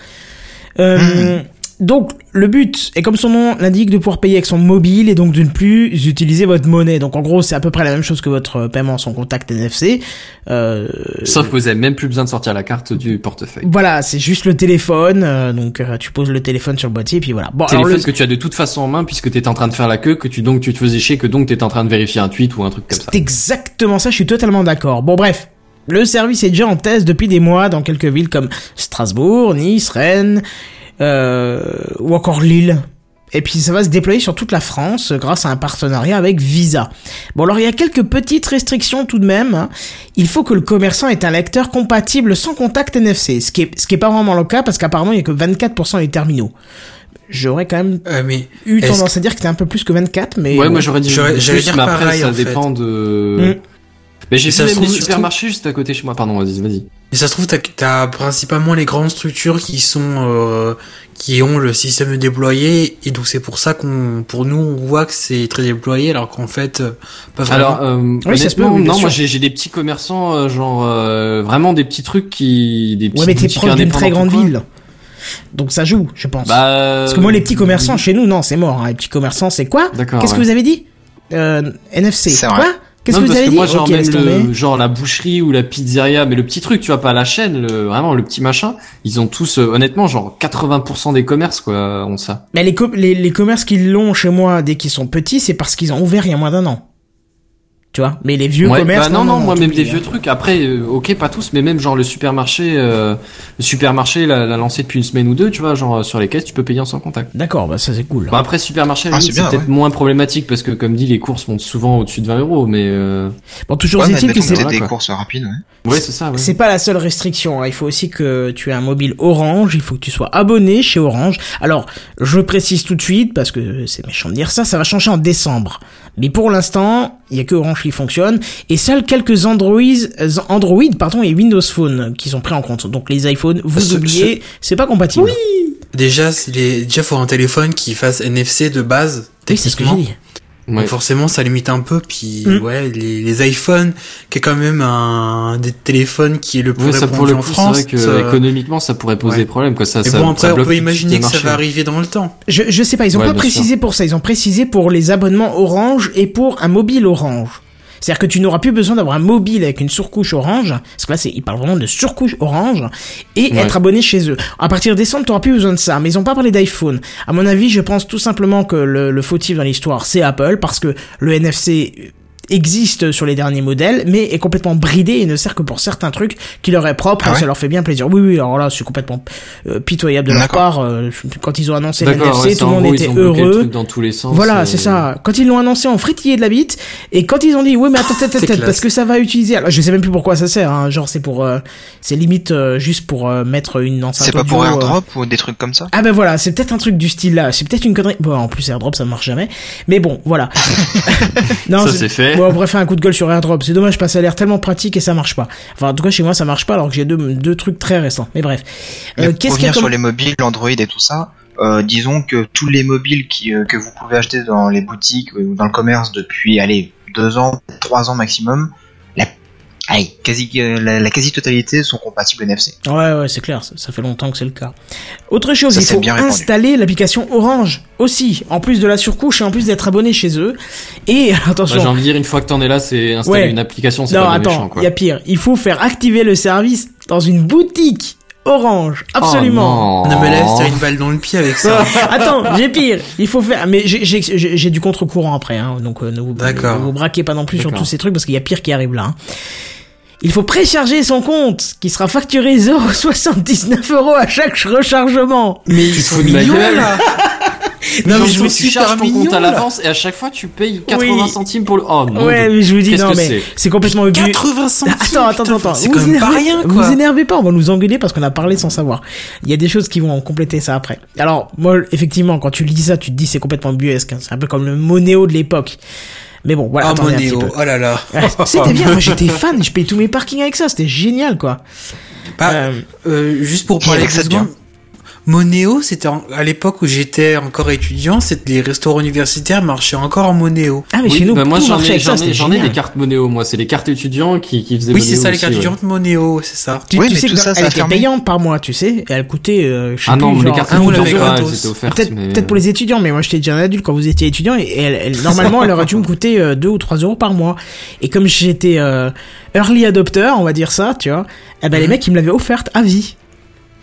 Euh, Donc le but est comme son nom l'indique de pouvoir payer avec son mobile et donc de ne plus utiliser votre monnaie. Donc en gros c'est à peu près la même chose que votre euh, paiement sans contact NFC. Euh, Sauf que vous avez même plus besoin de sortir la carte du portefeuille. voilà, c'est juste le téléphone, euh, donc euh, tu poses le téléphone sur le boîtier et puis voilà. Bon, alors Téléphone le- que tu as de toute façon en main puisque t'étais en train de faire la queue, que tu donc tu te faisais chier, que donc t'étais en train de vérifier un tweet ou un truc comme ça. C'est exactement ça, je suis totalement d'accord. Bon bref, le service est déjà en test depuis des mois dans quelques villes comme Strasbourg, Nice, Rennes ou encore Lille. Et puis ça va se déployer sur toute la France euh, grâce à un partenariat avec Visa. Bon alors il y a quelques petites restrictions tout de même. hein. Il faut que le commerçant ait un lecteur compatible sans contact NFC, ce qui est, ce qui est pas vraiment le cas parce qu'apparemment il y a que 24% des terminaux. J'aurais quand même Euh, mais eu tendance à dire que c'était un peu plus que 24, mais Ouais, bon. moi j'aurais dit J'aurais- plus, j'allais dire mais après pareil, ça en fait. dépend de. Mm. Mais j'ai Ça vu même trouve- supermarchés juste à côté chez moi. Pardon, vas-y, vas-y. Et ça se trouve, t'as, t'as principalement les grandes structures qui sont, euh, qui ont le système déployé, et donc c'est pour ça qu'on, pour nous, on voit que c'est très déployé, alors qu'en fait, euh, pas vraiment. Alors, euh, Oui, ça se peut, honnêtement, oui, bien non, moi sûr. j'ai j'ai des petits commerçants, euh, genre euh, vraiment des petits trucs qui, des petits Ouais, mais t'es proche d'une très grande ville. Donc ça joue, je pense. Bah, Parce que moi, les petits commerçants, chez nous, non, c'est mort. hein. Les petits commerçants, c'est quoi? D'accord, Qu'est-ce que vous avez dit? Euh, NFC. C'est Quoi? vrai. Qu'est-ce que vous parce avez que dit moi, genre, Ok, même le, tomber. genre la boucherie ou la pizzeria, mais le petit truc, tu vois, pas la chaîne, le, vraiment le petit machin, ils ont tous, euh, honnêtement, genre 80% des commerces, quoi, ont ça. Mais les, co- les, les commerces qui l'ont chez moi dès qu'ils sont petits, c'est parce qu'ils ont ouvert il y a moins d'un an. Tu vois Mais les vieux Ouais, commerces. bah non, non, moi même des hein. vieux trucs. Après, euh, ok, pas tous, mais même genre le supermarché, euh, le supermarché l'a l'a lancé depuis une semaine ou deux, tu vois, genre euh, sur les caisses, tu peux payer en sans contact. D'accord, bah ça c'est cool. Bon après supermarché, Ah, c'est c'est bien, peut-être moins problématique parce que comme dit, les courses montent souvent au-dessus de 20 euros, mais euh... Bon, toujours Ouais, est-il que c'est voilà, des quoi. courses rapides, ouais. ouais, c'est ça. Ouais. C'est pas la seule restriction. hein. Il faut aussi que tu aies un mobile Orange. Il faut que tu sois abonné chez Orange. Alors, je précise tout de suite parce que c'est méchant de dire ça. Ça va changer en décembre. Mais pour l'instant, il y a que Orange qui fonctionne et seuls quelques Android, euh, Android pardon et Windows Phone qui sont pris en compte. Donc les iPhones, vous Ce- oubliez, c'est pas compatible. Déjà, c'est les... déjà, faut un téléphone qui fasse NFC de base. Oui, c'est ce que j'ai techniquement. dit. Ouais. Donc forcément, ça limite un peu. Puis Mm. ouais, les, les iPhones, qui est quand même un des téléphones qui est le plus Ouais, ça répandu pour le en coup, c'est France. vrai que euh, économiquement, ça pourrait poser ouais. problème, quoi. Ça, Et ça, bon, après, ça on peut imaginer que ça va arriver dans le temps. Je, je sais pas, ils ont Ouais, pas précisé pour ça, ils ont précisé pour les abonnements Orange et pour un mobile Orange. C'est-à-dire que tu n'auras plus besoin d'avoir un mobile avec une surcouche orange, parce que là, c'est, ils parlent vraiment de surcouche orange, et Ouais. être abonné chez eux. À partir de décembre, tu n'auras plus besoin de ça, mais ils ont pas parlé d'iPhone. À mon avis, je pense tout simplement que le, le fautif dans l'histoire, c'est Apple, parce que le NFC existe sur les derniers modèles, mais est complètement bridé et ne sert que pour certains trucs qui leur est propre, Ah ouais ça leur fait bien plaisir. Oui, oui, alors là, c'est complètement euh, pitoyable de leur part. euh, quand ils ont annoncé D'accord, NFC, ouais, tout le monde gros, était heureux. dans tous les sens. Voilà, euh, c'est ça. Quand ils l'ont annoncé, on fritillait de la bite. Et quand ils ont dit, ouais, mais attends, attends, attends, parce que ça va utiliser. Alors, je sais même plus pourquoi ça sert. Hein. Genre, c'est pour, euh, c'est limite euh, juste pour euh, mettre une enceinte C'est pas pour euh, AirDrop ou des trucs comme ça Ah ben voilà, c'est peut-être un truc du style là. C'est peut-être une connerie. Bon, en plus AirDrop ça ne marche jamais. Mais bon, voilà. Ça, c'est fait. Bon, on pourrait faire un coup de gueule sur AirDrop. C'est dommage parce que ça a l'air tellement pratique et ça marche pas. Enfin, en tout cas chez moi ça marche pas alors que j'ai deux, deux trucs très récents. Mais bref. Euh, Qu'est-ce qu'il y a comme... sur les mobiles, Android et tout ça, euh, disons que tous les mobiles qui, euh, que vous pouvez acheter dans les boutiques ou dans le commerce depuis, allez, deux ans, trois ans maximum, la, allez, quasi, euh, la, la quasi-totalité sont compatibles NFC. Ouais, ouais, c'est clair, ça, ça fait longtemps que c'est le cas. Autre chose, Ça, il faut bien répandu. installer l'application Orange aussi, en plus de la surcouche et en plus d'être abonné chez eux. Et Bah, attention, j'ai envie de dire, une fois que t'en es là, c'est installer Ouais. une application, c'est non, pas attends, méchant, il y a pire. Il faut faire activer le service dans une boutique Orange, absolument. Oh, Non mais là, c'est une balle dans le pied avec ça. Attends, j'ai pire. Il faut faire, mais j'ai- j'ai j'ai- j'ai du contre-courant après, hein, donc euh, ne vous, ne vous braquez pas non plus sur tous ces trucs parce qu'il y a pire qui arrive là. hein. Il faut précharger son compte, qui sera facturé 0,79 euros à chaque rechargement. Mais ils te sont de mignons gueule. là. Non, mais je vous tu super charges ton compte à l'avance et à chaque fois tu payes 80 Oui. centimes pour le. Oh non. Ouais, mais je vous dis non, mais c'est complètement obus. 80 centimes. Attends, attends, putain, attends. C'est Vous quand même pas rien Vous quoi. énervez pas, on va nous engueuler parce qu'on a parlé sans savoir. Il y a des choses qui vont compléter ça après. Alors, moi, effectivement, quand tu lis ça, tu te dis c'est complètement buesque. hein. C'est un peu comme le Monéo de l'époque. Mais bon, voilà. Ah attendez un petit peu. oh là là. C'était bien, moi j'étais fan, je payais tous mes parkings avec ça, c'était génial quoi. Bah, Euh, euh, juste pour parler avec ça de bien. Monéo, c'était en- à l'époque où j'étais encore étudiant, c'était les restaurants universitaires marchaient encore en Monéo. Ah mais Oui, chez nous, bah moi tout j'en ai, j'en ai, des cartes Monéo, moi c'est les cartes étudiants qui, qui faisaient Oui, Monéo c'est ça, les cartes ouais. étudiantes Monéo, c'est ça. Tu, Oui, tu mais sais tout que ça, elle a était fermé. payante par mois, tu sais, et elle coûtait, euh, je sais Ah non, plus, les genre, cartes offertes. Peut-être mais- peut-être pour les étudiants, mais moi j'étais déjà un adulte quand vous étiez étudiant et elle, elle- normalement elle aurait dû me coûter euh, 2 ou 3 euros par mois. Et comme j'étais euh, early adopter, on va dire ça, tu vois, eh ben les mecs ils me l'avaient offerte à vie.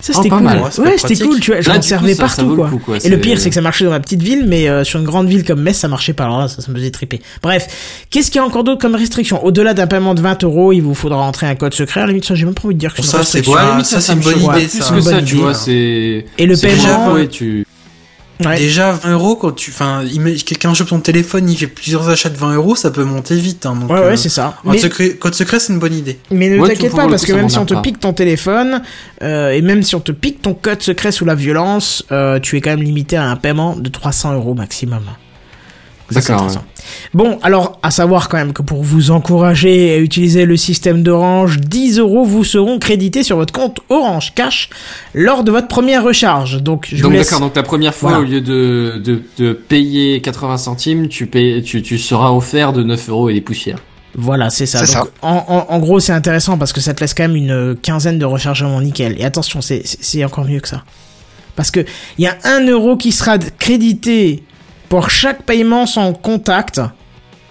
Ça Oh, c'était pas cool. mal. Ouais, c'était cool, tu vois, je Là, m'en du coup, servais ça- ça partout le quoi. coup, quoi, Et le pire c'est que ça marchait dans ma petite ville, mais euh, sur une grande ville comme Metz ça marchait pas. Alors là ça, ça me faisait triper. Bref, qu'est-ce qu'il y a encore d'autre comme restriction? Au-delà d'un paiement de 20 euros, il vous faudra entrer un code secret. À la limite ça j'ai même pas envie de dire que c'est une ça, c'est restriction. quoi Ouais, à la limite, ça, c'est me une bonne idée, pas ça. Que ça, tu vois, c'est. Et le paiement, ouais. Ouais. Déjà 20 euros quand tu, enfin, quelqu'un chope ton téléphone, il fait plusieurs achats de 20 euros, ça peut monter vite. Hein, donc, Ouais, euh, ouais, c'est ça. Code Mais- secret, code secret, c'est une bonne idée. Mais ne Ouais, t'inquiète pas, parce que même si on te pique ton téléphone, euh, et même si on te pique ton code secret sous la violence, euh, tu es quand même limité à un paiement de 300 euros maximum. D'accord, intéressant. Bon, alors, à savoir quand même que pour vous encourager à utiliser le système d'Orange, 10 euros vous seront crédités sur votre compte Orange Cash lors de votre première recharge. Donc, je donc vous laisse... d'accord, donc la première fois, Voilà. au lieu de, de, de payer 80 centimes, tu, payes, tu, tu seras offert de 9 euros et des poussières. Voilà, c'est ça. Donc, En, en, en gros, c'est intéressant parce que ça te laisse quand même une quinzaine de rechargements nickel. Et attention, c'est- c'est c'est encore mieux que ça. Parce que il y a un euro qui sera crédité pour chaque paiement sans contact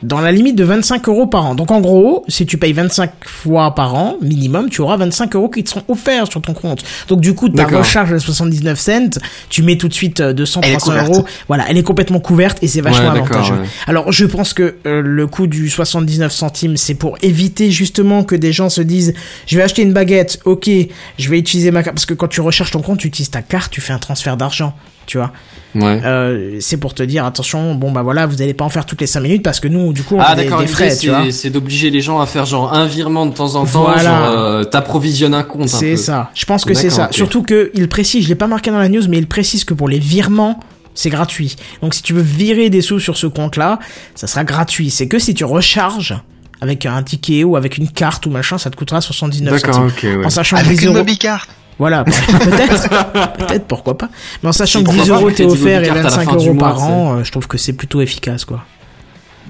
dans la limite de 25 euros par an. Donc en gros, si tu payes 25 fois par an, minimum, tu auras 25 euros qui te seront offerts sur ton compte. Donc du coup, ta recharge à 79 cents, tu mets tout de suite euh, 200, Elle est 300 couverte. euros. Voilà, elle est complètement couverte et c'est vachement Ouais, avantageux. ouais. Alors je pense que euh, le coût du 79 centimes, c'est pour éviter justement que des gens se disent je vais acheter une baguette, ok, je vais utiliser ma carte. Parce que quand tu recherches ton compte, tu utilises ta carte, tu fais un transfert d'argent, tu vois. Ouais. Euh, c'est pour te dire attention, bon bah voilà, vous allez pas en faire toutes les 5 minutes parce que nous, du coup, on Ah a des, frais, tu vois. c'est, c'est d'obliger les gens à faire genre un virement de temps en temps, Voilà. genre euh, t'approvisionnes un compte C'est ça. Je pense que c'est ça. Surtout que il précise, je l'ai pas marqué dans la news, mais il précise que pour les virements, c'est gratuit. Donc si tu veux virer des sous sur ce compte-là, ça sera gratuit. C'est que si tu recharges avec un ticket ou avec une carte ou machin, ça te coûtera 79 D'accord, centimes. ok, ouais. En sachant que Avec 10 une euros. Voilà, peut-être, peut-être, pourquoi pas. Mais en sachant Si, que 10 pourquoi pas, euros t'es offert et Mobicard à la 25 fin du euros mois, par an, euh, je trouve que c'est plutôt efficace, quoi.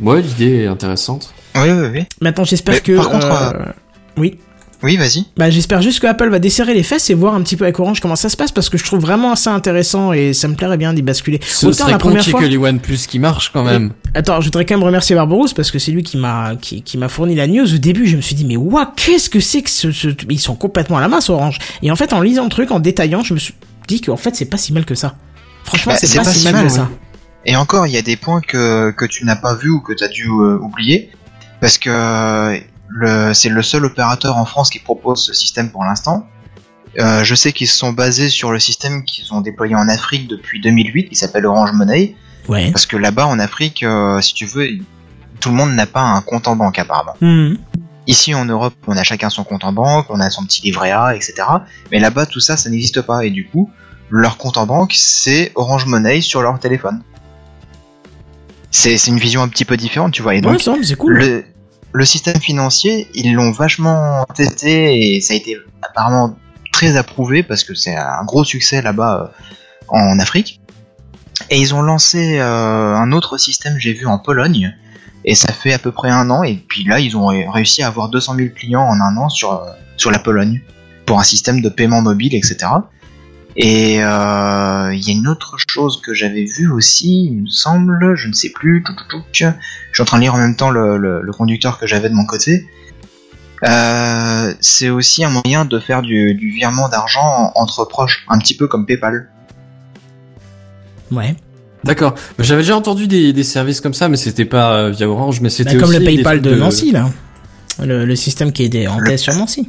Ouais, l'idée est intéressante. Oui, oui, oui. Maintenant, j'espère que. par contre, euh, Oui. Oui, vas-y. Bah, j'espère juste que Apple va desserrer les fesses et voir un petit peu avec Orange comment ça se passe parce que je trouve vraiment assez intéressant et ça me plairait bien d'y basculer. Ce Autant serait la première fois. que les OnePlus qui marchent quand même. Attends, je voudrais quand même remercier Barbarousse parce que c'est lui qui m'a qui, qui m'a fourni la news. Au début, je me suis dit mais waouh, qu'est-ce que c'est que ce, ce- ils sont complètement à la masse Orange. Et en fait, en lisant le truc, en détaillant, je me suis dit qu'en fait, c'est pas si mal que ça. Franchement, Bah, c'est pas, si mal, que ouais. ça. Et encore, il y a des points que, que tu n'as pas vu ou que tu as dû euh, oublier. Parce que euh, c'est le seul opérateur en France qui propose ce système pour l'instant. Euh, je sais qu'ils se sont basés sur le système qu'ils ont déployé en Afrique depuis 2008, qui s'appelle Orange Money. Ouais. Parce que là-bas, en Afrique, euh, si tu veux, tout le monde n'a pas un compte en banque apparemment. Hmm. Ici en Europe, on a chacun son compte en banque, on a son petit livret A, etc. Mais là-bas, tout ça, ça n'existe pas. Et du coup, leur compte en banque, c'est Orange Money sur leur téléphone. C'est une vision un petit peu différente, tu vois. Et donc, Ouais, ça, cool. le, le système financier, ils l'ont vachement testé et ça a été apparemment très approuvé parce que c'est un gros succès là-bas euh, en Afrique. Et ils ont lancé euh, un autre système, j'ai vu en Pologne, et ça fait à peu près un an. Et puis là, ils ont ré- réussi à avoir 200 000 clients en un an sur euh, sur la Pologne pour un système de paiement mobile, etc. Et euh, il y a une autre chose que j'avais vue aussi, il me semble, je ne sais plus. Je suis en train de lire en même temps le, le- le conducteur que j'avais de mon côté. Euh, c'est aussi un moyen de faire du, du virement d'argent entre proches, un petit peu comme PayPal. Ouais. D'accord. J'avais déjà entendu des, des services comme ça, mais c'était pas euh, via Orange, mais Bah, c'était comme aussi le PayPal de Nancy là. Le, le système qui est des- en Le- test sur Nancy.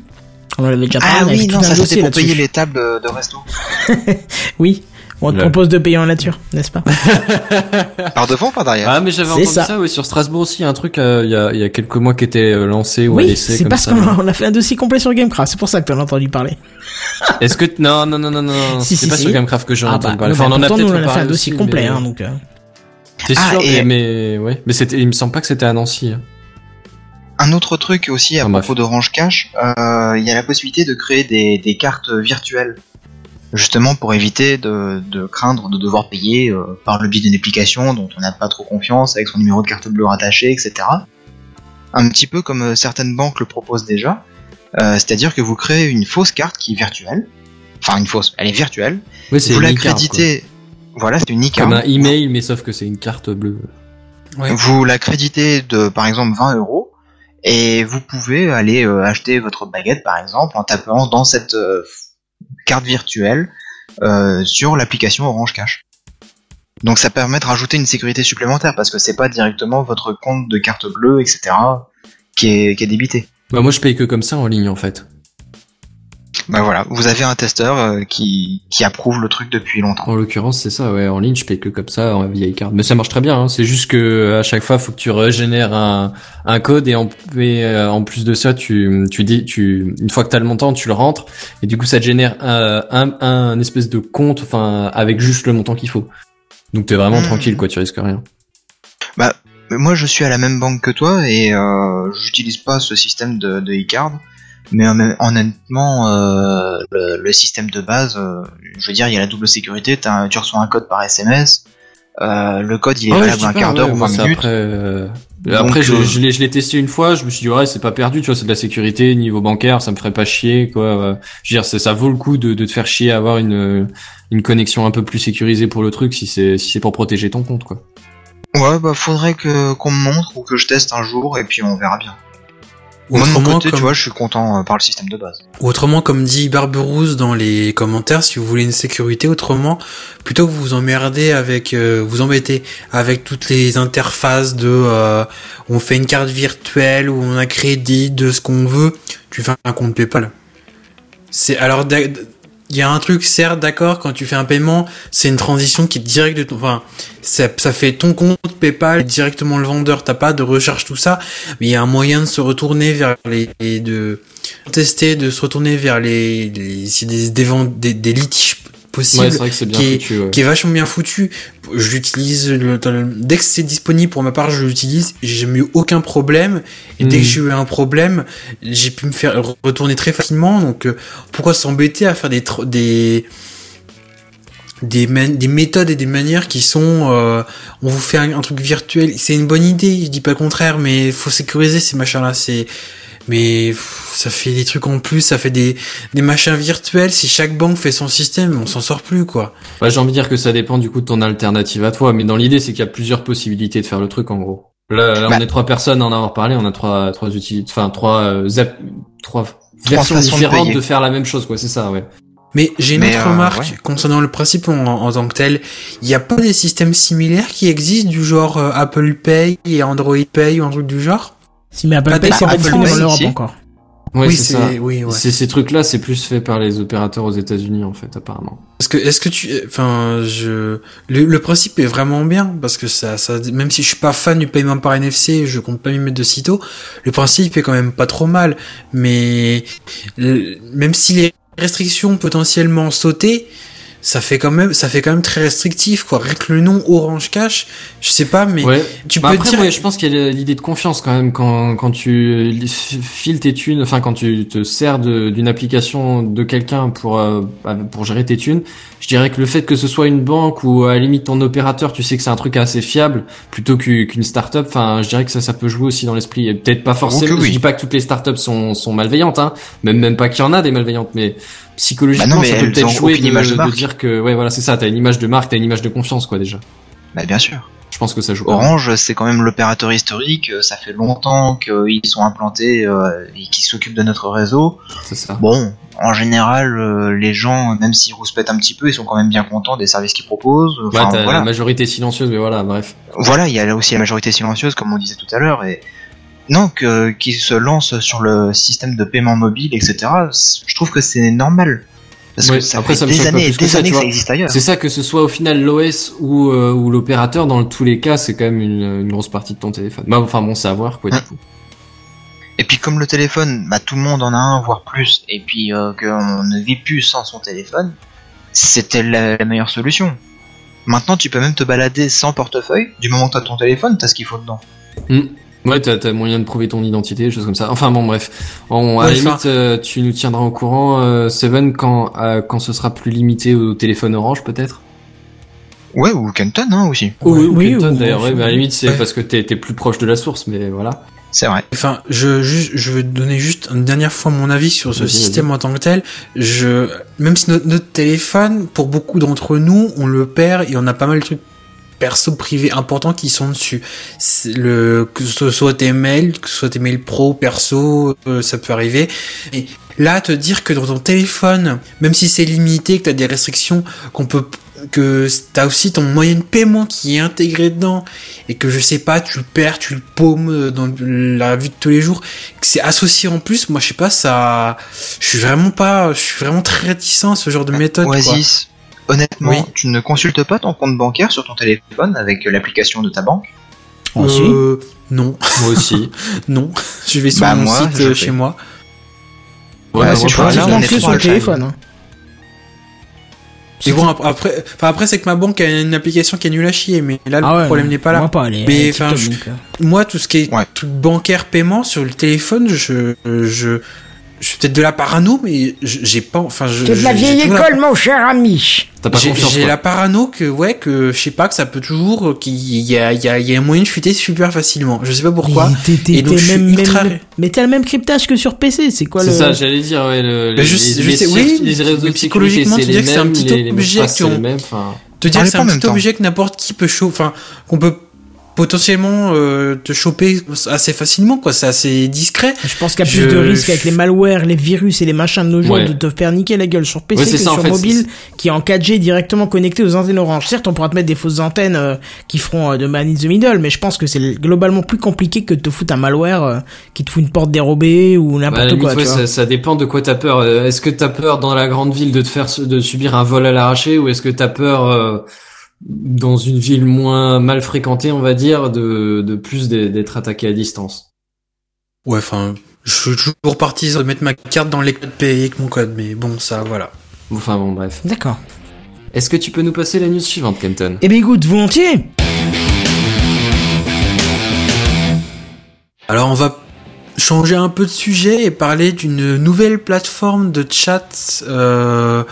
On en avait déjà parlé Ah oui, non, ça c'était pour payer les tables de, resto. Oui. On te propose de payer en nature, n'est-ce pas Par devant, par derrière. Ah mais j'avais entendu ça. ça, oui, sur Strasbourg aussi, un truc euh, il y, a, il y a quelques mois qui était euh, lancé ou Oui, c'est parce qu'on a, a fait un dossier complet sur Gamecraft, c'est pour ça que t'en as entendu parler. Est-ce que non non non non non, Si, c'est si, pas si. sur Gamecraft que j'ai Ah entendu bah, parler. Enfin, on en a pourtant, peut-être nous, on a fait un dossier aussi, complet, mais- hein, donc. euh, T'es Ah, sûr et- mais, mais ouais, mais c'était il me semble pas que c'était à Nancy. hein. Un autre truc aussi à Ah, propos d'Orange Cash, euh, il y a la possibilité de créer des, des cartes virtuelles. Justement pour éviter de, de craindre de devoir payer euh, par le biais d'une application dont on n'a pas trop confiance, avec son numéro de carte bleue rattaché, etc. Un petit peu comme euh, certaines banques le proposent déjà. Euh, C'est-à-dire que vous créez une fausse carte qui est virtuelle. Enfin une fausse, elle est virtuelle. Oui, c'est Vous la créditez... Voilà, c'est une e-card. comme un email mais sauf que c'est une carte bleue. Vous la créditez de par exemple 20 euros et vous pouvez aller euh, acheter votre baguette par exemple en tapant dans cette euh, carte virtuelle euh, sur l'application Orange Cash. Donc ça permet de rajouter une sécurité supplémentaire parce que c'est pas directement votre compte de carte bleue etc qui est, qui est débité. Bah moi je paye que comme ça en ligne en fait. Bah voilà, vous avez un testeur euh, qui, qui approuve le truc depuis longtemps. En l'occurrence c'est ça ouais en ligne je paye que comme ça en via e-card. Mais ça marche très bien. Hein. C'est juste que à chaque fois faut que tu régénères un, un code et en, et, euh, en plus de ça tu tu dis tu une fois que t'as le montant tu le rentres et du coup ça te génère un, un, un espèce de compte enfin avec juste le montant qu'il faut. Donc t'es vraiment Mmh. tranquille quoi tu risques rien. mais moi je suis à la même banque que toi et euh, j'utilise pas ce système de, de e-card. Mais honnêtement, euh, le, le système de base, euh, je veux dire, il y a la double sécurité. tu reçois un code par SMS. euh, le code il est Ah ouais, valable un quart d'heure ouais, ou moi, 20 c'est minutes. Après, euh, après je, je l'ai je l'ai testé une fois, je me suis dit ouais c'est pas perdu, tu vois, c'est de la sécurité niveau bancaire, ça me ferait pas chier quoi. Je veux dire, c'est- ça vaut le coup de, de te faire chier à avoir une une connexion un peu plus sécurisée pour le truc si c'est si c'est pour protéger ton compte quoi. Ouais, bah faudrait que qu'on me montre ou que je teste un jour et puis on verra bien. Moi de mon Autrement, côté, comme- tu vois, je suis content euh, par le système de base. Autrement, comme dit Barberousse dans les commentaires, si vous voulez une sécurité, autrement, plutôt que vous vous emmerdez avec, euh, vous embêtez avec toutes les interfaces de, euh, on fait une carte virtuelle ou on a crédit de ce qu'on veut, tu fais un compte PayPal. C'est alors, il y a un truc, certes, d'accord, quand tu fais un paiement, c'est une transition qui est directe de ton, enfin, ça, ça fait ton compte PayPal directement le vendeur, t'as pas de recherche tout ça, mais il y a un moyen de se retourner vers les, de tester, de se retourner vers les, les des, des, des, des litiges Ouais, que bien qui est- foutu. ouais. qui est vachement bien foutu. Je l'utilise dès que c'est disponible pour ma part, je l'utilise. J'ai eu aucun problème. Et dès que j'ai eu un problème, j'ai pu me faire retourner très facilement. Donc euh, pourquoi s'embêter à faire des des des, des méthodes et des manières qui sont euh, on vous fait un, un truc virtuel c'est une bonne idée je dis pas le contraire mais faut sécuriser ces machins là c'est mais pff, ça fait des trucs en plus ça fait des, des machins virtuels si chaque banque fait son système on s'en sort plus quoi Ouais, j'ai envie de dire que ça dépend du coup de ton alternative à toi, mais dans l'idée, c'est qu'il y a plusieurs possibilités de faire le truc en gros. Là, là, Bah. on est trois personnes à en avoir parlé, on a trois trois utilités, enfin trois euh, zap- trois versions de différentes de, faire la même chose quoi, c'est ça, ouais. Mais j'ai une autre euh, remarque ouais. concernant le principe en, en tant que tel. Il n'y a pas des systèmes similaires qui existent du genre euh, Apple Pay et Android Pay ou un truc du genre? Si, mais Apple Pay, c'est pas disponible en Europe encore. Ouais, Oui, c'est ça. oui, ouais. C'est ces trucs-là, c'est plus fait par les opérateurs aux États-Unis en fait, apparemment. Parce que est-ce que tu, enfin, je, le, le principe est vraiment bien parce que ça, ça, même si je suis pas fan du paiement par NFC, je compte pas m'y mettre de sitôt. Le principe est quand même pas trop mal, mais le- même si les restrictions potentiellement sautées, ça fait quand même, ça fait quand même très restrictif quoi. Rien que le nom Orange Cash, je sais pas, mais ouais. tu Bah peux après, dire. ouais, je pense qu'il y a l'idée de confiance quand même quand quand tu files tes thunes, enfin quand tu te sers d'une application de quelqu'un pour euh, bah, pour gérer tes thunes. Je dirais que le fait que ce soit une banque ou à la limite ton opérateur, tu sais que c'est un truc assez fiable plutôt qu'u- qu'une start-up. Enfin, je dirais que ça ça peut jouer aussi dans l'esprit. Et Peut-être pas forcément. oui. Je dis pas que toutes les start-up sont sont malveillantes, hein. Même même pas qu'il y en a des malveillantes, mais psychologiquement Bah non, ça peut peut-être jouer de, image de de dire que ouais voilà c'est ça. T'as une image de marque, t'as une image de confiance quoi déjà. Bah bien sûr. Je pense que ça joue. Orange, c'est quand même l'opérateur historique. euh, Ça fait longtemps qu'ils sont implantés euh, et qu'ils s'occupent de notre réseau. C'est ça. Bon, en général, euh, les gens, même s'ils rouspètent un petit peu, ils sont quand même bien contents des services qu'ils proposent. Ouais, Enfin, t'as voilà. la majorité silencieuse, mais voilà, bref. Voilà, il y a là aussi la majorité silencieuse, comme on disait tout à l'heure, et non, que qu'ils se lancent sur le système de paiement mobile, etc. Je trouve que c'est normal. Parce Ouais, que ça après, fait ça des années et des ça, années tu que ça existe ailleurs. C'est ça que ce soit au final l'OS ou, euh, ou l'opérateur, dans tous les cas, c'est quand même une, une grosse partie de ton téléphone. Bah, enfin bon, c'est à voir, quoi, du coup. Et puis comme le téléphone, bah tout le monde en a un, voire plus, et puis euh, qu'on ne vit plus sans son téléphone, c'était la, la meilleure solution. Maintenant, tu peux même te balader sans portefeuille. Du moment que t'as ton téléphone, t'as ce qu'il faut dedans. Ouais, t'as, t'as moyen de prouver ton identité, des choses comme ça. Enfin bon, bref. On, à la limite, euh, tu nous tiendras au courant, euh, Seven, quand, euh, quand ce sera plus limité au téléphone orange, peut-être? Ouais, ou Kenton, hein, aussi. Oui, ou oui, Kenton, ou- d'ailleurs. Ouais, mais à la limite, c'est Ouais. parce que t'es, t'es plus proche de la source, mais voilà. C'est vrai. Enfin, je, juste, je veux donner juste une dernière fois mon avis sur ce Vas-y, système en tant que tel. Je, même si notre, notre téléphone, pour beaucoup d'entre nous, on le perd et on a pas mal de trucs perso privés importants qui sont dessus. Le, que ce soit tes mails, que ce soit tes mails pro, perso, euh, ça peut arriver. Et là, te dire que dans ton téléphone, même si c'est limité, que t'as des restrictions, qu'on peut, que t'as aussi ton moyen de paiement qui est intégré dedans, et que je sais pas, tu le perds, tu le paumes euh, dans la vie de tous les jours, que c'est associé en plus, moi je sais pas, ça, je suis vraiment pas, je suis vraiment très réticent à ce genre de méthode. quoi. Honnêtement, Oui. tu ne consultes pas ton compte bancaire sur ton téléphone avec l'application de ta banque si. Euh, non, Moi aussi. non, je vais sur Bah, mon moi, site je euh, chez moi. Ouais, Ouais, bah, c'est que trois sur le téléphone. hein. Mais bon, ap- après, enfin après c'est que ma banque a une application qui est nulle à chier, mais là le Ah ouais, problème n'est pas là. Moi pas, elle est- Mais, je- euh. Moi, tout ce qui est Ouais. bancaire, paiement sur le téléphone, je, je, je suis peut-être de la parano, mais je- j'ai pas, enfin, je. C'est de la je- vieille école, mon cher ami. T'as pas J'ai confiance, j'ai la parano que, ouais, que je sais pas, que ça peut toujours, euh, qu'il y a, il y a, il y a un moyen de fuiter super facilement. Je sais pas pourquoi. Mais t'es- t'es- Et donc, t'es je suis même, ultra- même- mais t'as le même cryptage que sur PC, c'est quoi C'est le... ça, j'allais dire, ouais, le, Mais les, je- les, je les sais, oui, les réseaux psychologiquement, c'est tu les dis que c'est un mêmes, petit objet c'est enfin... Te dire que c'est un petit objet que n'importe qui peut choper, enfin, qu'on peut potentiellement euh, te choper assez facilement, quoi. C'est assez discret. Je pense qu'il y a plus Je- de risques avec les malwares, les virus et les machins de nos jours Ouais. de te faire niquer la gueule sur PC Ouais, que ça, en sur fait, mobile qui est en 4G directement connecté aux antennes orange. Certes, on pourra te mettre des fausses antennes euh, qui feront euh, de man in the middle, mais je pense que c'est globalement plus compliqué que de te foutre un malware euh, qui te fout une porte dérobée ou Bah, n'importe limite, quoi. ouais, tu vois. ça, ça dépend de quoi t'as peur. Est-ce que t'as peur dans la grande ville de te faire de subir un vol à l'arraché ou est-ce que t'as peur euh, dans une ville moins mal fréquentée, on va dire, de, de plus d'être attaqué à distance Ouais, enfin, je suis toujours partisan de mettre ma carte dans les codes payés avec mon code, mais bon, ça, voilà. Enfin bon, bref. D'accord. Est-ce que tu peux nous passer la news suivante, Kenton? Eh bien écoute, volontiers Alors, on va changer un peu de sujet et parler d'une nouvelle plateforme de chat euh,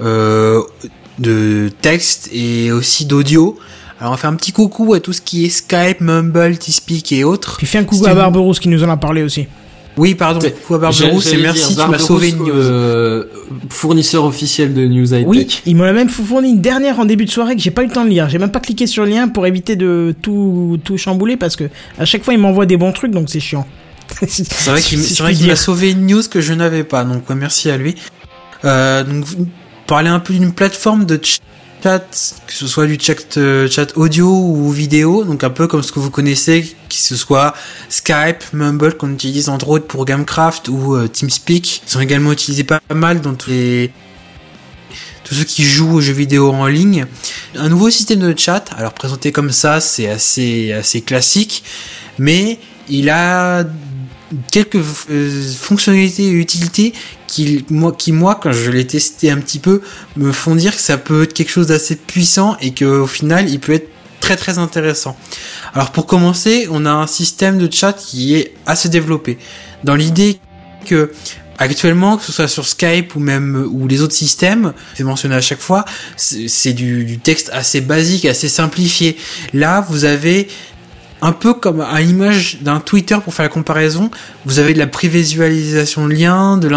euh, de texte et aussi d'audio. Alors, on fait un petit coucou à tout ce qui est Skype, Mumble, Teamspeak et autres. Puis fais un coucou à Barberousse qui nous en a parlé aussi. Oui, pardon. C'est- Coucou à Barberousse et merci, dire, tu m'as sauvé une news. euh, fournisseur officiel de News High Oui, Tech. il m'en a même fourni une dernière en début de soirée que j'ai pas eu le temps de lire. J'ai même pas cliqué sur le lien pour éviter de tout, tout chambouler parce que à chaque fois il m'envoie des bons trucs donc c'est chiant. C'est vrai qu'il Si m'a sauvé une news que je n'avais pas, donc ouais, merci à lui. Euh, donc parler un peu d'une plateforme de chat, que ce soit du chat, euh, chat audio ou vidéo, donc un peu comme ce que vous connaissez, que ce soit Skype, Mumble qu'on utilise entre autres pour Gamecraft ou euh, TeamSpeak, ils sont également utilisés pas mal dans tous les tous ceux qui jouent aux jeux vidéo en ligne. Un nouveau système de chat, alors présenté comme ça, c'est assez assez classique, mais il a quelques euh, fonctionnalités et utilités qui moi, quand je l'ai testé un petit peu me font dire que ça peut être quelque chose d'assez puissant et que au final il peut être très très intéressant. Alors pour commencer, on a un système de chat qui est assez développé dans l'idée que actuellement que ce soit sur Skype ou même ou les autres systèmes, c'est mentionné à chaque fois, c'est du texte assez basique, assez simplifié. Là, vous avez un peu comme à l'image d'un Twitter pour faire la comparaison, vous avez de la prévisualisation de liens, de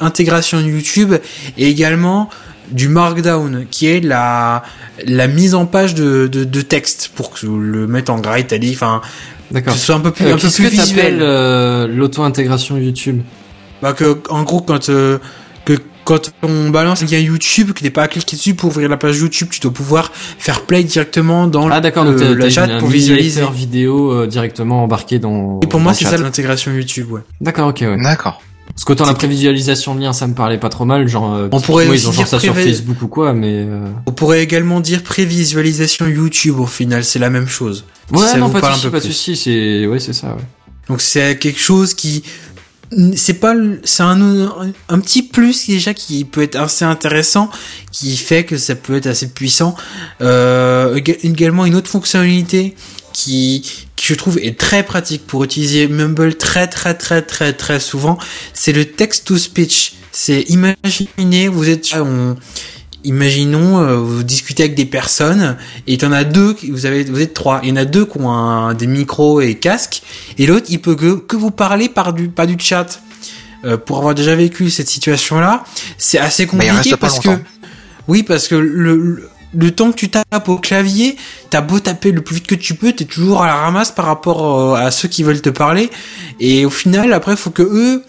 l'intégration YouTube et également du markdown qui est la la mise en page de, de, de texte pour que le mettre en gras italique enfin que ce soit un peu plus Euh, un peu Qu'est-ce plus que visuel. euh, l'auto-intégration YouTube? Bah que en gros quand euh, quand on balance un lien YouTube que t'es pas à cliquer dessus pour ouvrir la page YouTube tu dois pouvoir faire play directement dans Ah d'accord, le, donc la chat pour visualiser vidéo euh, directement embarqué dans. et pour dans moi c'est ça l'intégration YouTube ouais D'accord, ok, ouais. D'accord. Parce qu'autant la prévisualisation de lien, ça me parlait pas trop mal, genre. euh, On pourrait aussi ils ont genre dire ça sur Facebook ou quoi, mais. euh, On pourrait également dire prévisualisation YouTube au final, c'est la même chose. Si Ouais, ça non, vous pas de parle un souci, peu pas de souci, c'est, ouais, c'est ça, ouais. Donc c'est quelque chose qui c'est pas c'est un, un petit plus déjà qui peut être assez intéressant qui fait que ça peut être assez puissant. Euh, éga- également une autre fonctionnalité qui qui je trouve est très pratique pour utiliser Mumble très très très très très souvent c'est le text to speech. C'est imaginez vous êtes on, imaginons euh, vous discutez avec des personnes et il y en a deux vous avez vous êtes trois. Il y en a deux qui ont un- des micros et casques et l'autre il peut que, que vous parler par du pas du chat. Euh, pour avoir déjà vécu cette situation là c'est assez Bah, compliqué parce que oui parce que le, le le temps que tu tapes au clavier, t'as beau taper le plus vite que tu peux, t'es toujours à la ramasse par rapport euh, à ceux qui veulent te parler. Et au final, après, faut que eux,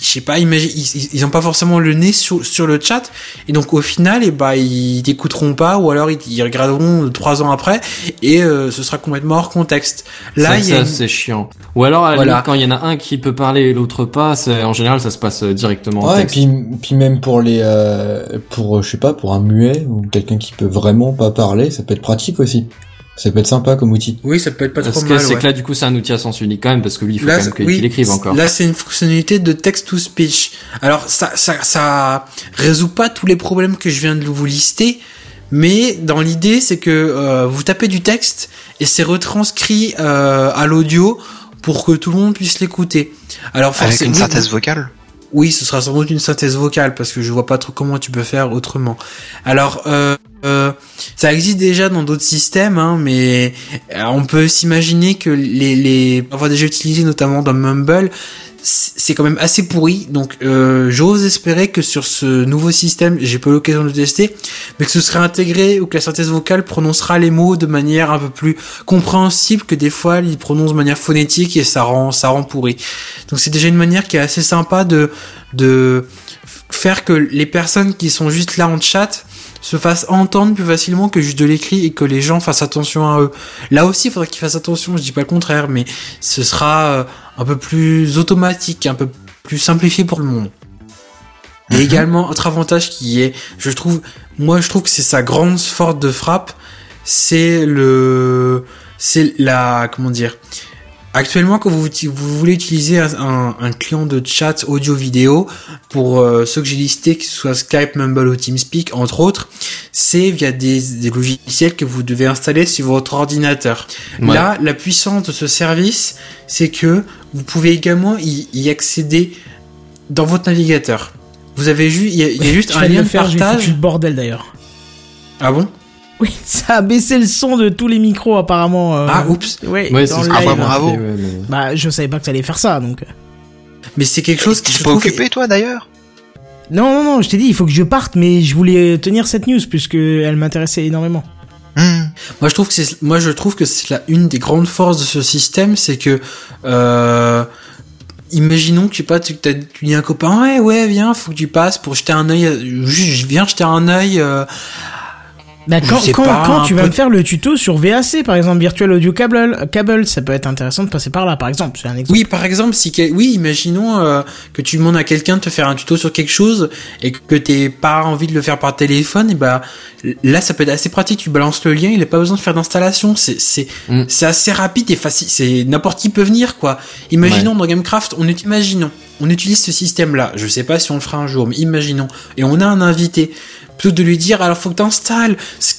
je sais pas, imagine, ils, ils ont pas forcément le nez sur, sur le chat. Et donc, au final, et bah, ils t'écouteront pas, ou alors ils, ils regarderont trois ans après, et euh, ce sera complètement hors contexte. Là, Ça, il y a ça, une- c'est chiant. Ou alors, à la Voilà. limite, quand il y en a un qui peut parler et l'autre pas, c'est, en général, ça se passe euh, directement en Ouais, et texte. puis, puis même pour les, euh, pour, euh, je sais pas, pour un muet ou quelqu'un qui peut vraiment pas parler, ça peut être pratique aussi. Ça peut être sympa comme outil. Oui, ça peut être pas Parce trop que mal. c'est ouais. que là, du coup, c'est un outil à sens unique quand même, parce que lui, il faut Là, quand même qu'il oui, écrive encore. Là, c'est une fonctionnalité de text to speech. Alors, ça, ça, ça résout pas tous les problèmes que je viens de vous lister, mais dans l'idée, c'est que euh, vous tapez du texte et c'est retranscrit euh, à l'audio pour que tout le monde puisse l'écouter. Alors, Avec forcément, une oui, synthèse vocale? oui, ce sera sans doute une synthèse vocale parce que je vois pas trop comment tu peux faire autrement. Alors, euh, euh, ça existe déjà dans d'autres systèmes, hein, mais euh, on peut s'imaginer que les, les avoir déjà utilisé notamment dans Mumble, c'est quand même assez pourri. Donc, euh, j'ose espérer que sur ce nouveau système, j'ai pas l'occasion de le tester, mais que ce sera intégré ou que la synthèse vocale prononcera les mots de manière un peu plus compréhensible que des fois ils prononcent de manière phonétique et ça rend ça rend pourri. Donc c'est déjà une manière qui est assez sympa de de faire que les personnes qui sont juste là en chat se fassent entendre plus facilement que juste de l'écrit et que les gens fassent attention à eux. Là aussi, il faudrait qu'ils fassent attention, je dis pas le contraire, mais ce sera euh, un peu plus automatique, un peu plus simplifié pour le monde. Et également, autre avantage qui est, je trouve, moi je trouve que c'est sa grande force de frappe, c'est le, c'est la, comment dire, Actuellement, quand vous, voulez utiliser un, client de chat audio-vidéo, pour euh, ceux que j'ai listés, que ce soit Skype, Mumble ou TeamSpeak, entre autres, c'est via des, des logiciels que vous devez installer sur votre ordinateur. Ouais. Là, la puissance de ce service, c'est que vous pouvez également y, y accéder dans votre navigateur. Vous avez juste, il y a, il y a juste Je un lien le de faire, partage. foutu le bordel d'ailleurs. Ah bon? Oui, ça a baissé le son de tous les micros apparemment. euh, Ah oups. Ouais, Ouais, dans le Ah bah, bravo. Ouais, mais- Bah, je savais pas que t'allais faire ça, donc. euh. Mais c'est quelque chose Tu que je pas trouve. occupé, toi, d'ailleurs? Non, non, non, je t'ai dit, il faut que je parte, mais je voulais tenir cette news puisque elle m'intéressait énormément. Hmm. Moi je trouve que c'est moi je trouve que c'est la une des grandes forces de ce système, c'est que euh, imaginons que sais pas tu, tu dis à un copain ouais ouais viens faut que tu passes pour jeter un œil euh, juste je viens jeter un œil euh, Bah, quand, sais quand, pas, quand un tu vas peu- me faire le tuto sur VAC, par exemple, Virtual Audio Cable, cable, ça peut être intéressant de passer par là, par exemple. C'est un exemple. oui par exemple si oui imaginons euh, que tu demandes à quelqu'un de te faire un tuto sur quelque chose et que t'aies pas envie de le faire par téléphone et bah là ça peut être assez pratique. Tu balances le lien il a pas besoin de faire d'installation. C'est c'est Mm. c'est assez rapide et facile c'est n'importe qui peut venir quoi. Imaginons dans Gamecraft on est imaginons on utilise ce système là je sais pas si on le fera un jour mais imaginons. Et on a un invité plutôt que de lui dire alors faut que t'installes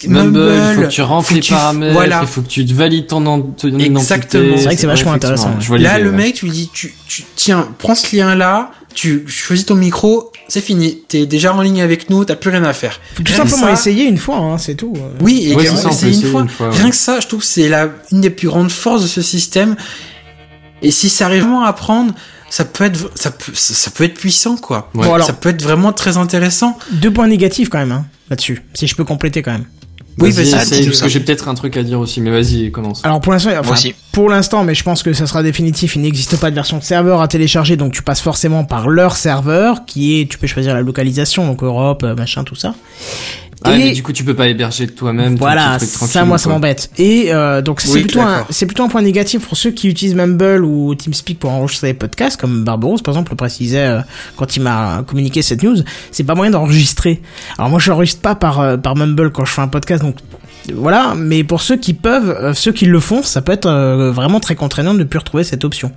Mumble, il faut que tu que les paramètres, voilà il faut que tu te valides ton, en- ton identité. Exactement. C'est vrai que c'est vachement intéressant, Je vois Là, le mec, tu lui dis, tu, tu, tiens, prends ce lien-là, tu choisis ton micro, c'est fini. T'es déjà en ligne avec nous, t'as plus rien à faire. Faut tout Rien simplement ça- essayer une fois, hein, c'est tout. Oui, et Ouais, ça, essayer une essayer fois. une fois, ouais. Rien que ça, je trouve que c'est la, une des plus grandes forces de ce système. Et si ça arrive vraiment à prendre, ça peut être, ça peut, ça peut être puissant, quoi. Ouais. Bon, alors, Ça peut être vraiment très intéressant. deux points négatifs quand même, hein, là-dessus. Si je peux compléter quand même. Oui, Vas-y, parce que j'ai peut-être un truc à dire aussi, mais vas-y, commence. Alors pour l'instant, enfin, aussi. pour l'instant, mais je pense que ça sera définitif. Il n'existe pas de version de serveur à télécharger, donc tu passes forcément par leur serveur, qui est, tu peux choisir la localisation, donc Europe, euh, machin, tout ça. Ah, Et- mais du coup, tu peux pas héberger toi-même. ton Voilà, ça moi ça m'embête. Et euh, donc c'est Oui, plutôt un, d'accord. c'est plutôt un point négatif pour ceux qui utilisent Mumble ou TeamSpeak pour enregistrer des podcasts, comme Barbaros par exemple le précisait euh, quand il m'a communiqué cette news. C'est pas moyen d'enregistrer. Alors moi je n'enregistre pas par euh, par Mumble quand je fais un podcast, donc voilà. Mais pour ceux qui peuvent, euh, ceux qui le font, ça peut être vraiment très contraignant de ne plus retrouver cette option.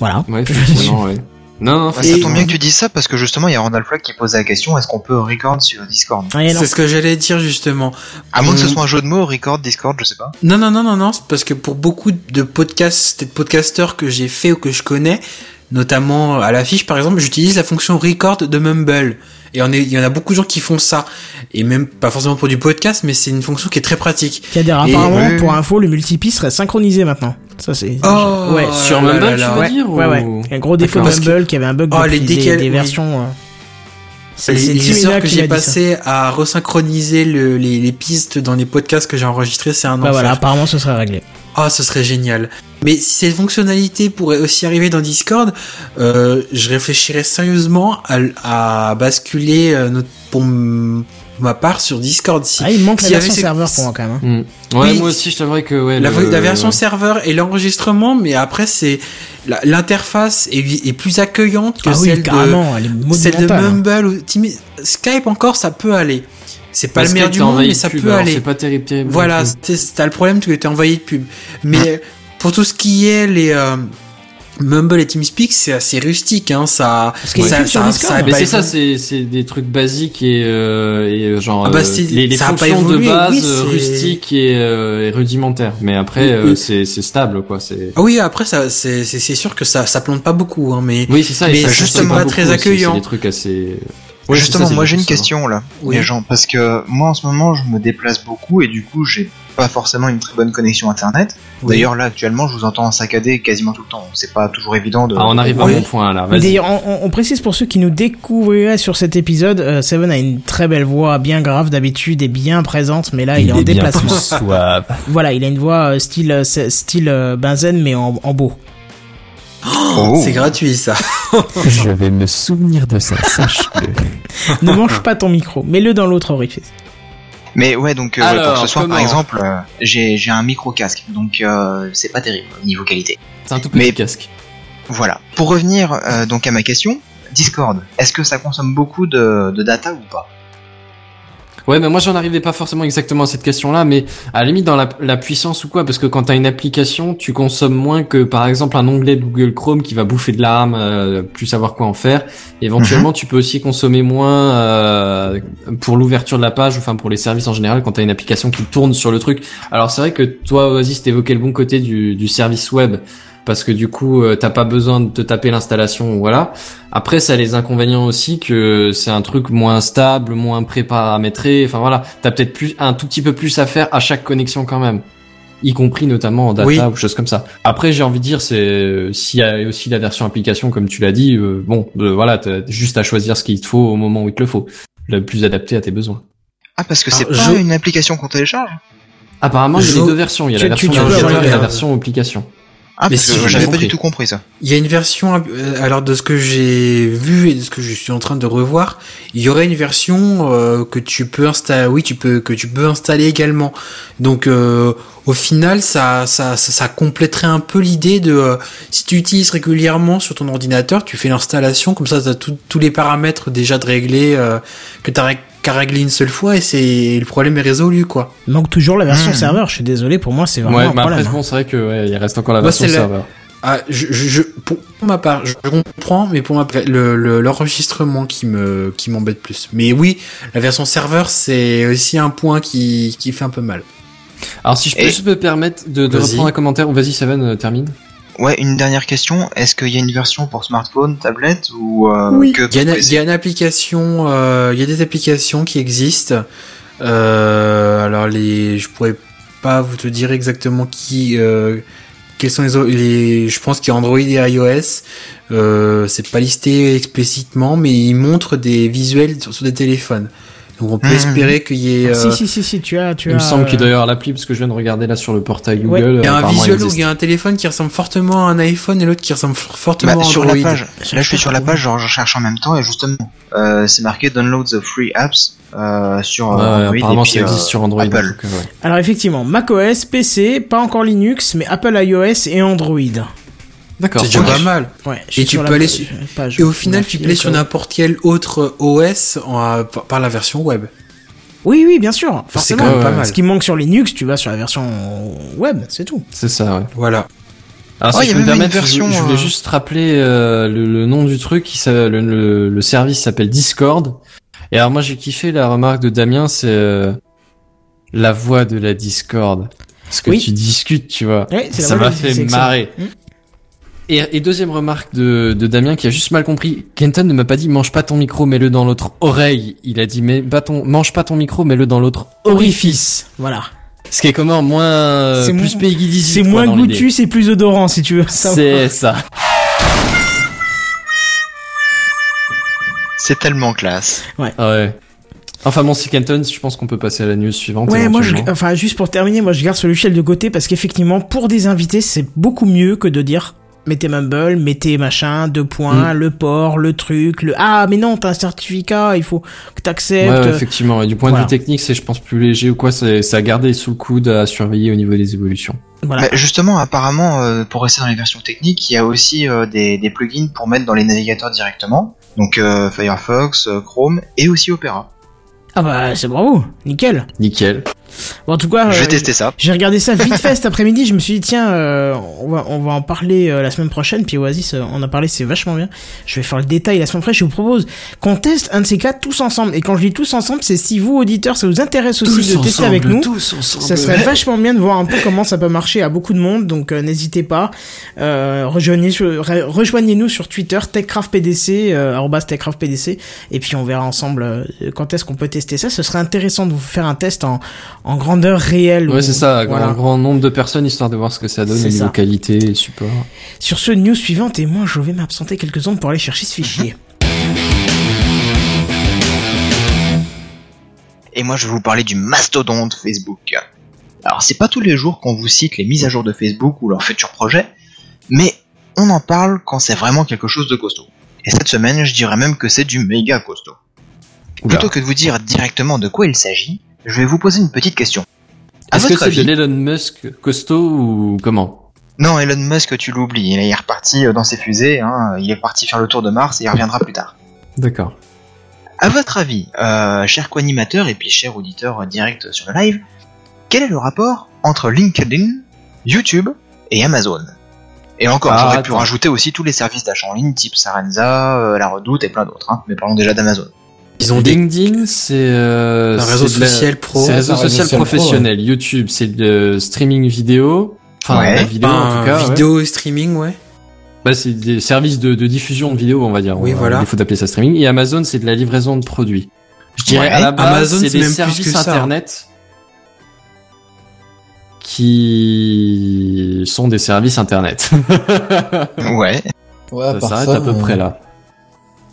Voilà. Ouais, effectivement, ouais. Non, non, Bah, Et- ça tombe bien que tu dises ça parce que justement il y a Randall Flagg qui posait la question est-ce qu'on peut record sur Discord? Ouais, non. C'est ce que j'allais dire, justement. À moins que ce Euh, soit un jeu de mots, record, Discord, je sais pas. Non, non, non, non, non, c'est parce que pour beaucoup de podcasts, de podcasteurs que j'ai fait ou que je connais, notamment à l'affiche par exemple, j'utilise la fonction record de Mumble. Et on est- il y en a beaucoup de gens qui font ça. Et même pas forcément pour du podcast, mais c'est une fonction qui est très pratique. Qui a des Et- apparemment pour info le multipi serait synchronisé maintenant. Ça c'est. Oh, ouais. Sur là Mumble, là tu veux Ouais, dire ouais, ou- ouais. Un gros défaut de. Mumble qui avait un bug Oh, les des, versions. euh. C'est Les, heures que qui j'ai passées à resynchroniser le- les, les pistes dans les podcasts que j'ai enregistrés, c'est un Bah enfer. voilà, apparemment ce serait réglé. Ah, ce serait génial. Mais si cette fonctionnalité pourrait aussi arriver dans Discord, euh, je réfléchirais sérieusement à, à basculer euh, notre, pour ma part sur Discord. Si, Ah, il manque la y avait version serveur pour moi quand même. hein. Ouais, Oui. moi aussi, je t'avouerais que, ouais. la, le- la version serveur et l'enregistrement, mais après c'est la- l'interface est, est plus accueillante que Ah oui, celle de elle est celle de hein. Mumble ou Skype encore ça peut aller. c'est pas Parce le meilleur du monde, mais de ça pub, peut aller. C'est pas terrible, terrible. Voilà, c'est- t'as le problème que t'es envahi de pub. Mais pour tout ce qui est les euh, Mumble et TeamSpeak, c'est assez rustique, hein. Ça, a ça, ça, ça Mais c'est ça, c'est c'est des trucs basiques et, euh, et euh, genre Ah bah, euh, c'est- les, les fonctions de base oui, rustiques et, euh, et rudimentaires. Mais après, Oui, oui. c'est c'est stable quoi. C'est Ah oui, après, ça, c'est, c'est, c'est sûr que ça, ça plante pas beaucoup, hein, mais. oui, c'est ça. et Mais ça justement, pas très accueillant. C'est des trucs assez. Ouais, Justement, ça, moi j'ai une va. question là, Oui. les gens, parce que moi en ce moment je me déplace beaucoup et du coup j'ai pas forcément une très bonne connexion internet. Oui. D'ailleurs là actuellement je vous entends en saccadé quasiment tout le temps. C'est pas toujours évident de. Ah, on arrive à mon point là. D'ailleurs, on, précise pour ceux qui nous découvriraient sur cet épisode, euh, Seven a une très belle voix, bien grave d'habitude et bien présente, mais là il, est en déplacement. suave. Voilà, il a une voix euh, style euh, style euh, Benzen mais en, en beau. Oh. C'est gratuit, ça. Je vais me souvenir de ça, sache-le. ne mange pas ton micro, mets-le dans l'autre orifice. Mais ouais donc euh, Alors, pour ce soir par exemple euh, j'ai j'ai un micro casque donc euh, c'est pas terrible au niveau qualité. C'est un tout petit Mais- casque. Voilà. Pour revenir euh, donc à ma question, Discord, est-ce que ça consomme beaucoup de, de data ou pas? Ouais, mais moi j'en arrivais pas forcément exactement à cette question-là, mais à la limite dans la, la puissance ou quoi, parce que quand t'as une application, tu consommes moins que par exemple un onglet de Google Chrome qui va bouffer de la RAM, euh, plus savoir quoi en faire. Éventuellement, tu peux aussi consommer moins euh, pour l'ouverture de la page, enfin pour les services en général, quand t'as une application qui tourne sur le truc. Alors c'est vrai que toi, Oasis, t'évoquais le bon côté du, du service web. Parce que du coup, euh, t'as pas besoin de te taper l'installation, voilà. Après, ça a les inconvénients aussi que c'est un truc moins stable, moins préparamétré. Enfin voilà, t'as peut-être plus un tout petit peu plus à faire à chaque connexion quand même, y compris notamment en data Oui. ou choses comme ça. Après, j'ai envie de dire, c'est euh, s'il y a aussi la version application comme tu l'as dit, euh, bon, euh, voilà, t'as juste à choisir ce qu'il te faut au moment où il te le faut, le plus adapté à tes besoins. Ah parce que c'est Alors, pas je- une application qu'on télécharge? Apparemment, il y a les deux versions. Il y a la Tu- version tu et la version application. Ah Mais parce si, que j'avais pas compris. du tout compris ça. Il y a une version, euh, alors de ce que j'ai vu et de ce que je suis en train de revoir, il y aurait une version euh, que tu peux installer, oui, tu peux que tu peux installer également. Donc euh, au final, ça, ça, ça, ça compléterait un peu l'idée de euh, si tu utilises régulièrement sur ton ordinateur, tu fais l'installation, comme ça, tu as tous les paramètres déjà de régler euh, que tu qu'à régler une seule fois et c'est le problème est résolu quoi. Il manque toujours la version Hmm. serveur, je suis désolé, pour moi c'est vraiment Ouais, un mais problème. après, bon, c'est vrai que ouais, il reste encore la Moi, version la- serveur. Ah, je, je, je- pour ma part, je comprends, mais pour ma part, le, le- l'enregistrement qui me, qui m'embête plus. Mais oui, la version serveur, c'est aussi un point qui, qui fait un peu mal. Alors si je peux Et- juste me permettre de, reprendre un commentaire, vas-y Seven, euh, termine. Ouais, une dernière question. Est-ce qu'il y a une version pour smartphone, tablette ou euh, Oui. que Il y a, une- PC? il y a une application, euh, il y a des applications qui existent. Euh, alors les, je pourrais pas vous te dire exactement qui, euh, quels sont les, les, je pense qu'il y a Android et iOS. Euh, c'est pas listé explicitement, mais ils montrent des visuels sur, sur des téléphones. Donc on peut Mhm. espérer qu'il y ait. Si euh, si si si, tu as tu Il as. me semble qu'il euh, doit y avoir l'appli parce que je viens de regarder là sur le portail Ouais. Google. Il y a euh, un il où il y a un téléphone qui ressemble fortement à un iPhone et l'autre qui ressemble for- fortement Bah, à sur Android. la page, là je suis sur la page, genre je cherche en même temps et justement, euh, c'est marqué download the free apps euh, sur Ouais, euh, ouais, Android apparemment et puis ça existe euh, sur Android. Apple. donc, euh, ouais. Alors effectivement, macOS, PC, pas encore Linux, mais Apple iOS et Android. D'accord. C'est déjà pas mal. Ouais. Et tu peux aller sur- page Et au final, tu peux aller sur n'importe quel autre OS en- par la version web. Oui oui bien sûr, forcément. quand même pas mal. Ce qui manque sur Linux, tu vas sur la version web, c'est tout. C'est ça, ouais. Voilà. Alors Oh, si je peux me permettre, je- version, je, voulais euh, juste rappeler euh, le, le nom du truc. Qui le, le, le service s'appelle Discord. Et alors moi j'ai kiffé la remarque de Damien, c'est euh, la voix de la Discord. Parce que Oui. tu discutes, tu vois. La Ça m'a fait marrer. Et, et deuxième remarque de, de Damien qui a juste mal compris. Kenton ne m'a pas dit mange pas ton micro, mets-le dans l'autre oreille. Il a dit mais pas ton, mange pas ton micro, mets-le dans l'autre orifice. Voilà. Ce qui est comment moins euh, C'est plus mo- Peggy 18, C'est moins goûtu, c'est plus odorant si tu veux. savoir. C'est ça. C'est tellement classe. Ah ouais. Enfin bon, c'est Kenton, je pense qu'on peut passer à la news suivante. Ouais, moi, je, enfin, juste pour terminer, moi, je garde ce logiciel de côté parce qu'effectivement, pour des invités, c'est beaucoup mieux que de dire mettez Mumble, mettez machin, deux points, Mm. le port, le truc, le ah, mais non, t'as un certificat, il faut que t'acceptes. ouais, effectivement. Et du point Voilà. de vue technique, c'est, je pense, plus léger ou quoi. C'est, c'est à garder sous le coude, à surveiller au niveau des évolutions. voilà. Bah, justement, apparemment, euh, pour rester dans les versions techniques, il y a aussi euh, des, des plugins pour mettre dans les navigateurs directement. Donc euh, Firefox, euh, Chrome et aussi Opera. Ah bah c'est bravo, nickel. Nickel. Bon, en tout cas, Je vais euh, tester ça. J'ai regardé ça vite fait cet après-midi. Je me suis dit tiens, euh, on va on va en parler euh, la semaine prochaine. Puis Oasis, euh, on a parlé, c'est vachement bien. Je vais faire le détail la semaine prochaine. Je vous propose qu'on teste un de ces quatre tous ensemble. Et quand je dis tous ensemble, c'est si vous auditeurs, ça vous intéresse aussi de tester avec nous. Tous ensemble. Ça serait vachement bien de voir un peu comment ça peut marcher à beaucoup de monde, donc euh, n'hésitez pas. Euh, rejoignez rejoignez-nous sur Twitter techcraftpdc euh, techcraftpdc et puis on verra ensemble euh, quand est-ce qu'on peut tester ça. Ce serait intéressant de vous faire un test en, en grandeur réelle. Ouais, c'est ça, voilà. un grand nombre de personnes histoire de voir ce que ça donne C'est au niveau ça. qualité et support. Sur ce, news suivante et moi je vais m'absenter quelques secondes pour aller chercher ce fichier. Et moi, je vais vous parler du mastodonte Facebook. Alors, c'est pas tous les jours qu'on vous cite les mises à jour de Facebook ou leurs futurs projets, mais on en parle quand c'est vraiment quelque chose de costaud. Et cette semaine, je dirais même que c'est du méga costaud. Oula. Plutôt que de vous dire directement de quoi il s'agit, je vais vous poser une petite question. Est-ce que c'est de l'Elon Musk costaud ou comment? Non, Elon Musk, tu l'oublies. Il est reparti euh, dans ses fusées. Hein. Il est parti faire le tour de Mars et il reviendra plus tard. D'accord. À votre avis, euh, cher co-animateur et puis cher auditeur direct sur le live, quel est le rapport entre LinkedIn, YouTube et Amazon? Et encore, Ah, j'aurais pu rajouter aussi tous les services d'achat en ligne type Sarenza, euh, La Redoute et plein d'autres. Hein. Mais parlons déjà d'Amazon. Ils ont des... LinkedIn, c'est euh, Un réseau la- social pro. C'est un réseau réseau social social pro, professionnel. YouTube, c'est le streaming vidéo. Enfin, Ouais. la vidéo en Enfin, tout cas. ouais. vidéo streaming, ouais. Bah, c'est des services de, de diffusion de vidéos, on va dire. Oui, On- voilà. Il faut appeler ça streaming. Et Amazon, c'est de la livraison de produits. Je dirais Ouais. à la base, Amazon, c'est des même plus services que ça. internet qui sont des services internet. Ouais. Ouais, à ça s'arrête ça, à peu euh, près là.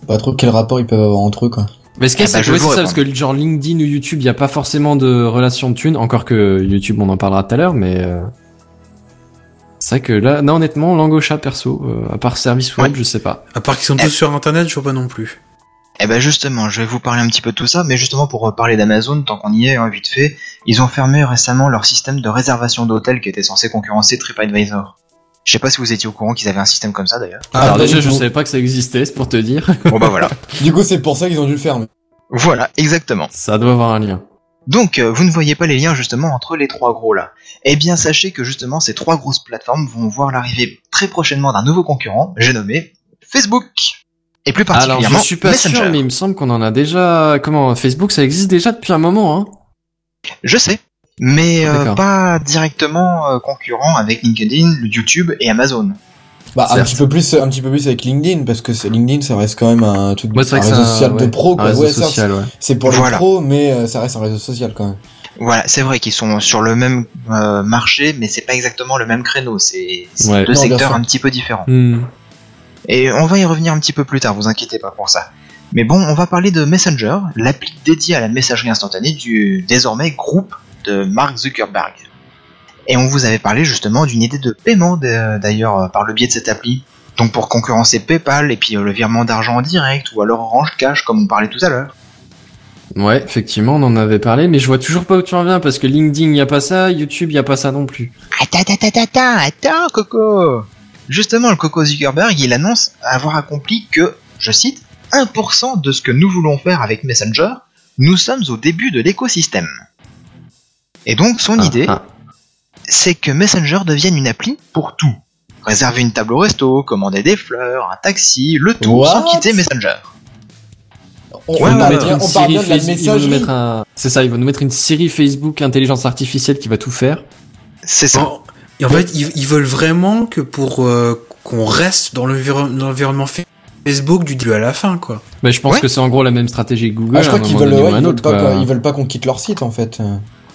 Pas trop quel rapport ils peuvent avoir entre eux, quoi. Mais ce qu'il y a, Eh c'est je ouais, ça, parce que genre LinkedIn ou YouTube, il n'y a pas forcément de relation de thunes, encore que YouTube, on en parlera tout à l'heure, mais euh, c'est vrai que là, non, honnêtement, langue au chat perso, euh, à part service web, Ouais. je sais pas. À part qu'ils sont tous sur internet, je vois pas non plus. Eh ben justement, je vais vous parler un petit peu de tout ça, mais justement pour parler d'Amazon, tant qu'on y est, hein, vite fait, ils ont fermé récemment leur système de réservation d'hôtels qui était censé concurrencer TripAdvisor. Je sais pas si vous étiez au courant qu'ils avaient un système comme ça d'ailleurs. Ah, Alors pas déjà, je savais pas que ça existait, c'est pour te dire. Bon bah voilà. Du coup, c'est pour ça qu'ils ont dû le faire. mais- voilà, exactement. ça doit avoir un lien. Donc, euh, vous ne voyez pas les liens justement entre les trois gros là. Eh bien, sachez que justement, ces trois grosses plateformes vont voir l'arrivée très prochainement d'un nouveau concurrent, j'ai nommé Facebook. Et plus Alors, particulièrement je suis pas Messenger. sûr, mais il me semble qu'on en a déjà. Comment Facebook, ça existe déjà depuis un moment, hein? Je sais, mais euh, D'accord. pas directement euh, concurrent avec LinkedIn, YouTube et Amazon. Bah, un petit peu plus, un petit peu plus avec LinkedIn, parce que c'est- LinkedIn, ça reste quand même un truc, Moi, c'est vrai un que réseau c'est un- social de ouais, pro, quoi. réseau Ouais, social, ouais. c'est pour Voilà. les pros, mais euh, ça reste un réseau social quand même. Voilà, c'est vrai qu'ils sont sur le même euh, marché, mais c'est pas exactement le même créneau. C'est Ouais. deux Non, secteurs un petit peu différents. Hmm. Et on va y revenir un petit peu plus tard, vous inquiétez pas pour ça. Mais bon, on va parler de Messenger, l'appli dédiée à la messagerie instantanée du désormais groupe de Mark Zuckerberg. Et on vous avait parlé justement d'une idée de paiement d'ailleurs euh, par le biais de cette appli. Donc pour concurrencer PayPal et puis euh, le virement d'argent en direct ou alors Orange Cash comme on parlait tout à l'heure. Ouais, effectivement, on en avait parlé, mais je vois toujours pas où tu en viens parce que LinkedIn y a pas ça, YouTube y a pas ça non plus. Attends, attends, attends, attends, attends, Coco Justement, le Coco Zuckerberg, il annonce avoir accompli que, je cite, 1% de ce que nous voulons faire avec Messenger, nous sommes au début de l'écosystème. Et donc, son Ah, idée, ah. c'est que Messenger devienne une appli pour tout. Réserver une table au resto, commander des fleurs, un taxi, le tout What? sans quitter Messenger. On, Ouais, on ouais. bien, Une on Facebook- nous mettre un... C'est ça, ils vont nous mettre une série Facebook intelligence artificielle qui va tout faire. C'est ça. En- Et en fait, ils, ils veulent vraiment que pour euh, qu'on reste dans l'environ- dans l'environnement Facebook du début à la fin, quoi. Mais je pense Ouais. que c'est en gros la même stratégie que Google. Ah, je crois qu'ils veulent, ouais, ils veulent pas, ils veulent pas qu'on quitte leur site en fait.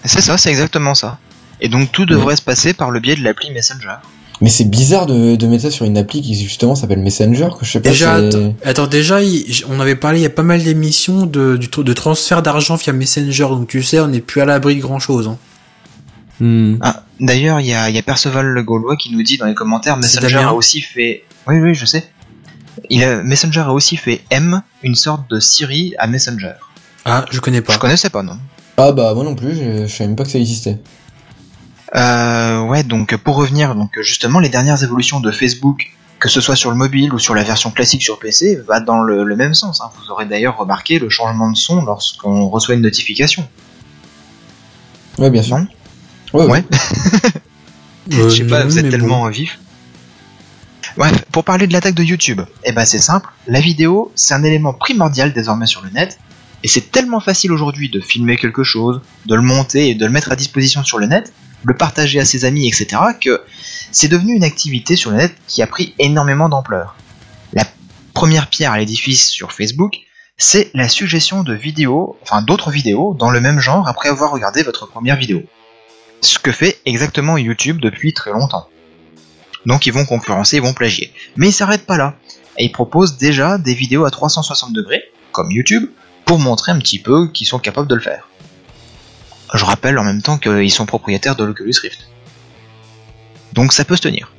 C'est ça, c'est exactement ça. Et donc tout devrait se passer par le biais de l'appli Messenger. Mais c'est bizarre de, de mettre ça sur une appli qui justement s'appelle Messenger, que je sais pas. Déjà, attends, déjà, il- on avait parlé, il y a pas mal d'émissions de, du de transfert d'argent via Messenger, donc tu sais, on n'est plus à l'abri de grand chose. Hein. Hmm. Ah, d'ailleurs, il y a, y a Perceval le Gaulois qui nous dit dans les commentaires Messenger a aussi fait. Oui, oui, je sais. Il a... Messenger a aussi fait M, une sorte de Siri à Messenger. Ah, je connais pas. Je connaissais pas, non Ah bah moi non plus, je, je savais même pas que ça existait. Euh, ouais, donc pour revenir, donc justement, les dernières évolutions de Facebook que ce soit sur le mobile ou sur la version classique sur PC, va dans le, le même sens. hein. Vous aurez d'ailleurs remarqué le changement de son lorsqu'on reçoit une notification. Ouais, bien sûr. Non Ouais, ouais. Ouais. Euh, Je sais pas, non, vous êtes tellement vif. Bref, pour parler de l'attaque de YouTube, eh ben c'est simple, la vidéo, c'est un élément primordial désormais sur le net, et c'est tellement facile aujourd'hui de filmer quelque chose, de le monter et de le mettre à disposition sur le net, le partager à ses amis, etc., que c'est devenu une activité sur le net qui a pris énormément d'ampleur. La première pierre à l'édifice sur Facebook, c'est la suggestion de vidéos, enfin d'autres vidéos dans le même genre après avoir regardé votre première vidéo. Ce que fait exactement YouTube depuis très longtemps. Donc ils vont concurrencer, ils vont plagier. Mais ils s'arrêtent pas là. Et ils proposent déjà des vidéos à 360 degrés, comme YouTube, pour montrer un petit peu qu'ils sont capables de le faire. Je rappelle en même temps qu'ils sont propriétaires de l'Oculus Rift. Donc ça peut se tenir.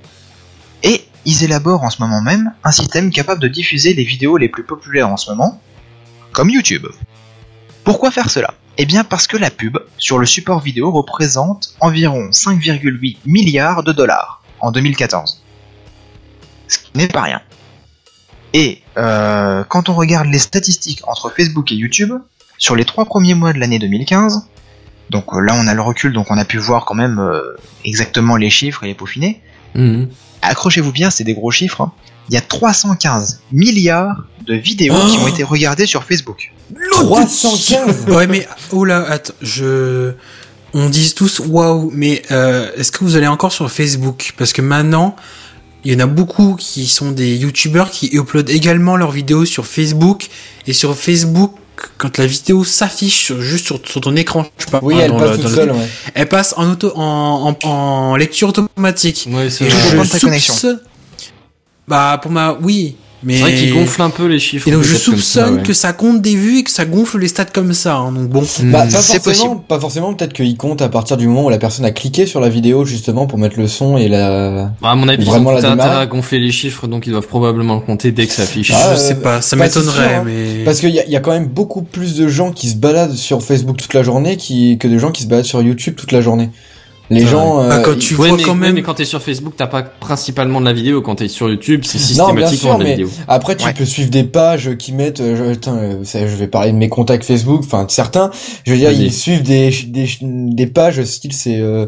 Et ils élaborent en ce moment même un système capable de diffuser les vidéos les plus populaires en ce moment, comme YouTube. Pourquoi faire cela? Eh bien parce que la pub sur le support vidéo représente environ 5,8 milliards de dollars en 2014. Ce qui n'est pas rien. Et euh, quand on regarde les statistiques entre Facebook et YouTube, sur les trois premiers mois de l'année 2015, donc euh, là on a le recul, donc on a pu voir quand même euh, exactement les chiffres et les peaufiner. Mhm. Accrochez-vous bien, c'est des gros chiffres. hein. Il y a 315 milliards de vidéos qui ont été regardées sur Facebook. 315 Ouais, mais oh là, attends, je. On dit tous waouh, mais euh, est-ce que vous allez encore sur Facebook? Parce que maintenant, il y en a beaucoup qui sont des youtubeurs qui uploadent également leurs vidéos sur Facebook et sur Facebook. Quand la vidéo s'affiche sur- juste sur, sur ton écran, je sais pas, Oui, moi, elle dans passe le- le- seule, ouais. elle passe en auto, en, en, en lecture automatique. Ouais, c'est Et vrai. je connexion. soupçonne- Bah pour ma, oui, mais C'est vrai qu'ils gonflent un peu les chiffres. Et donc je ça, soupçonne ouais. que ça compte des vues et que ça gonfle les stats comme ça. hein, donc bon. Bah, pas C'est forcément, possible. pas forcément, peut-être qu'il compte à partir du moment où la personne a cliqué sur la vidéo justement pour mettre le son et la... Bah, à mon avis, ils Vraiment ont la à gonfler les chiffres, donc ils doivent probablement le compter dès que ça affiche. Ah, je euh, sais pas, ça pas si m'étonnerait, hein. mais. Parce qu'il y a, il y a quand même beaucoup plus de gens qui se baladent sur Facebook toute la journée qui, que de gens qui se baladent sur YouTube toute la journée. Les gens... Bah, euh, quand ils- tu Ouais, vois mais, quand ouais, même. mais quand t'es sur Facebook, t'as pas principalement de la vidéo. Quand t'es sur YouTube, c'est Non, bien systématiquement sûr, de la mais vidéo. après tu Ouais. peux suivre des pages qui mettent, euh, je, attends, euh, je vais parler de mes contacts Facebook, enfin de certains, je veux dire ils suivent des des des pages style c'est euh,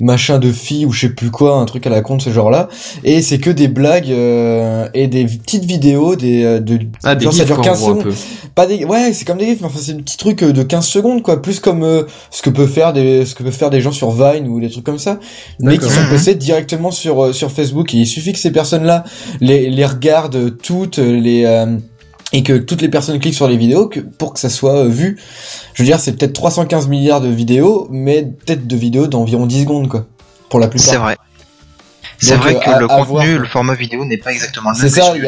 machin de filles ou je sais plus quoi, un truc à la con de ce genre-là, et c'est que des blagues euh, et des petites vidéos, des euh, de Ah, des genre, ça dure quoi, en 15 gros, un secondes. peu. pas des ouais c'est comme des gifs mais enfin c'est des petits trucs euh, de 15 secondes quoi plus comme euh, ce que peut faire des ce que peuvent faire des gens sur Vine ou des trucs comme ça mais qui sont Mhm. postés directement sur euh, sur Facebook et il suffit que ces personnes là les les regardent toutes les euh, et que toutes les personnes cliquent sur les vidéos que pour que ça soit euh, vu je veux dire c'est peut-être 315 milliards de vidéos mais peut-être de vidéos d'environ 10 secondes quoi pour la plupart C'est vrai. C'est vrai euh, que le contenu, voir. le format vidéo n'est pas exactement le même c'est ça, il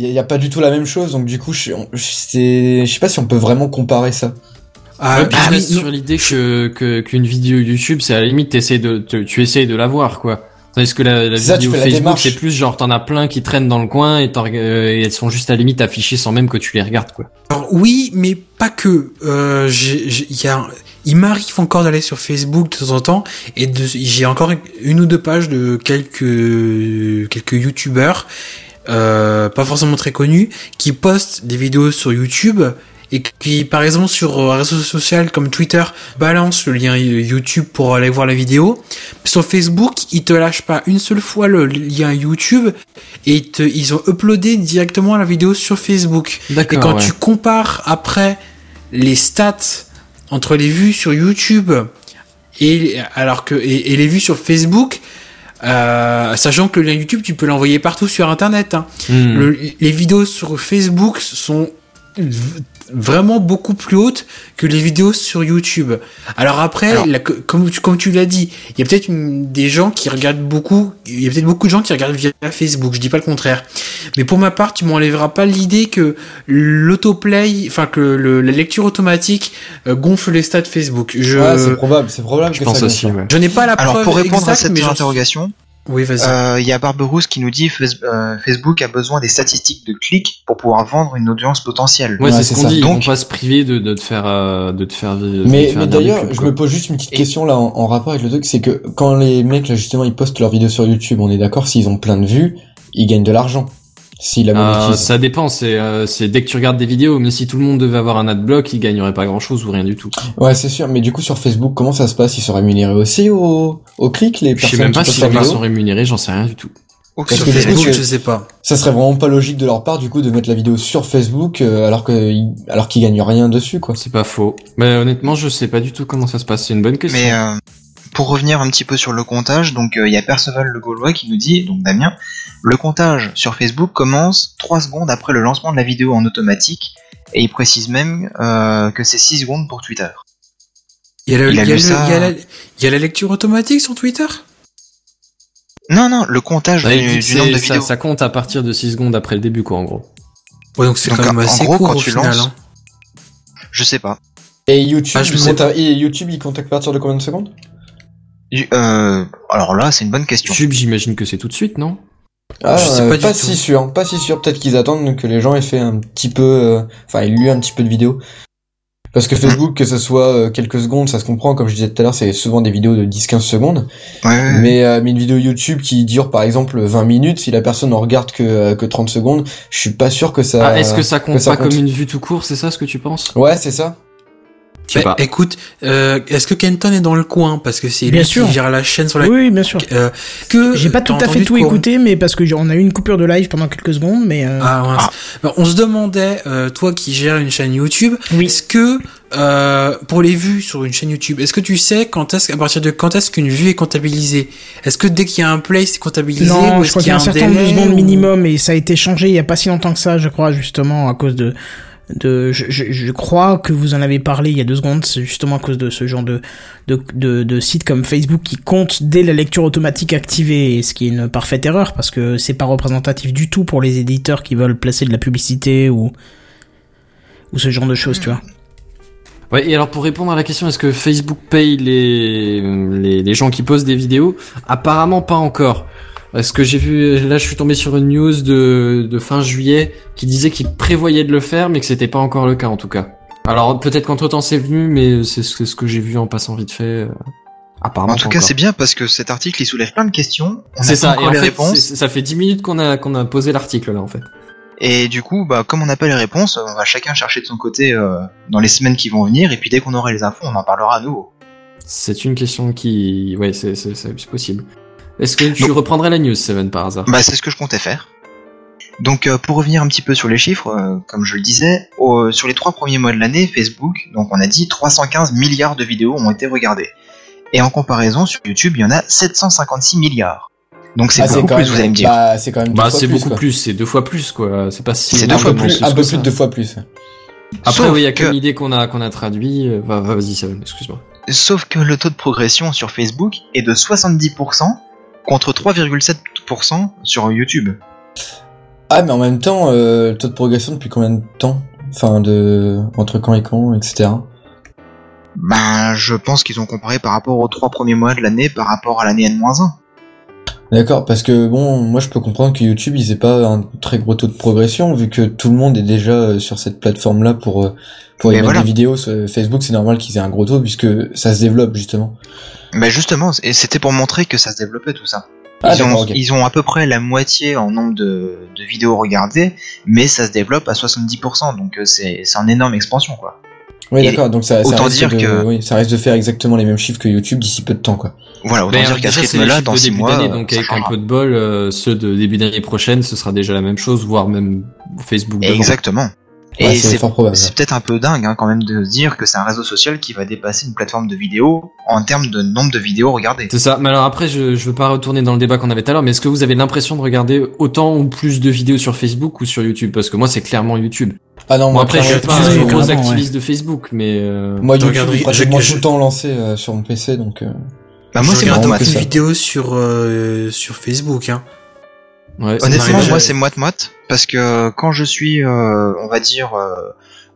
y YouTube. a, pas du tout la même chose, donc du coup, je, je- c'est, je sais pas si on peut vraiment comparer ça. Ah, Ouais, puis ah je oui, reste sur l'idée que que- qu'une vidéo YouTube, c'est à la limite, t'essayes de, te- tu essayes de la voir, quoi. Tandis que la, la ça, vidéo Facebook, c'est plus genre t'en as plein qui traînent dans le coin et, euh, et elles sont juste à la limite affichées sans même que tu les regardes, quoi. Alors, oui, mais pas que. Euh, il y a, il m'arrive encore d'aller sur Facebook de temps en temps et de, j'ai encore une ou deux pages de quelques quelques youtubeurs, euh, pas forcément très connus, qui postent des vidéos sur YouTube et qui, par exemple, sur un réseau social comme Twitter, balance le lien YouTube pour aller voir la vidéo. Sur Facebook, ils te lâchent pas une seule fois le lien YouTube et ils, te- ils ont uploadé directement la vidéo sur Facebook. Et quand ouais. tu compares après les stats entre les vues sur YouTube et alors que et, et les vues sur Facebook, euh, sachant que le lien YouTube tu peux l'envoyer partout sur Internet. hein. Hmm. Le- les vidéos sur Facebook sont vraiment beaucoup plus hautes que les vidéos sur YouTube. Alors après, Alors- la- comme tu, comme tu l'as dit, il y a peut-être des gens qui regardent beaucoup, il y a peut-être beaucoup de gens qui regardent via Facebook, je dis pas le contraire. Mais pour ma part, tu m'enlèveras pas l'idée que l'autoplay, enfin que le- la lecture automatique euh, gonfle les stats Facebook. Je, Ouais, c'est probable, c'est probable Je que pense ça aussi, ouais. je n'ai pas la Alors preuve pour répondre à exacte, cette mais j'en- interrogation, Oui, vas-y. euh, il y a Barberousse qui nous dit euh, Facebook a besoin des statistiques de clics pour pouvoir vendre une audience potentielle. Ouais, Ouais, c'est ce qu'on dit. Ils Donc- vont pas se priver de, de te faire, euh, de te faire. de Mais, mais d'ailleurs, je me pose juste une petite Et- question là en, en rapport avec le truc, c'est que quand les mecs là justement ils postent leurs vidéos sur YouTube, on est d'accord s'ils ont plein de vues, il gagne de l'argent. La Euh, monétise. ça dépend, c'est euh, c'est dès que tu regardes des vidéos, mais si tout le monde devait avoir un adblock, il gagnerait pas grand chose ou rien du tout. Ouais, c'est sûr. Mais du coup, sur Facebook, comment ça se passe? Ils sont rémunérés aussi au, au clic, les Je sais personnes même qui pas postent si les gens sont rémunérés, j'en sais rien du tout. Aucune Parce Sur que. Facebook, je sais pas. Ça serait vraiment pas logique de leur part, du coup, de mettre la vidéo sur Facebook euh, alors que alors qu'ils gagnent rien dessus, quoi. C'est pas faux. Mais honnêtement, je sais pas du tout comment ça se passe. C'est une bonne question. Mais euh, pour revenir un petit peu sur le comptage, donc euh, il y a Perceval le Gaulois qui nous dit, donc Damien, le comptage sur Facebook commence 3 secondes après le lancement de la vidéo en automatique, et il précise même euh, que c'est 6 secondes pour Twitter. Il y a, la, lecture automatique sur Twitter? Non, non, le comptage du, du nombre de ça, vidéos. ça compte à partir de 6 secondes après le début, quoi, en gros. Ouais, donc c'est quand même en assez gros, court quand au tu final. lances- hein. Je sais pas. Et YouTube, Ah, je il sais compte pas. à- et YouTube, il compte à partir de combien de secondes? Euh, alors là, c'est une bonne question. YouTube, j'imagine que c'est tout de suite, non? Ah, Je sais euh, pas pas, si sûr, pas si sûr. Peut-être qu'ils attendent que les gens aient fait un petit peu, euh, enfin, aient lu un petit peu de vidéos. Parce que Facebook, que ce soit euh, quelques secondes, ça se comprend. Comme je disais tout à l'heure, c'est souvent des vidéos de 10-15 secondes. Ouais. Mais, euh, mais une vidéo YouTube qui dure par exemple 20 minutes, si la personne en regarde que, euh, que 30 secondes, je suis pas sûr que ça. Ah, est-ce que ça compte ça pas compte. comme une vue tout court C'est ça ce que tu penses? Ouais, c'est ça. Je sais Bah, pas. écoute, euh, est-ce que Kenton est dans le coin? Parce que c'est lui sûr. qui gère la chaîne sur la... Oui, bien sûr. Euh, que J'ai pas tout à fait tout écouté, mais parce que on a eu une coupure de live pendant quelques secondes, mais euh, Ah, mince. Bah, on se demandait, euh, toi qui gères une chaîne YouTube, Oui. est-ce que euh, pour les vues sur une chaîne YouTube, est-ce que tu sais quand est-ce à partir de quand est-ce qu'une vue est comptabilisée? Est-ce que dès qu'il y a un play c'est comptabilisé non, ou je est-ce crois qu'il y a un certain nombre de délai, secondes ou- minimum et ça a été changé il y a pas si longtemps que ça, je crois, justement à cause de je, crois que vous en avez parlé il y a deux secondes, c'est justement à cause de ce genre de de, de de sites comme Facebook qui compte dès la lecture automatique activée, ce qui est une parfaite erreur parce que c'est pas représentatif du tout pour les éditeurs qui veulent placer de la publicité ou ou ce genre de choses, tu vois. Ouais, et alors pour répondre à la question, est-ce que Facebook paye les, les, les gens qui postent des vidéos? Apparemment pas encore. Parce que j'ai vu, là je suis tombé sur une news de, de fin juillet qui disait qu'ils prévoyaient de le faire, mais que c'était pas encore le cas en tout cas. Alors peut-être qu'entre temps c'est venu, mais c'est ce, ce que j'ai vu en passant vite fait. euh, Apparemment En tout cas, c'est bien parce que cet article il soulève plein de questions. On C'est ça, pas et en les fait, réponses. ça fait 10 minutes qu'on a, qu'on a posé l'article là en fait. Et du coup, bah, comme on n'a pas les réponses, on va chacun chercher de son côté euh, dans les semaines qui vont venir. Et puis dès qu'on aura les infos, on en parlera à nouveau. C'est une question qui... Ouais, c'est possible. Est-ce que tu Donc- reprendrais la news, Seven, par hasard? Bah, c'est ce que je comptais faire. Donc, euh, pour revenir un petit peu sur les chiffres, euh, comme je le disais, au- sur les trois premiers mois de l'année, Facebook, donc on a dit 315 milliards de vidéos ont été regardées. Et en comparaison, sur YouTube, il y en a 756 milliards. Donc c'est Ah, beaucoup quand plus, même- vous allez me dire. Bah, c'est quand même. Bah c'est beaucoup quoi. plus, c'est deux fois plus quoi. C'est pas si C'est deux fois plus, un peu ça. plus de deux fois plus. Après Sauf oui, il y a que- qu'une idée qu'on a qu'on a traduit. euh, Va, va, vas-y Seven, excuse-moi. Sauf que le taux de progression sur Facebook est de 70% contre 3,7% sur YouTube. Ah, mais en même temps, euh, le taux de progression depuis combien de temps? Enfin, de entre quand et quand, etc. Ben, je pense qu'ils ont comparé par rapport aux trois premiers mois de l'année par rapport à l'année N-1. D'accord, parce que bon, moi je peux comprendre que YouTube ils aient pas un très gros taux de progression vu que tout le monde est déjà euh, sur cette plateforme là pour euh, pour y Mais mettre voilà. des vidéos. Sur Facebook c'est normal qu'ils aient un gros taux puisque ça se développe justement. Ben justement, et c'était pour montrer que ça se développait tout ça. Ah, ils, ont, ils à peu près la moitié en nombre de, de vidéos regardées, mais ça se développe à 70%, donc euh, c'est c'est en énorme expansion quoi. Oui, Et d'accord, donc ça, ça autant risque dire de, que- oui, ça risque de faire exactement les mêmes chiffres que YouTube d'ici peu de temps quoi. Voilà, autant Mais, dire qu'à ce rythme-là, dans de 6 début mois, d'année, euh, donc ça avec un peu de bol, euh, ceux de début d'année prochaine, ce sera déjà la même chose, voire même Facebook. devant. Exactement. Ouais, Et c'est c'est fort probable. c'est peut-être un peu dingue hein, quand même de se dire que c'est un réseau social qui va dépasser une plateforme de vidéo en termes de nombre de vidéos regardées. C'est ça. Mais alors après, je, je veux pas retourner dans le débat qu'on avait tout à l'heure, mais est-ce que vous avez l'impression de regarder autant ou plus de vidéos sur Facebook ou sur YouTube? Parce que moi, c'est clairement YouTube. Ah non, Bon, moi, après, je suis pas un gros activiste de Facebook, mais euh... moi Je est pratiquement je- tout le temps lancé euh, sur mon PC donc. euh, Bah moi c'est regarde marrant moite que aucune ça. vidéo sur euh, sur Facebook. Hein. ouais, Honnêtement, moi c'est moite moite parce que quand je suis, euh, on va dire, euh,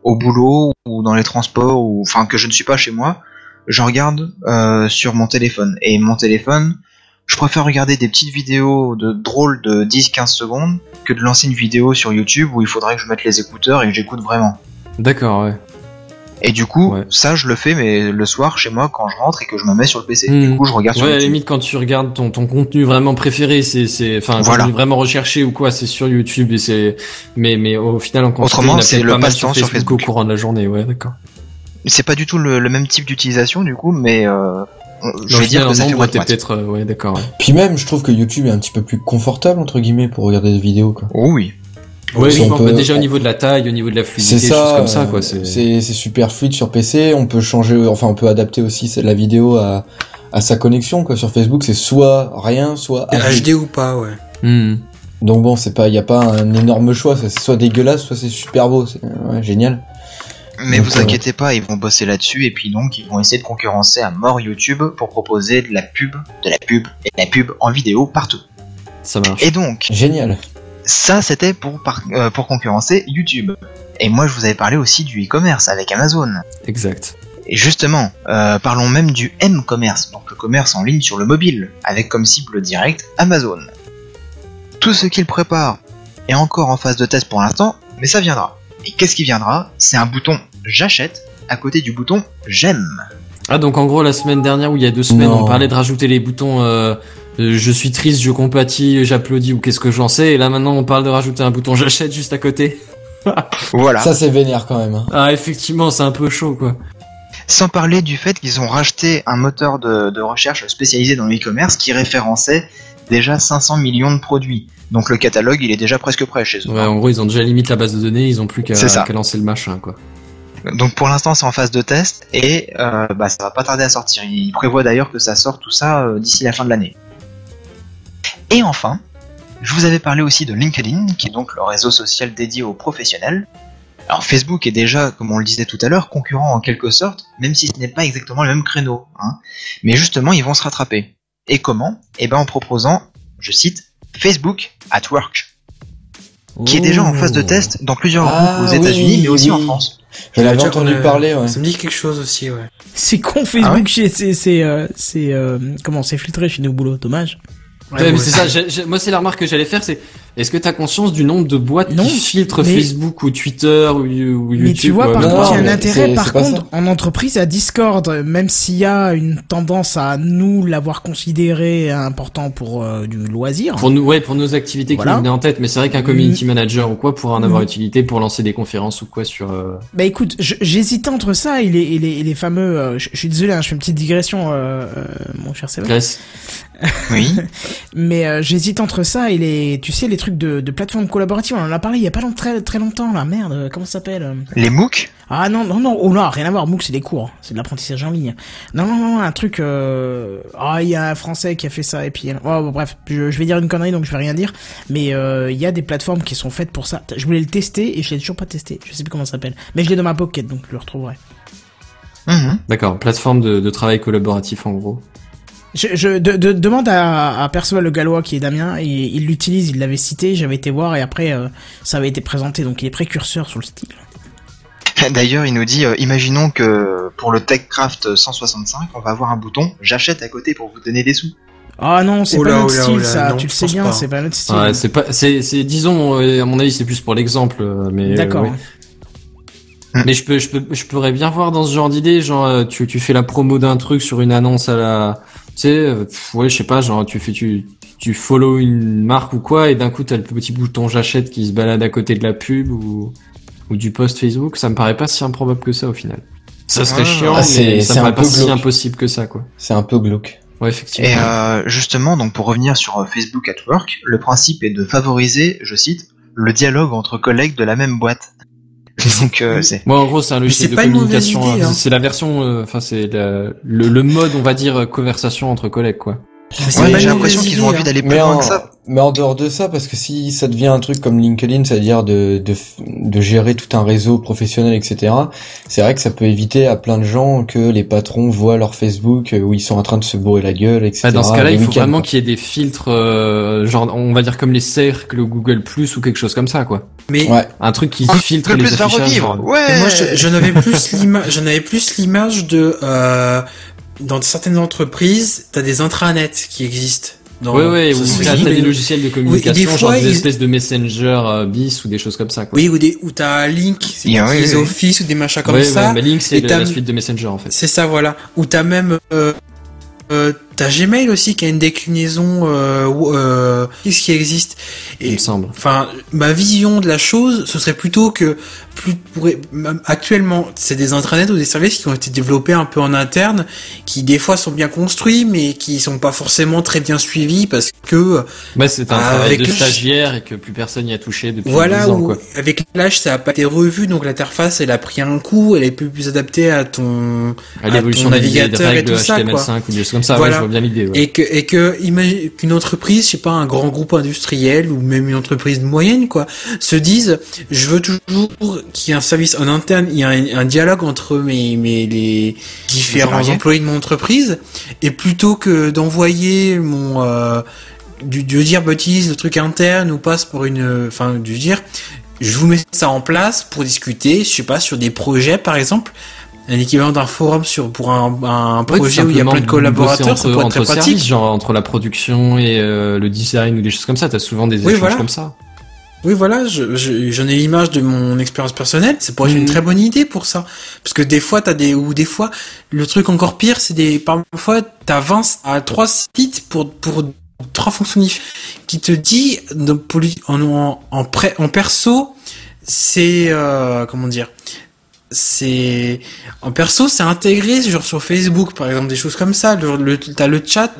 au boulot ou dans les transports ou enfin que je ne suis pas chez moi, je regarde euh, sur mon téléphone et mon téléphone, je préfère regarder des petites vidéos de drôles de 10-15 secondes que de lancer une vidéo sur YouTube où il faudrait que je mette les écouteurs et que j'écoute vraiment. D'accord, ouais. Et du coup, Ouais. ça, je le fais, mais le soir chez moi quand je rentre et que je me mets sur le PC. Hmm. Du coup, je regarde sur Ouais, à la YouTube. limite, quand tu regardes ton, ton contenu vraiment préféré, c'est, enfin, Voilà. vraiment recherché ou quoi, c'est sur YouTube et c'est, mais, mais au final, en Autrement, c'est le pas mal sur sur Facebook, au courant de la journée, ouais, d'accord. C'est pas du tout le, le même type d'utilisation, du coup, mais euh, on- je vais dire que ça fait peut-être, euh, ouais, d'accord. ouais. Puis même, je trouve que YouTube est un petit peu plus confortable entre guillemets pour regarder des vidéos quoi. Oh oui. Ouais, pense, peut- bah, déjà au niveau de la taille, au niveau de la fluidité, choses ça, comme ça, quoi. euh, C'est, super fluide sur PC. On peut changer, enfin on peut adapter aussi la vidéo à à sa connexion quoi. Sur Facebook, c'est soit rien, soit HD. Ou pas, ouais. Hmm. Donc bon, c'est pas, y a pas un énorme choix. C'est soit dégueulasse, soit c'est super beau. C'est ouais, génial. Mais Donc, vous euh, inquiétez pas, ils vont bosser là-dessus et puis donc ils vont essayer de concurrencer à mort YouTube pour proposer de la pub, de la pub et de la pub en vidéo partout. Ça marche. Et donc, Génial. ça c'était pour, par- euh, pour concurrencer YouTube. Et moi je vous avais parlé aussi du e-commerce avec Amazon. Exact. Et justement, euh, parlons même du M-commerce, donc le commerce en ligne sur le mobile, avec comme cible directe Amazon. Tout ce qu'il prépare est encore en phase de test pour l'instant, mais ça viendra. Et qu'est-ce qui viendra? C'est un bouton j'achète à côté du bouton j'aime. Ah, donc en gros, la semaine dernière, ou il y a deux semaines, Non. on parlait de rajouter les boutons, euh, euh, je suis triste, je compatis, j'applaudis, ou qu'est-ce que j'en sais, et là maintenant, on parle de rajouter un bouton j'achète juste à côté. Voilà. Ça c'est vénère quand même. hein. Ah, effectivement, c'est un peu chaud, quoi. Sans parler du fait qu'ils ont racheté un moteur de, de recherche spécialisé dans le e-commerce qui référençait déjà 500 millions de produits. Donc le catalogue, il est déjà presque prêt chez eux. Ouais, en gros, ils ont déjà limite la base de données, ils ont plus qu'à lancer le machin, quoi. Donc pour l'instant, c'est en phase de test et euh, bah, ça va pas tarder à sortir. Ils prévoient d'ailleurs que ça sort tout ça euh, d'ici la fin de l'année. Et enfin, je vous avais parlé aussi de LinkedIn, qui est donc le réseau social dédié aux professionnels. Alors Facebook est déjà, comme on le disait tout à l'heure, concurrent en quelque sorte, même si ce n'est pas exactement le même créneau. Hein. Mais justement, ils vont se rattraper. Et comment? Eh ben en proposant, je cite, Facebook at Work, qui est déjà en phase de test dans plusieurs Ah, groupes aux États-Unis, oui, mais aussi en. France. Je l'avais Déjà, entendu a- parler. Ouais. Ça me dit quelque chose aussi, ouais. C'est con Facebook, chez- c'est c'est euh, c'est euh, comment c'est filtré chez nous au boulot, dommage. Ouais, mais c'est ça, j'ai- j'ai- moi c'est la remarque que j'allais faire, c'est est-ce que t'as conscience du nombre de boîtes Non, qui filtrent mais- Facebook ou Twitter ou, ou YouTube Mais tu vois, ouais, par contre, il y a un intérêt, par contre, en entreprise, à Discord, même s'il y a une tendance à nous l'avoir considéré important pour euh, du loisir. Pour nous, ouais, pour nos activités Voilà. qui nous venaient en tête, mais c'est vrai qu'un community Mm. manager ou quoi pourrait en avoir Mm. utilité pour lancer des conférences ou quoi sur. euh, Bah écoute, j'hésitais entre ça et les, et les, et les fameux. euh, je, je suis désolé, hein, je fais une petite digression, euh, euh, mon cher Sébastien. Oui. Mais euh, j'hésite entre ça et les, tu sais, les trucs de, de plateforme collaborative. On en a parlé il y a pas long- très très longtemps là. Merde, euh, comment ça s'appelle euh Les MOOC? Ah non non non, oh là, rien à voir. MOOC c'est des cours, c'est de l'apprentissage en ligne. Non non non, un truc. euh, Ah il y a un français qui a fait ça et puis. Oh, bon, bref, je, je vais dire une connerie donc je vais rien dire. Mais euh, il y a des plateformes qui sont faites pour ça. Je voulais le tester et je l'ai toujours pas testé. Je sais plus comment ça s'appelle. Mais je l'ai dans ma pocket donc je le retrouverai. Mhm. D'accord, plateforme de, de travail collaboratif en gros. Je, je de, de- demande à, à Perceval le Gallois qui est Damien et il l'utilise, il l'avait cité, j'avais été voir et après euh, ça avait été présenté donc il est précurseur sur le style. D'ailleurs, il nous dit, euh, imaginons que pour le TechCraft 165, on va avoir un bouton j'achète à côté pour vous donner des sous. Ah non, c'est Oh pas notre oh style oh ça, tu le sais bien, c'est pas notre style. C'est pas, c'est, c'est, disons, euh, à mon avis, c'est plus pour l'exemple, mais. euh, D'accord. ouais. Mais je peux, je peux, je pourrais bien voir dans ce genre d'idée, genre, tu, tu fais la promo d'un truc sur une annonce à la, sais, euh, pff, ouais, je sais pas, genre, tu fais, tu, tu follow une marque ou quoi, et d'un coup, t'as le petit bouton j'achète qui se balade à côté de la pub ou, ou du post Facebook, ça me paraît pas si improbable que ça au final. Ça serait Ah. chiant, Ah, mais c'est- ça c'est me paraît pas si impossible que ça, quoi. C'est un peu glauque. Ouais, effectivement. Et euh, justement, donc pour revenir sur euh, Facebook at Work, le principe est de favoriser, je cite, le dialogue entre collègues de la même boîte. Donc euh, c'est Moi, en gros, c'est un logiciel de communication. hein. hein. C'est la version, euh, enfin, c'est le, le mode, on va dire, conversation entre collègues, quoi. Ouais, pas j'ai l'impression qu'ils ont envie hein. d'aller plus Mais loin en, que ça. mais en dehors de ça, parce que si ça devient un truc comme LinkedIn, c'est-à-dire de, de, de gérer tout un réseau professionnel, etc., c'est vrai que ça peut éviter à plein de gens que les patrons voient leur Facebook euh, où ils sont en train de se bourrer la gueule, etc. Bah, dans ce cas-là, il faut vraiment qu'il y ait des filtres, euh, genre, on va dire comme les cercles Google Plus ou quelque chose comme ça, quoi. Mais Ouais. Un truc qui filtre le les plus va affichages. revivre. Ouais. moi, je- j'en avais plus l'image, j'en avais plus l'image de, euh, dans certaines entreprises, t'as des intranets qui existent. dans- ouais, ça ou t'as des logiciels de communication, des genre des ils- espèces de messenger euh, bis ou des choses comme ça, quoi. Oui, ou des, ou t'as Link, c'est Il y a- des oui, oui. Office ou des machins comme ça. ouais, mais Link, c'est la suite de Messenger, en fait. C'est ça, voilà. Ou t'as même, euh, euh, t'as Gmail aussi qui a une déclinaison, euh, euh, qu'est-ce qui existe Il me semble. enfin, ma vision de la chose, ce serait plutôt que plus même actuellement, c'est des intranets ou des services qui ont été développés un peu en interne, qui des fois sont bien construits, mais qui sont pas forcément très bien suivis parce que Ouais, c'est un travail de stagiaire et que plus personne n'y a touché depuis Voilà, 10 ans, quoi. avec l'âge, ça a pas été revu, donc l'interface, elle a pris un coup, elle est plus, plus adaptée à ton, À ton navigateur et tout ça, quoi. HTML5 ou des choses comme ça, Voilà. ouais, vois bien l'idée, ouais. Et que, et que, imagine qu'une entreprise, je sais pas, un grand groupe industriel ou même une entreprise moyenne, quoi, se dise, je veux toujours qu'il y ait un service en interne, il y a un, un dialogue entre mes, mes, les différents employés de mon entreprise, et plutôt que d'envoyer mon, euh, du, de dire, bah, utilise le truc interne ou passe pour une, enfin, de dire, je vous mets ça en place pour discuter, je sais pas, sur des projets, par exemple, un équivalent d'un forum sur, pour un, un Ouais, projet où il y a plein de collaborateurs, entre, ça pourrait être très entre pratique. services, genre entre la production et euh, le design ou des choses comme ça, t'as souvent des Oui, échanges voilà. comme ça. Oui, voilà, je- je- j'en ai l'image de mon expérience personnelle. C'est pour être une Mhm. très bonne idée pour ça. Parce que des fois, t'as des, ou des fois, le truc encore pire, c'est des, parfois, 20 à 3 sites pour, pour trois fonctions qui te dit, en, en, en, pré- en perso, c'est, euh, comment dire, c'est en perso c'est intégré genre sur Facebook par exemple des choses comme ça. Le, le- t'as le chat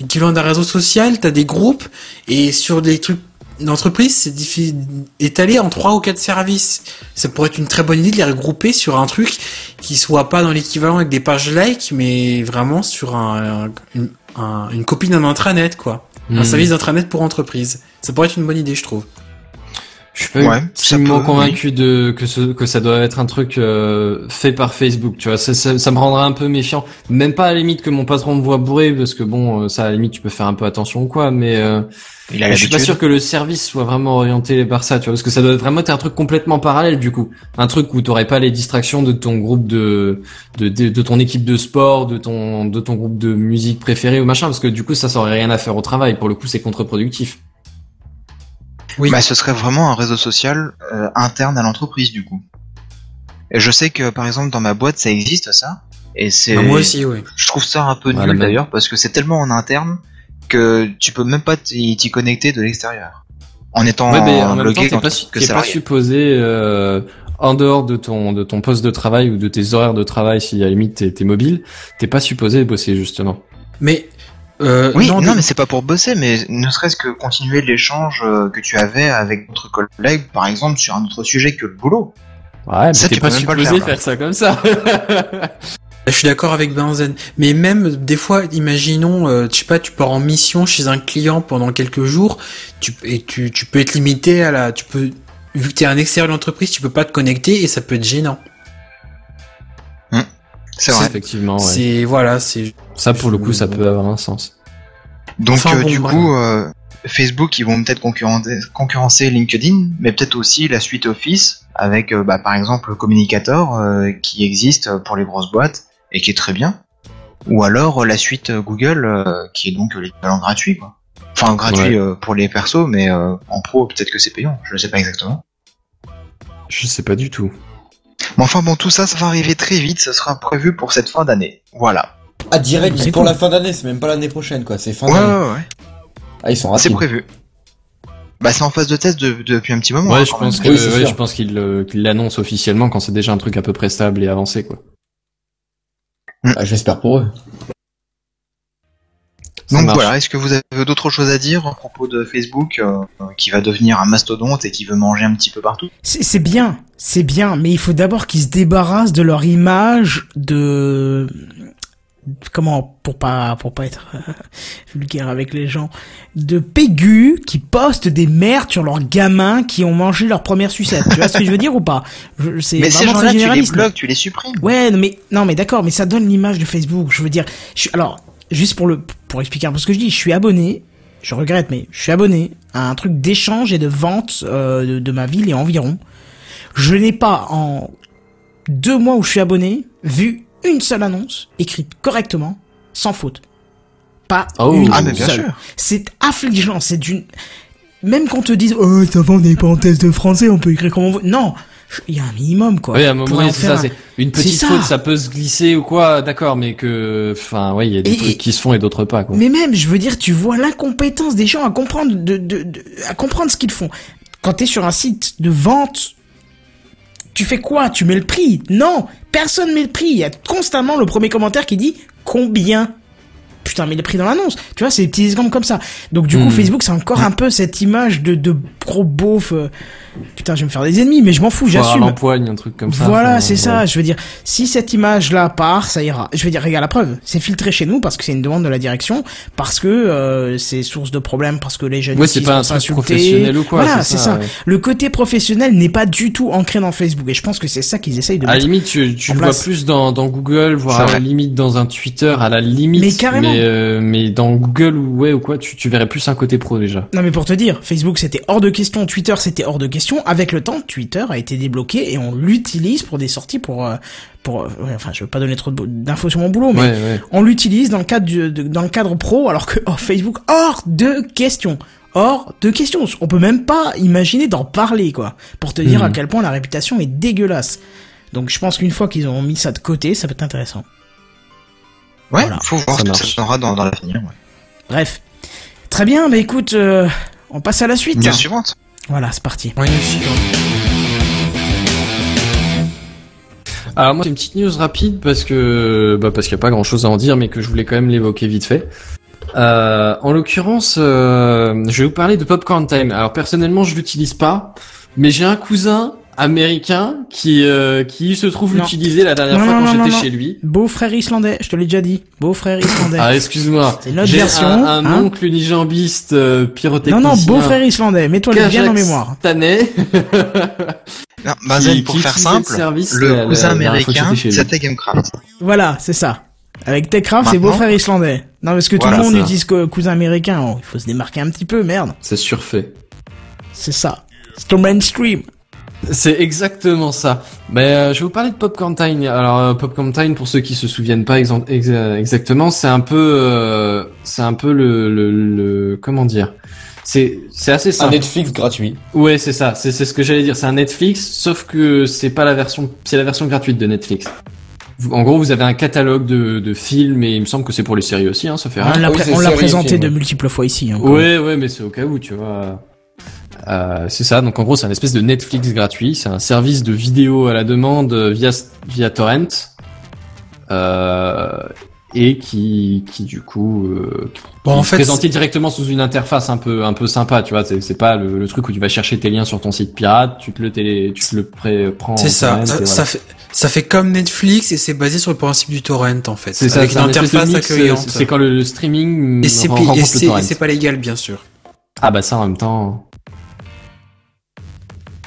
l'équivalent d'un réseau social t'as des groupes et sur des trucs d'entreprise c'est étalé en trois ou quatre services. Ça pourrait être une très bonne idée de les regrouper sur un truc qui soit pas dans l'équivalent avec des pages like mais vraiment sur un, un- une, un- une copie d'un intranet quoi. Un Hmm. service d'intranet pour entreprise. Ça pourrait être une bonne idée je trouve Je suis pas Ouais, absolument peut, convaincu de que ce, que ça doit être un truc euh, fait par Facebook. Tu vois, ça, ça, ça me rendrait un peu méfiant. Même pas à la limite que mon patron me voit bourré, parce que bon, euh, ça à la limite tu peux faire un peu attention ou quoi. Mais euh, Il a je suis pas sûr que le service soit vraiment orienté par ça. Tu vois, parce que ça doit vraiment être un truc complètement parallèle du coup. Un truc où t'aurais pas les distractions de ton groupe de de, de de ton équipe de sport, de ton de ton groupe de musique préféré ou machin, parce que du coup ça ça aurait rien à faire au travail. Pour le coup, c'est contre-productif. Oui Bah, ce serait vraiment un réseau social euh, interne à l'entreprise du coup. Et je sais que par exemple dans ma boîte ça existe ça. Et c'est. Bah, moi aussi oui Je trouve ça un peu Voilà, nul d'ailleurs parce que c'est tellement en interne que tu peux même pas t'y connecter de l'extérieur. En étant Ouais, mais en même temps, en pas, que pas supposé euh, en dehors de ton de ton poste de travail ou de tes horaires de travail, si à la limite t'es, t'es mobile, t'es pas supposé bosser justement. mais euh, Oui, non, mais c'est pas pour bosser, mais ne serait-ce que continuer l'échange euh, que tu avais avec d'autres collègues, par exemple, sur un autre sujet que le boulot. Ouais, mais Ça, t'es tu pas supposé faire, ça comme ça. Je suis d'accord avec Benzen. Mais même des fois, imaginons, euh, je sais pas, tu pars en mission chez un client pendant quelques jours, tu, et tu, tu peux être limité à la, tu peux, vu que t'es un extérieur de l'entreprise, tu peux pas te connecter et ça peut être gênant. C'est vrai. Effectivement, ouais. C'est voilà, c'est Ça pour le coup, ça peut avoir un sens. Donc Enfin, euh, bon, du coup, euh, Facebook, ils vont peut-être concurrencer, LinkedIn, mais peut-être aussi la suite Office, avec euh, bah, par exemple Communicator, euh, qui existe pour les grosses boîtes et qui est très bien. Ou alors la suite Google, euh, qui est donc l'équivalent gratuit, quoi. Enfin gratuit Ouais. euh, pour les persos, mais euh, en pro peut-être que c'est payant, je ne sais pas exactement. Je sais pas du tout. Mais enfin bon, tout ça, ça va arriver très vite, ça sera prévu pour cette fin d'année. Voilà. Ah, direct, C'est pour cool. la fin d'année, c'est même pas l'année prochaine, quoi. C'est fin Ouais, d'année. ouais, ouais. Ah, ils sont C'est rapides. prévu. Bah c'est en phase de test de- depuis un petit moment. Ouais, hein, je pense que Oui, c'est ouais, sûr. je pense qu'il euh, qu'il l'annonce officiellement quand c'est déjà un truc à peu près stable et avancé quoi. Ah, J'espère pour eux. Donc marche. voilà, est-ce que vous avez d'autres choses à dire à propos de Facebook euh, qui va devenir un mastodonte et qui veut manger un petit peu partout C'est c'est bien, c'est bien, mais il faut d'abord qu'ils se débarrassent de leur image de comment pour pas pour pas être euh, vulgaire avec les gens de pégus qui postent des merdes sur leurs gamins qui ont mangé leur première sucette. tu vois ce que je veux dire ou pas? Je- C'est Mais ces vraiment gens-là, tu les généraliste. bloques, tu les supprimes. Ouais, non, mais non, mais d'accord, mais ça donne l'image de Facebook. Je veux dire, je, alors juste pour le pour expliquer un peu ce que je dis, je suis abonné. Je regrette, mais je suis abonné à un truc d'échange et de vente euh, de, de ma ville et environ. Je n'ai pas en deux mois où je suis abonné vu une seule annonce écrite correctement, sans faute. Pas Oh. une Ah, mais bien seule. sûr. C'est affligeant, c'est d'une... Même qu'on te dise, oh, ça va, on n'est pas en test de français, on peut écrire comme on veut. Non, il y a un minimum, quoi. Oui, à un moment donné, c'est ça, un- c'est une petite ça. faute, ça peut se glisser ou quoi, d'accord, mais que, enfin, ouais, il y a des Et- trucs qui se font et d'autres pas, quoi. Mais même, je veux dire, tu vois l'incompétence des gens à comprendre de, de, de- à comprendre ce qu'ils font. Quand t'es sur un site de vente, tu fais quoi? Tu mets le prix? Non, personne met le prix. Il y a constamment le premier commentaire qui dit combien? Putain, mais le prix dans l'annonce. Tu vois, c'est des petits exemples comme ça. Donc du coup, Hmm. Facebook, c'est encore un peu cette image de, de gros beauf. euh, Putain, je vais me faire des ennemis, mais je m'en fous, j'assume. l'empoigne, un truc comme ça. Voilà, c'est ouais. ça. Je veux dire, si cette image-là part, ça ira. Je veux dire, regarde la preuve. C'est filtré chez nous parce que c'est une demande de la direction, parce que euh, c'est source de problèmes, parce que les jeunes Ouais, c'est pas un truc professionnel ou quoi, Voilà, c'est ça, ça. ouais. Le côté professionnel n'est pas du tout ancré dans Facebook, et je pense que c'est ça qu'ils essayent de À la limite, tu, le vois plus dans, dans Google, voire à la limite dans un Twitter, à la limite. Mais carrément. Mais, euh, mais dans Google ou ouais ou quoi, tu, tu verrais plus un côté pro déjà. Non mais pour te dire, Facebook c'était hors de question, Twitter c'était hors de question. Avec le temps, Twitter a été débloqué et on l'utilise pour des sorties pour euh, pour euh, ouais, enfin je veux pas donner trop d'infos sur mon boulot mais Ouais, ouais. on l'utilise dans le cadre du- de- dans le cadre pro alors que oh, Facebook hors de question. Hors de question. On peut même pas imaginer d'en parler quoi pour te dire Mhm. à quel point la réputation est dégueulasse. Donc je pense qu'une fois qu'ils ont mis ça de côté, ça peut être intéressant. Ouais, Voilà. faut voir Ça ce que ça dans, dans l'avenir. Ouais. Bref. Très bien, bah écoute, euh, on passe à la suite. News suivante. Voilà, c'est parti. Oui. Alors moi, c'est une petite news rapide parce que bah parce qu'il y a pas grand chose à en dire, mais que je voulais quand même l'évoquer vite fait. Euh, en l'occurrence, euh, je vais vous parler de Popcorn Time. Alors personnellement, je l'utilise pas, mais j'ai un cousin américain qui euh, qui se trouve Non. l'utiliser la dernière Non, fois non, quand non, j'étais non, chez lui. Beau-frère islandais, je te l'ai déjà dit. Beau-frère islandais. Ah excuse-moi. C'est une autre J'ai version, un, un hein. oncle unijambiste euh, non, pyrotechnicien. non, beau-frère islandais, mets-toi le bien en mémoire. Kazakhstanais. Non, Qui- pour qui faire simple, service le cousin américain, c'était Gamecraft. Voilà, c'est ça. Avec Techcraft, c'est beau-frère islandais. Non, parce que tout le monde ça. utilise que cousin américain. Oh, il faut se démarquer un petit peu, merde. C'est surfait. C'est ça. C'est le mainstream. C'est exactement ça. Mais euh, je vais vous parler de Popcorn Time. Alors euh, Popcorn Time, pour ceux qui se souviennent pas exa- exa- exactement, c'est un peu, euh, c'est un peu le, le, le- comment dire? C'est c'est assez Un simple. Netflix gratuit. Ouais, c'est ça. C'est c'est ce que j'allais dire. C'est un Netflix, sauf que c'est pas la version, c'est la version gratuite de Netflix. En gros, vous avez un catalogue de, de films et il me semble que c'est pour les séries aussi. Hein, ça fait rien. on l'a oui, présenté de multiples fois ici. hein. Ouais, ouais, mais c'est au cas où, tu vois. Euh, c'est ça. Donc en gros, c'est un espèce de Netflix gratuit. C'est un service de vidéo à la demande via via torrent. Euh, et qui qui du coup euh, Bon, en est fait, présenté directement sous une interface un peu un peu sympa tu vois c'est pas le, le truc où tu vas chercher tes liens sur ton site pirate tu te le télé tu te le pré prends c'est ça. Ça, voilà. ça fait, ça fait comme Netflix et c'est basé sur le principe du torrent en fait. c'est ça Avec une interface mix, accueillante. c'est quand le, le streaming Et c'est et pas légal bien sûr. Ah bah ça en même temps.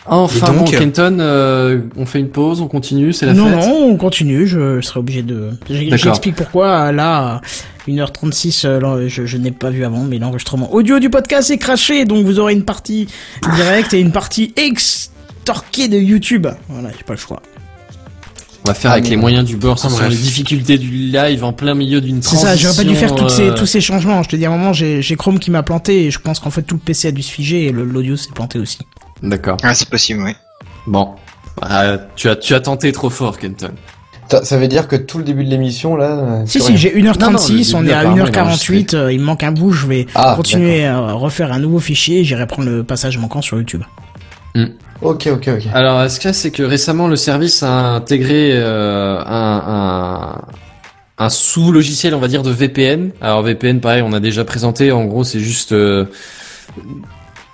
Enfin donc, bon, Kenton, euh, on fait une pause, on continue, c'est la non, fête. non, on continue, je serai obligé de... J'explique pourquoi, là, à 1h36, euh, là, je, je n'ai pas vu avant, mais l'enregistrement audio du podcast est craché, donc vous aurez une partie directe et une partie extorquée de YouTube. Voilà, j'ai pas le choix. On va faire Ah, avec les moyens du bord, Ah, bref. les difficultés du live en plein milieu d'une C'est transition. ça, j'aurais pas dû faire toutes ces, euh, tous ces changements. Je te dis, à un moment, j'ai j'ai Chrome qui m'a planté, et je pense qu'en fait, tout le PC a dû se figer, et l'audio s'est planté aussi. D'accord. Ah, c'est possible, oui. Bon. Ah, tu as tu as tenté trop fort, Kenton. Ça, ça veut dire que tout le début de l'émission, là. euh, Si, si, j'ai Non, non, 1h36, le on est à apparemment, il est 1h48, euh, il me manque un bout, je vais Ah, continuer à refaire un nouveau fichier, et j'irai prendre le passage manquant sur YouTube. Ok, ok, ok. Alors, ce qu'il y a, c'est que récemment, le service a intégré euh, un, un, un sous-logiciel, on va dire, de VPN. Alors, VPN, pareil, on a déjà présenté. En gros, c'est juste euh,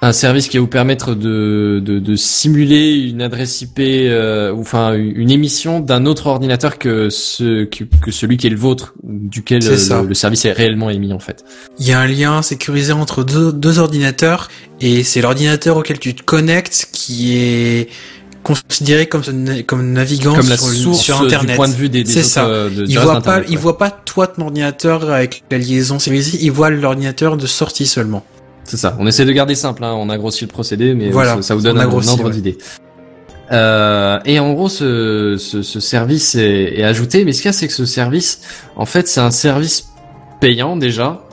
un service qui va vous permettre de, de, de simuler une adresse IP, euh, ou enfin une émission d'un autre ordinateur que, ce, que, que celui qui est le vôtre, duquel euh, le, le service est réellement émis, en fait. Il y a un lien sécurisé entre deux, deux ordinateurs et c'est l'ordinateur auquel tu te connectes qui est considéré comme, comme navigant Comme la sur, source sur Internet. du point de vue des, des C'est ça. euh, de- Il voit pas, il voit pas toi ton ordinateur avec la liaison sécurisée, il voit l'ordinateur de sortie seulement. C'est ça. On essaie de garder simple. Hein. On a grossi le procédé, mais Voilà, ça, ça vous donne on a un, ordre ouais. d'idée. Euh, et en gros, ce, ce, ce service est, est ajouté. Mais ce qu'il y a, c'est que ce service, en fait, c'est un service payant déjà,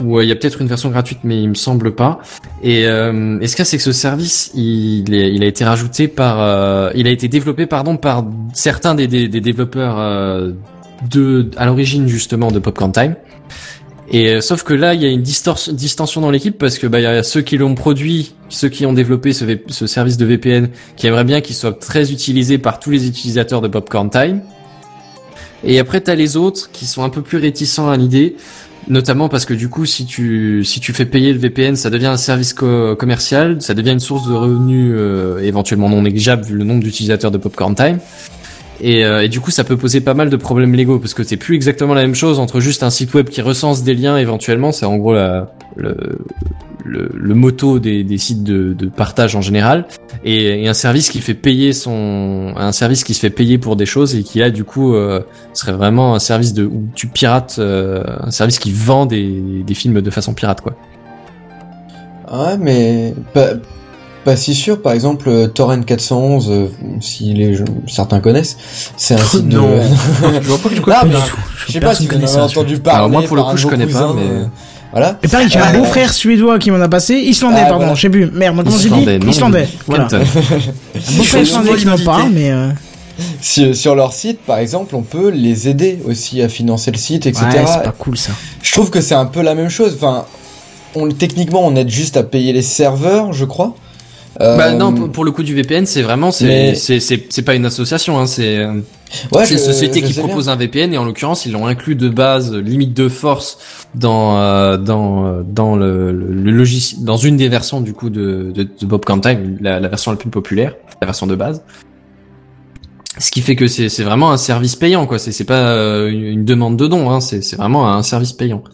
ou euh, il y a peut-être une version gratuite, mais il me semble pas. Et, euh, et ce cas, c'est que ce service, il, est- il a été rajouté par, euh, il a été développé, pardon, par certains des, des, des développeurs euh, de, à l'origine justement de Popcorn Time. Et euh, sauf que là, il y a une distorsion, dans l'équipe parce que bah il y a ceux qui l'ont produit, ceux qui ont développé ce, service de VPN, qui aimeraient bien qu'il soit très utilisé par tous les utilisateurs de Popcorn Time. Et après, t'as les autres qui sont un peu plus réticents à l'idée, notamment parce que du coup, si tu si tu fais payer le VPN, ça devient un service co- commercial, ça devient une source de revenus euh, éventuellement non négligeable vu le nombre d'utilisateurs de Popcorn Time. Et, euh, du coup, ça peut poser pas mal de problèmes légaux parce que c'est plus exactement la même chose entre juste un site web qui recense des liens éventuellement, c'est en gros la, le, le, le motto des, des sites de, de partage en général, et, et un service qui fait payer son, un service qui se fait payer pour des choses et qui là du coup euh, serait vraiment un service de où tu pirates, euh, un service qui vend des, des films de façon pirate quoi. Ouais, mais pas, pas si sûr. Par exemple, euh, Torrent 411, euh, si les gens- certains connaissent, c'est un site de... Non. Je vois pas que je connais Ah, pas du tout. Je sais pas si vous en avez entendu parler. Alors moi, pour le coup, de je connais pas, mais- Voilà. Et pareil, j'ai un Euh, beau-frère suédois qui m'en a passé, islandais, Ah, pardon, voilà. je sais plus. Merde, comment j'ai dit Islandais. Voilà. Un beau-frère Je islandais qui m'en parle, mais euh, Sur, sur leur site, par exemple, on peut les aider aussi à financer le site, etc. ouais, c'est pas cool ça. Je trouve que c'est un peu la même chose. Enfin, on, techniquement, on aide juste à payer les serveurs, je crois. Euh, Bah non, pour, pour le coup du VPN, c'est vraiment c'est mais- c'est pas une association, hein, c'est euh, ouais, c'est une société qui propose un VPN et en l'occurrence ils l'ont inclus de base limite de force dans euh, dans dans le, le, logiciel dans une des versions du coup de de, de Popcorn Time, la, la version la plus populaire, la version de base. Ce qui fait que c'est c'est vraiment un service payant quoi, c'est c'est pas euh, une, demande de don, hein, c'est c'est vraiment un service payant.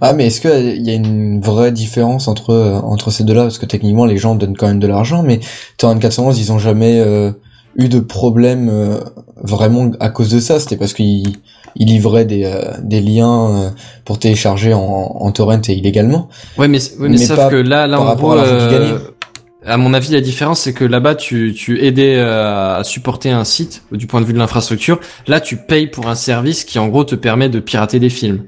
Ah, mais est-ce qu'il y a une vraie différence entre euh, entre ces deux-là? Parce que techniquement, les gens donnent quand même de l'argent, mais Torrent 411, ils ont jamais euh, eu de problème euh, vraiment à cause de ça. C'était parce qu'ils ils livraient des, euh, des liens euh, pour télécharger en, en torrent et illégalement. Ouais, mais, ouais, mais, Mais sauf pas que là, là, rapport gros, à euh, mon avis, la différence, c'est que là-bas, tu, tu aidais euh, à supporter un site du point de vue de l'infrastructure. Là, tu payes pour un service qui, en gros, te permet de pirater des films.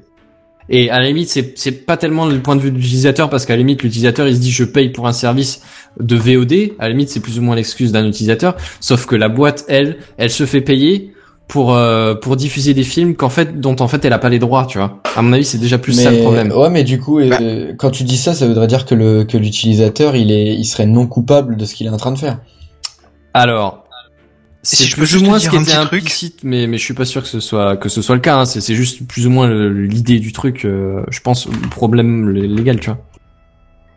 Et à la limite, c'est, c'est pas tellement le point de vue de l'utilisateur, parce qu'à la limite, l'utilisateur, il se dit, je paye pour un service de VOD. À la limite, c'est plus ou moins l'excuse d'un utilisateur. Sauf que la boîte, elle, elle se fait payer pour euh, pour diffuser des films qu'en fait dont en fait elle a pas les droits tu vois à mon avis c'est déjà plus mais, ça le problème Ouais, mais du coup, euh, quand tu dis ça, ça voudrait dire que le que l'utilisateur, il est, il serait non coupable de ce qu'il est en train de faire. Alors, c'est Si je peux plus ou moins ce qui un était petit truc. implicite, mais mais je suis pas sûr que ce soit que ce soit le cas. hein. C'est c'est juste plus ou moins l'idée du truc. euh, je pense le problème légal, tu vois.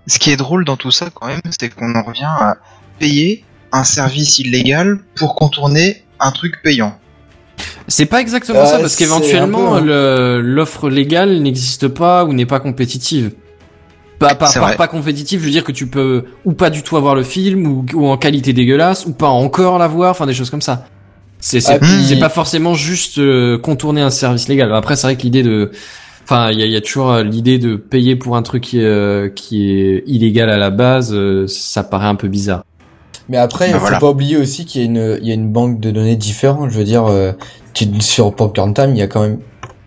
Ce qui est drôle dans tout ça quand même, c'est qu'on en revient à payer un service illégal pour contourner un truc payant. C'est pas exactement Ouais, ça parce qu'éventuellement le- l'offre légale n'existe pas ou n'est pas compétitive. Pas, pas, vrai. pas compétitive, je veux dire que tu peux ou pas du tout avoir le film ou, ou en qualité dégueulasse ou pas encore l'avoir, enfin des choses comme ça. C'est c'est Ah, puis- pas forcément juste euh, contourner un service légal. Après c'est vrai que l'idée de Enfin, il y a, il y a toujours euh, l'idée de payer pour un truc qui est, euh, qui est illégal à la base, euh, ça paraît un peu bizarre. Mais après, Bah faut voilà. pas oublier aussi qu'il y a une, il y a une banque de données différente. Je veux dire, euh, tu- sur Popcorn Time, il y a quand même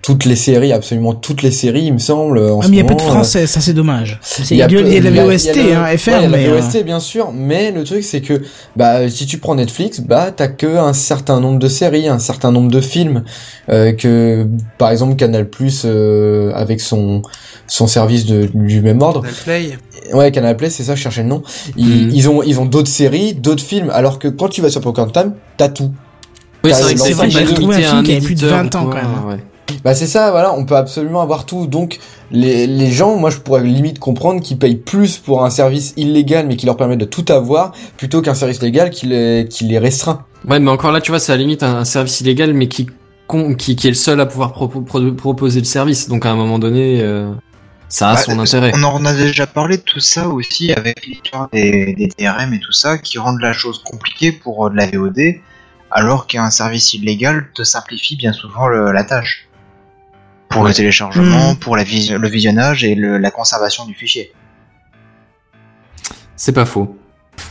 toutes les séries, absolument toutes les séries, il me semble. En Ah, ce mais il y a pas de euh, français, ça c'est dommage. C'est- Il y a a de peu- il y a de il y la a- VOST, y a le- hein, ouais, FR, il y a mais. la euh, VOST, bien sûr, mais le truc c'est que bah si tu prends Netflix, bah t'as que un certain nombre de séries, un certain nombre de films euh, que par exemple Canal Plus euh, avec son son service de, du même ordre. Play. Ouais, Canal Play, c'est ça, je cherchais le nom. Ils, ils ont ils ont d'autres séries, d'autres films, alors que quand tu vas sur Popcorn Time, t'as tout. Oui, c'est vrai que c'est vrai, j'ai trouvé limité un film qui avait plus de éditeur 20 ou ans, quoi, quand même. ouais. Bah c'est ça, voilà, on peut absolument avoir tout. Donc les, les gens, moi je pourrais limite comprendre qu'ils payent plus pour un service illégal mais qui leur permet de tout avoir plutôt qu'un service légal qui les, qui les restreint. Ouais, mais encore là, tu vois, c'est à la limite un, un service illégal, mais qui, con- qui, qui est le seul à pouvoir propo- pro- proposer le service. Donc à un moment donné, euh, ça a Bah, son intérêt. On en a déjà parlé de tout ça aussi avec l'histoire des, des DRM et tout ça qui rendent la chose compliquée pour euh, de la VOD, alors qu'un service illégal te simplifie bien souvent le- la tâche. Pour le téléchargement, Mhm. pour la vision- le visionnage et le- la conservation du fichier. C'est pas faux.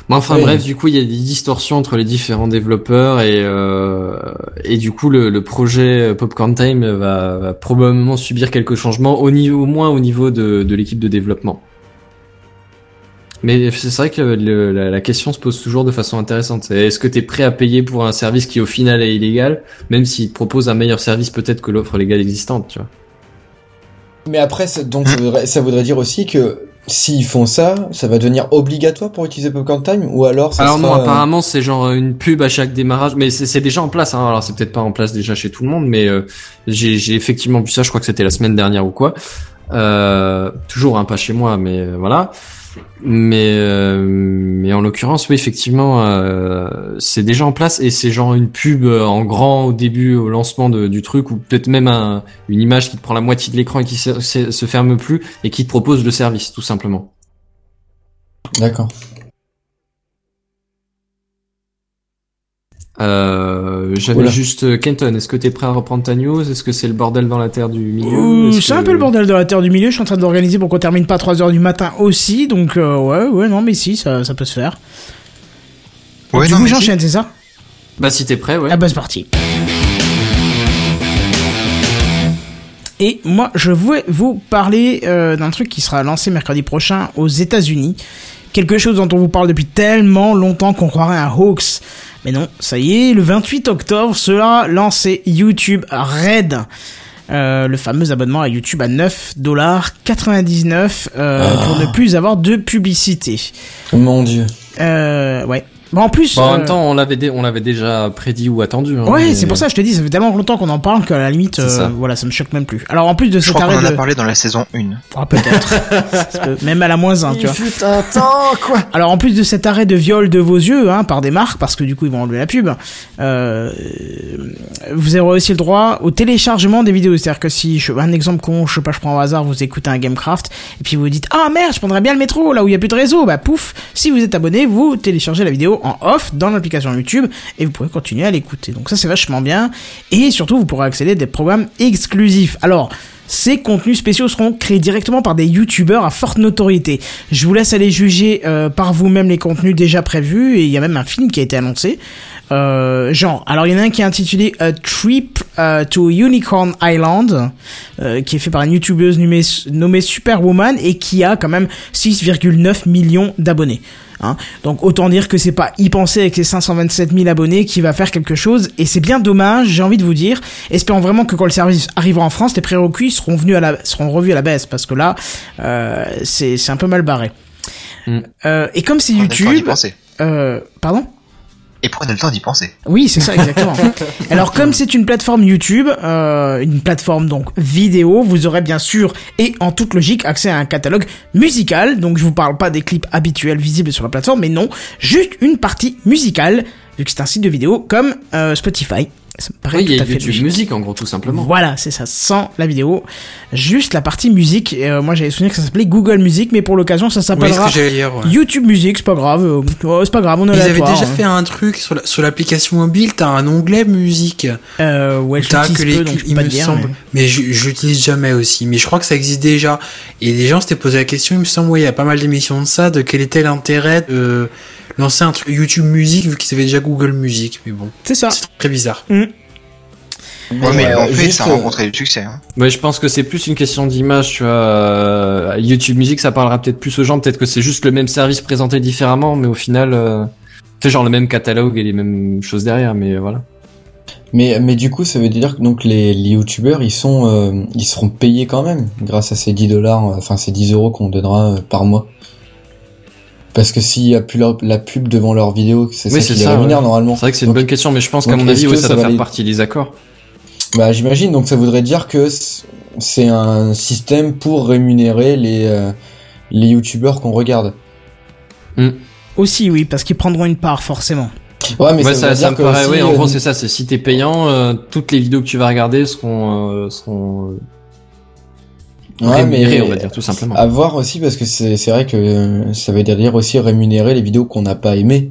Mais enfin Oui. bref, du coup, il y a des distorsions entre les différents développeurs et euh, et du coup, le, le projet Popcorn Time va, va probablement subir quelques changements, au niveau, au moins au niveau de, de l'équipe de développement. Mais c'est vrai que le- la, la question se pose toujours de façon intéressante. Est-ce que tu es prêt à payer pour un service qui au final est illégal, même s'il te propose un meilleur service peut-être que l'offre légale existante, tu vois? Mais après, ça- donc ça voudrait, ça voudrait dire aussi que s'ils font ça, ça va devenir obligatoire pour utiliser Popcorn Time ou alors ça Alors non, sera, euh, apparemment c'est genre une pub à chaque démarrage, mais c'est déjà en place. Hein. Alors c'est peut-être pas en place déjà chez tout le monde, mais euh, j'ai effectivement vu ça. Je crois que c'était la semaine dernière ou quoi. Euh, toujours hein, pas chez moi, mais euh, voilà. Mais euh, mais en l'occurrence, oui, effectivement, euh, c'est déjà en place et c'est genre une pub euh, en grand au début, au lancement de- du truc, ou peut-être même un, une image qui te prend la moitié de l'écran et qui se, se- se ferme plus et qui te propose le service, tout simplement. D'accord. Euh, J'avais juste euh, Kenton. Est-ce que t'es prêt à reprendre ta news? Est-ce que c'est le bordel dans la terre du milieu? C'est que- un peu le bordel de la terre du milieu. Je suis en train d'organiser pour qu'on termine pas à 3 heures du matin aussi. Donc, euh, ouais, ouais, non, mais si, ça, ça peut se faire. Ouais, du non, coup, si. j'enchaîne, c'est ça? Bah si t'es prêt, ouais. Ah bah, c'est parti. Et moi, je voulais vous parler euh, d'un truc qui sera lancé mercredi prochain aux États-Unis. Quelque chose dont on vous parle depuis tellement longtemps qu'on croirait un hoax. Mais non, ça y est, le 28 octobre sera lancé YouTube Red. Euh, le fameux abonnement à YouTube à 9,99$ euh, pour ne plus avoir de publicité. Mon dieu. Euh, ouais. Bon, en plus... Bon, en euh, même temps, on l'avait dé- on l'avait déjà prédit ou attendu. Hein, Ouais, mais- c'est pour ça que je te dis, ça fait tellement longtemps qu'on en parle qu'à la limite, euh, ça. voilà, ça me choque même plus. Alors en plus de Je cet arrêt en a parlé dans la saison 1. Ah, peut-être. Même à la moins 1, tu vois. fut un temps, quoi. Alors en plus de cet arrêt de viol de vos yeux, hein, par des marques, parce que du coup ils vont enlever la pub, euh, vous aurez aussi le droit au téléchargement des vidéos. C'est-à-dire que si, je, un exemple con, je sais pas, je prends au hasard, vous écoutez un Gamecraft, et puis vous vous dites, ah merde, je prendrais bien le métro, là où il y a plus de réseau, bah pouf, si vous êtes abonné, vous téléchargez la vidéo en off dans l'application YouTube, et vous pourrez continuer à l'écouter. Donc ça c'est vachement bien, et surtout vous pourrez accéder à des programmes exclusifs. Alors, ces contenus spéciaux seront créés directement par des youtubeurs à forte notoriété. Je vous laisse aller juger euh, par vous-même les contenus déjà prévus et il y a même un film qui a été annoncé. Euh, genre, alors il y en a un qui est intitulé A Trip euh, to Unicorn Island, euh, qui est fait par une youtubeuse nommée, nommée Superwoman et qui a quand même 6,9 millions d'abonnés. Hein. Donc autant dire que c'est pas y penser avec ses 527 000 abonnés qui va faire quelque chose et c'est bien dommage, j'ai envie de vous dire. Espérons vraiment que quand le service arrivera en France, les prérequis seront venus à la, seront revus à la baisse parce que là, euh, c'est c'est un peu mal barré. Mm. Euh, et comme c'est YouTube, euh, pardon? Et prenez le temps d'y penser. Oui, c'est ça exactement. Alors comme c'est une plateforme YouTube, euh, une plateforme donc vidéo, vous aurez bien sûr et en toute logique accès à un catalogue musical. Donc je vous parle pas des clips habituels visibles sur la plateforme, mais non, juste une partie musicale vu que c'est un site de vidéo comme euh, Spotify. Ça me paraît Oui, il y tout a à fait YouTube. Musique en gros, tout simplement. Voilà, c'est ça, sans la vidéo, juste la partie musique. Et, euh, moi j'avais souvenir que ça s'appelait Google Music, mais pour l'occasion ça Oui, s'appellera dire. ouais. YouTube Music, c'est pas grave, oh, c'est pas grave, on est Ils avaient déjà hein. fait un truc sur la- l'application mobile, t'as un onglet musique. Euh, ouais, l'utilise que les peu, donc il pas me dire, semble. mais- Mais, je, je l'utilise jamais aussi. Mais je crois que ça existe déjà. Et les gens s'étaient posé la question, il me semble, ouais, il y a pas mal d'émissions de ça, de quel était l'intérêt de lancer un truc YouTube Music vu qu'ils avaient déjà Google Music. Mais bon, C'est ça. c'est très bizarre. Ouais, mais euh, en fait, juste, ça a euh, rencontré du succès. Hein. Ouais, je pense que c'est plus une question d'image, tu vois. euh, YouTube Music, ça parlera peut-être plus aux gens. Peut-être que c'est juste le même service présenté différemment, mais au final, euh, c'est genre le même catalogue et les mêmes choses derrière. Mais voilà. Mais, mais du coup, ça veut dire que donc les, les youtubeurs, ils sont, euh, ils seront payés quand même grâce à ces 10 dollars, enfin ces 10 euros qu'on donnera euh, par mois. Parce que s'il y a plus la pub devant leur vidéo, c'est Oui, ça qui les rémunère ouais. normalement. C'est vrai que c'est une bonne question, mais je pense qu'à mon avis, oui, ça ça doit va faire les- partie des accords. Bah j'imagine, donc ça voudrait dire que c'est un système pour rémunérer les, euh, les youtubeurs qu'on regarde. Aussi, oui, parce qu'ils prendront une part, forcément. Ouais, mais ouais, ça, me paraît. aussi, ouais, en euh, gros, c'est ça. C'est si t'es payant, euh, toutes les vidéos que tu vas regarder seront euh, seront euh, ouais, rémunérées, mais on va dire tout simplement. À voir aussi parce que c'est c'est vrai que euh, ça veut dire aussi rémunérer les vidéos qu'on n'a pas aimées.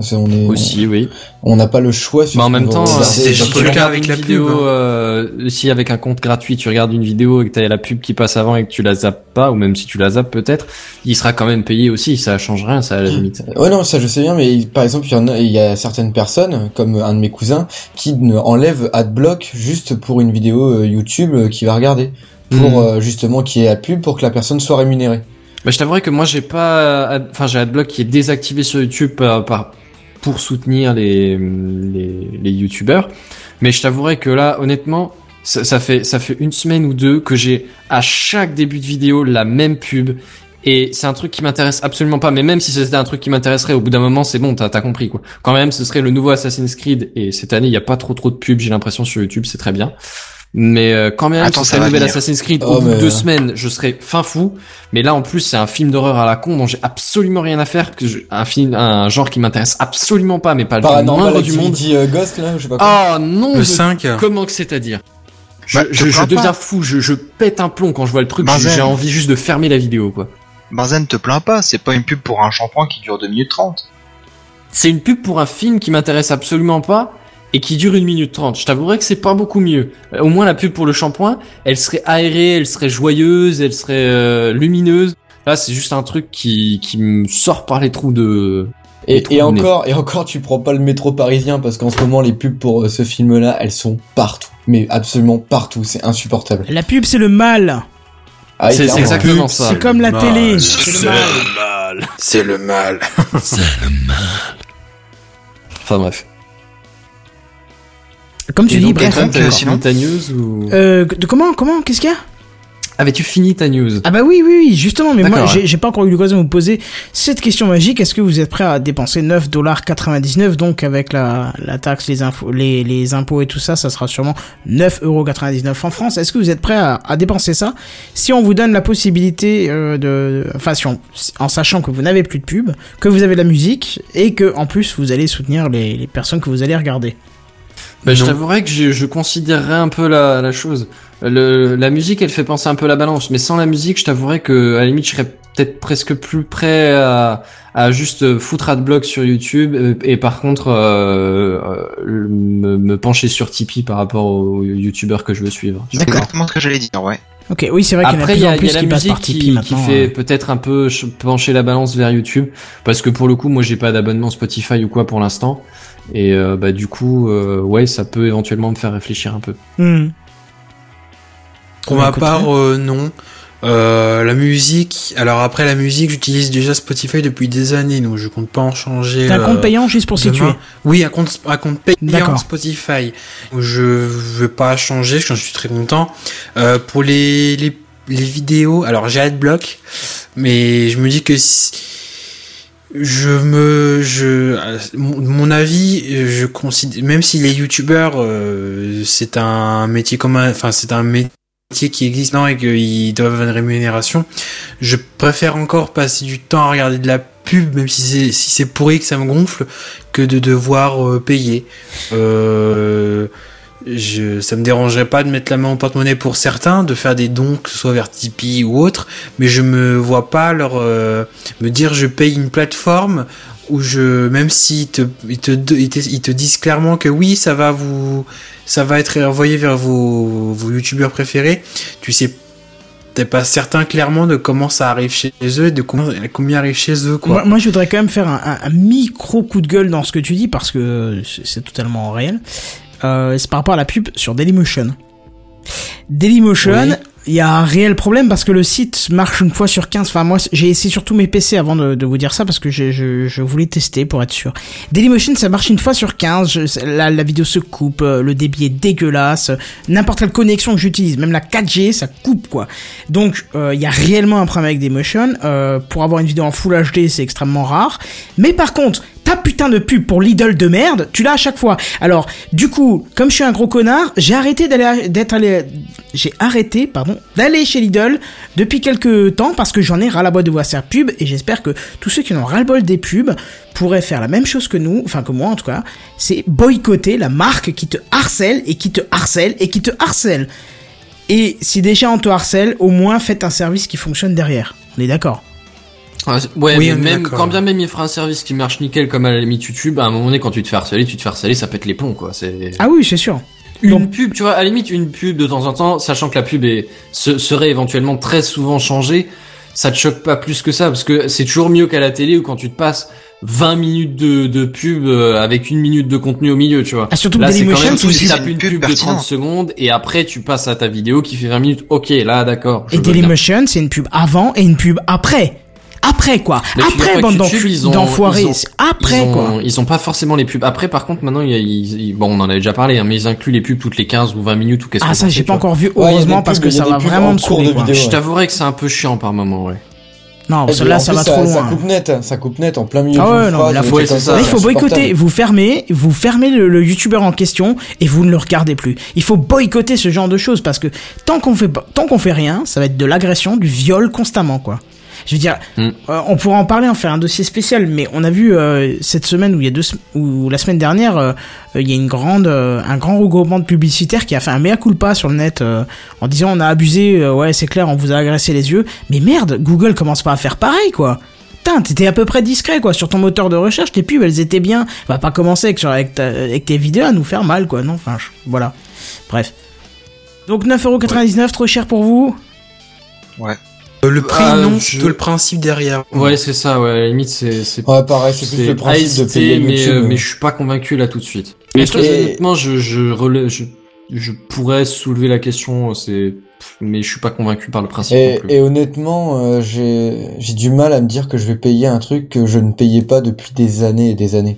Parce qu'on est, Aussi, oui. on n'a pas le choix sur Mais en même temps, c'est peu le cas avec la pub, vidéo, hein. euh, si avec un compte gratuit, tu regardes une vidéo et que t'as la pub qui passe avant et que tu la zappes pas, ou même si tu la zappes peut-être, il sera quand même payé aussi. Ça change rien, ça à la limite. Ouais non ça je sais bien mais par exemple il y en a il y a certaines personnes comme un de mes cousins qui ne enlève adblock juste pour une vidéo euh, YouTube euh, qu'il va regarder pour Mhm. euh, justement qu'il y ait la pub pour que la personne soit rémunérée. Mais je t'avouerai que moi j'ai pas, enfin j'ai AdBlock qui est désactivé sur YouTube par, par- pour soutenir les les, les YouTubeurs. Mais je t'avouerai que là, honnêtement, ça, ça fait ça fait une semaine ou deux que j'ai à chaque début de vidéo la même pub. Et c'est un truc qui m'intéresse absolument pas. Mais même si c'était un truc qui m'intéresserait, au bout d'un moment, c'est bon, t'as t'as compris quoi. Quand même, ce serait le nouveau Assassin's Creed. Et cette année, il y a pas trop trop de pubs. J'ai l'impression sur YouTube, c'est très bien. Mais euh, quand même, Attends, ce ça va nouvel venir. Assassin's Creed. Oh, au bout de deux semaines, je serais fin fou. Mais là, en plus, c'est un film d'horreur à la con dont j'ai absolument rien à faire. Que je- un film, un genre qui m'intéresse absolument pas, mais pas le Paranormal moindre du monde. Activity euh, Ghost là je sais pas. Ah non, Le je- 5. comment que c'est-à-dire? Je, Bah, je, je deviens pas. fou, je, je pète un plomb quand je vois le truc, j'ai- envie juste de fermer la vidéo, quoi. Benzen, te plains pas, c'est pas une pub pour un shampoing qui dure 2 minutes 30. C'est une pub pour un film qui m'intéresse absolument pas et qui dure une minute trente. Je t'avouerai que c'est pas beaucoup mieux. Euh, Au moins la pub pour le shampoing, elle serait aérée, elle serait joyeuse, elle serait euh, lumineuse. Là, c'est juste un truc qui, qui me sort par les trous de... Et, les trous et de nez. encore et encore tu prends pas le métro parisien parce qu'en ce moment les pubs pour euh, ce film là elles sont partout mais absolument partout c'est insupportable. La pub, c'est le mal. Ah, C'est- c'est exactement ça. C'est comme la mal. télé. C'est C'est le mal. mal. C'est le mal. Enfin bref. Comme tu Et dis, bref. News ou... Euh, de comment, comment, qu'est-ce qu'il y a? Avais-tu fini ta news? Ah bah oui, oui, oui, justement, mais moi, j'ai pas encore eu l'occasion de vous poser cette question magique. Est-ce que vous êtes prêt à dépenser 9,99$, donc avec la, la taxe, les, infos, les, les impôts et tout ça, ça sera sûrement 9,99€ en France. Est-ce que vous êtes prêt à, à dépenser ça? Si on vous donne la possibilité euh, de... Enfin, si on- en sachant que vous n'avez plus de pub, que vous avez de la musique, et que en plus, vous allez soutenir les, les personnes que vous allez regarder? Bah, je t'avouerais que je, je considérerais un peu la, la chose. Le, la musique, elle fait penser un peu à la balance, mais sans la musique, je t'avouerais que à la limite, je serais peut-être presque plus prêt à, à juste foutre adblock sur YouTube et, par contre euh, euh, me, me pencher sur Tipeee par rapport aux youtubeurs que je veux suivre. C'est exactement ce que j'allais dire, ouais. Ok, oui, c'est vrai qu'il y en a de plus y a, en y plus a la qui par Tipeee qui, fait hein. peut-être un peu ch- pencher la balance vers YouTube, parce que pour le coup, moi, j'ai pas d'abonnement Spotify ou quoi pour l'instant, et euh, bah du coup, euh, ouais, ça peut éventuellement me faire réfléchir un peu. Hmm. Pour ma part, euh, non. Euh, la musique, alors après la musique, j'utilise déjà Spotify depuis des années, donc je compte pas en changer. T'as un compte payant juste pour demain. situer. Oui, un compte, un compte payant. Spotify. Je veux pas changer, j'en suis très content. Euh, pour les, les, les vidéos, alors j'ai Adblock, mais je me dis que si, je me, je, mon, mon avis, je considère, même si les youtubeurs, euh, c'est un métier commun, enfin c'est un métier qui existe non et qu'ils doivent avoir une rémunération, je préfère encore passer du temps à regarder de la pub, même si c'est si c'est pourri que ça me gonfle, que de devoir euh, payer. Euh, je, ça me dérangerait pas de mettre la main au porte-monnaie pour certains, de faire des dons, que ce soit vers Tipeee ou autre, mais je me vois pas leur euh, me dire je paye une plateforme où je même s'ils te, ils te, disent clairement que oui ça va vous ça va être envoyé vers vos, vos youtubeurs préférés, tu sais t'es pas certain clairement de comment ça arrive chez eux et de combien, arrive chez eux quoi. Moi, je voudrais quand même faire un, micro coup de gueule dans ce que tu dis parce que c'est totalement réel. Euh, c'est par rapport à la pub sur Dailymotion. Dailymotion, Oui. il y a un réel problème parce que le site marche une fois sur 15. Enfin, moi, j'ai essayé sur tous mes PC avant de, de vous dire ça parce que je, je, je voulais tester pour être sûr. Dailymotion, ça marche une fois sur 15. Je- la, la vidéo se coupe, euh, le débit est dégueulasse. N'importe quelle connexion que j'utilise, même la 4G, ça coupe quoi. Donc, euh, il y a réellement un problème avec Dailymotion. Euh, pour avoir une vidéo en Full HD, c'est extrêmement rare. Mais par contre, ta putain de pub pour Lidl de merde, tu l'as à chaque fois. Alors, du coup, comme je suis un gros connard, j'ai arrêté d'aller, d'être allé, j'ai arrêté, pardon, d'aller chez Lidl depuis quelques temps parce que j'en ai ras la boîte de voir ces pubs et j'espère que tous ceux qui ont ras le bol des pubs pourraient faire la même chose que nous, enfin que moi en tout cas, c'est boycotter la marque qui te harcèle et qui te harcèle et qui te harcèle. Et si déjà on te harcèle, au moins faites un service qui fonctionne derrière. On est d'accord Ah, Ouais, Oui, mais même quand bien même il fera un service qui marche nickel comme à la limite YouTube, à un moment donné quand tu te fais harceler, tu te fais harceler, ça pète les plombs quoi. C'est Ah oui, c'est sûr. une Donc- pub, tu vois, à la limite une pub de temps en temps, sachant que la pub est se- serait éventuellement très souvent changée, ça te choque pas plus que ça parce que c'est toujours mieux qu'à la télé où quand tu te passes 20 minutes de, de pub euh, avec une minute de contenu au milieu, tu vois. Ah, surtout que Là, c'est quand même tu pub- tapes une pub pub de 30 pertinente. secondes et après tu passes à ta vidéo qui fait 20 minutes. Ok, là d'accord. Et. Dailymotion, c'est une pub avant et une pub après. Après quoi Après, bande d'enfoirés. Après ils ont, quoi. Ils ont pas forcément les pubs. Après, par contre, maintenant, il y a- ils- ils- bon, on en avait déjà parlé, hein, mais ils incluent les pubs toutes les 15 ou 20 minutes ou qu'est-ce Ah que ça, j'ai pas encore vu, heureusement, parce pubs- que ça va vraiment en me saouler. Je ouais. t'avouerais que c'est un peu chiant par moment, ouais. Non, Et parce que puis, là, ça plus, va trop Ça loin. coupe net, ça coupe net en plein milieu Ah ouais, non, phrase, mais ça. Il faut boycotter. Vous fermez, vous fermez le, le youtubeur en question et vous ne le regardez plus. Il faut boycotter ce genre de choses parce que tant qu'on fait tant qu'on fait rien, ça va être de l'agression, du viol constamment quoi. Je veux dire, Mm. euh, on pourra en parler, en faire un dossier spécial, mais on a vu euh, cette semaine ou il y a deux sem- ou la semaine dernière, euh, il y a une grande, euh, un grand regroupement de publicitaires qui a fait un mea culpa sur le net euh, en disant on a abusé, euh, ouais c'est clair, on vous a agressé les yeux, mais merde, Google commence pas à faire pareil quoi. Putain, t'étais à peu près discret quoi sur ton moteur de recherche, tes pubs elles étaient bien. Va pas commencer avec, avec, ta- avec tes vidéos à nous faire mal quoi, non Enfin, je- voilà. Bref. Donc 9,99€, trop cher pour vous? Euh, le prix, Ah, non, je- plutôt le principe derrière. Ouais, c'est ça, ouais, à la limite, c'est, c'est, Ouais, pareil, c'est plus le principe de payer mais, YouTube. euh, mais je suis pas convaincu là tout de suite. Mais Et- honnêtement, je, je, relais- je, je pourrais soulever la question, c'est, mais je suis pas convaincu par le principe non Et, plus. et honnêtement, euh, j'ai j'ai du mal à me dire que je vais payer un truc que je ne payais pas depuis des années et des années.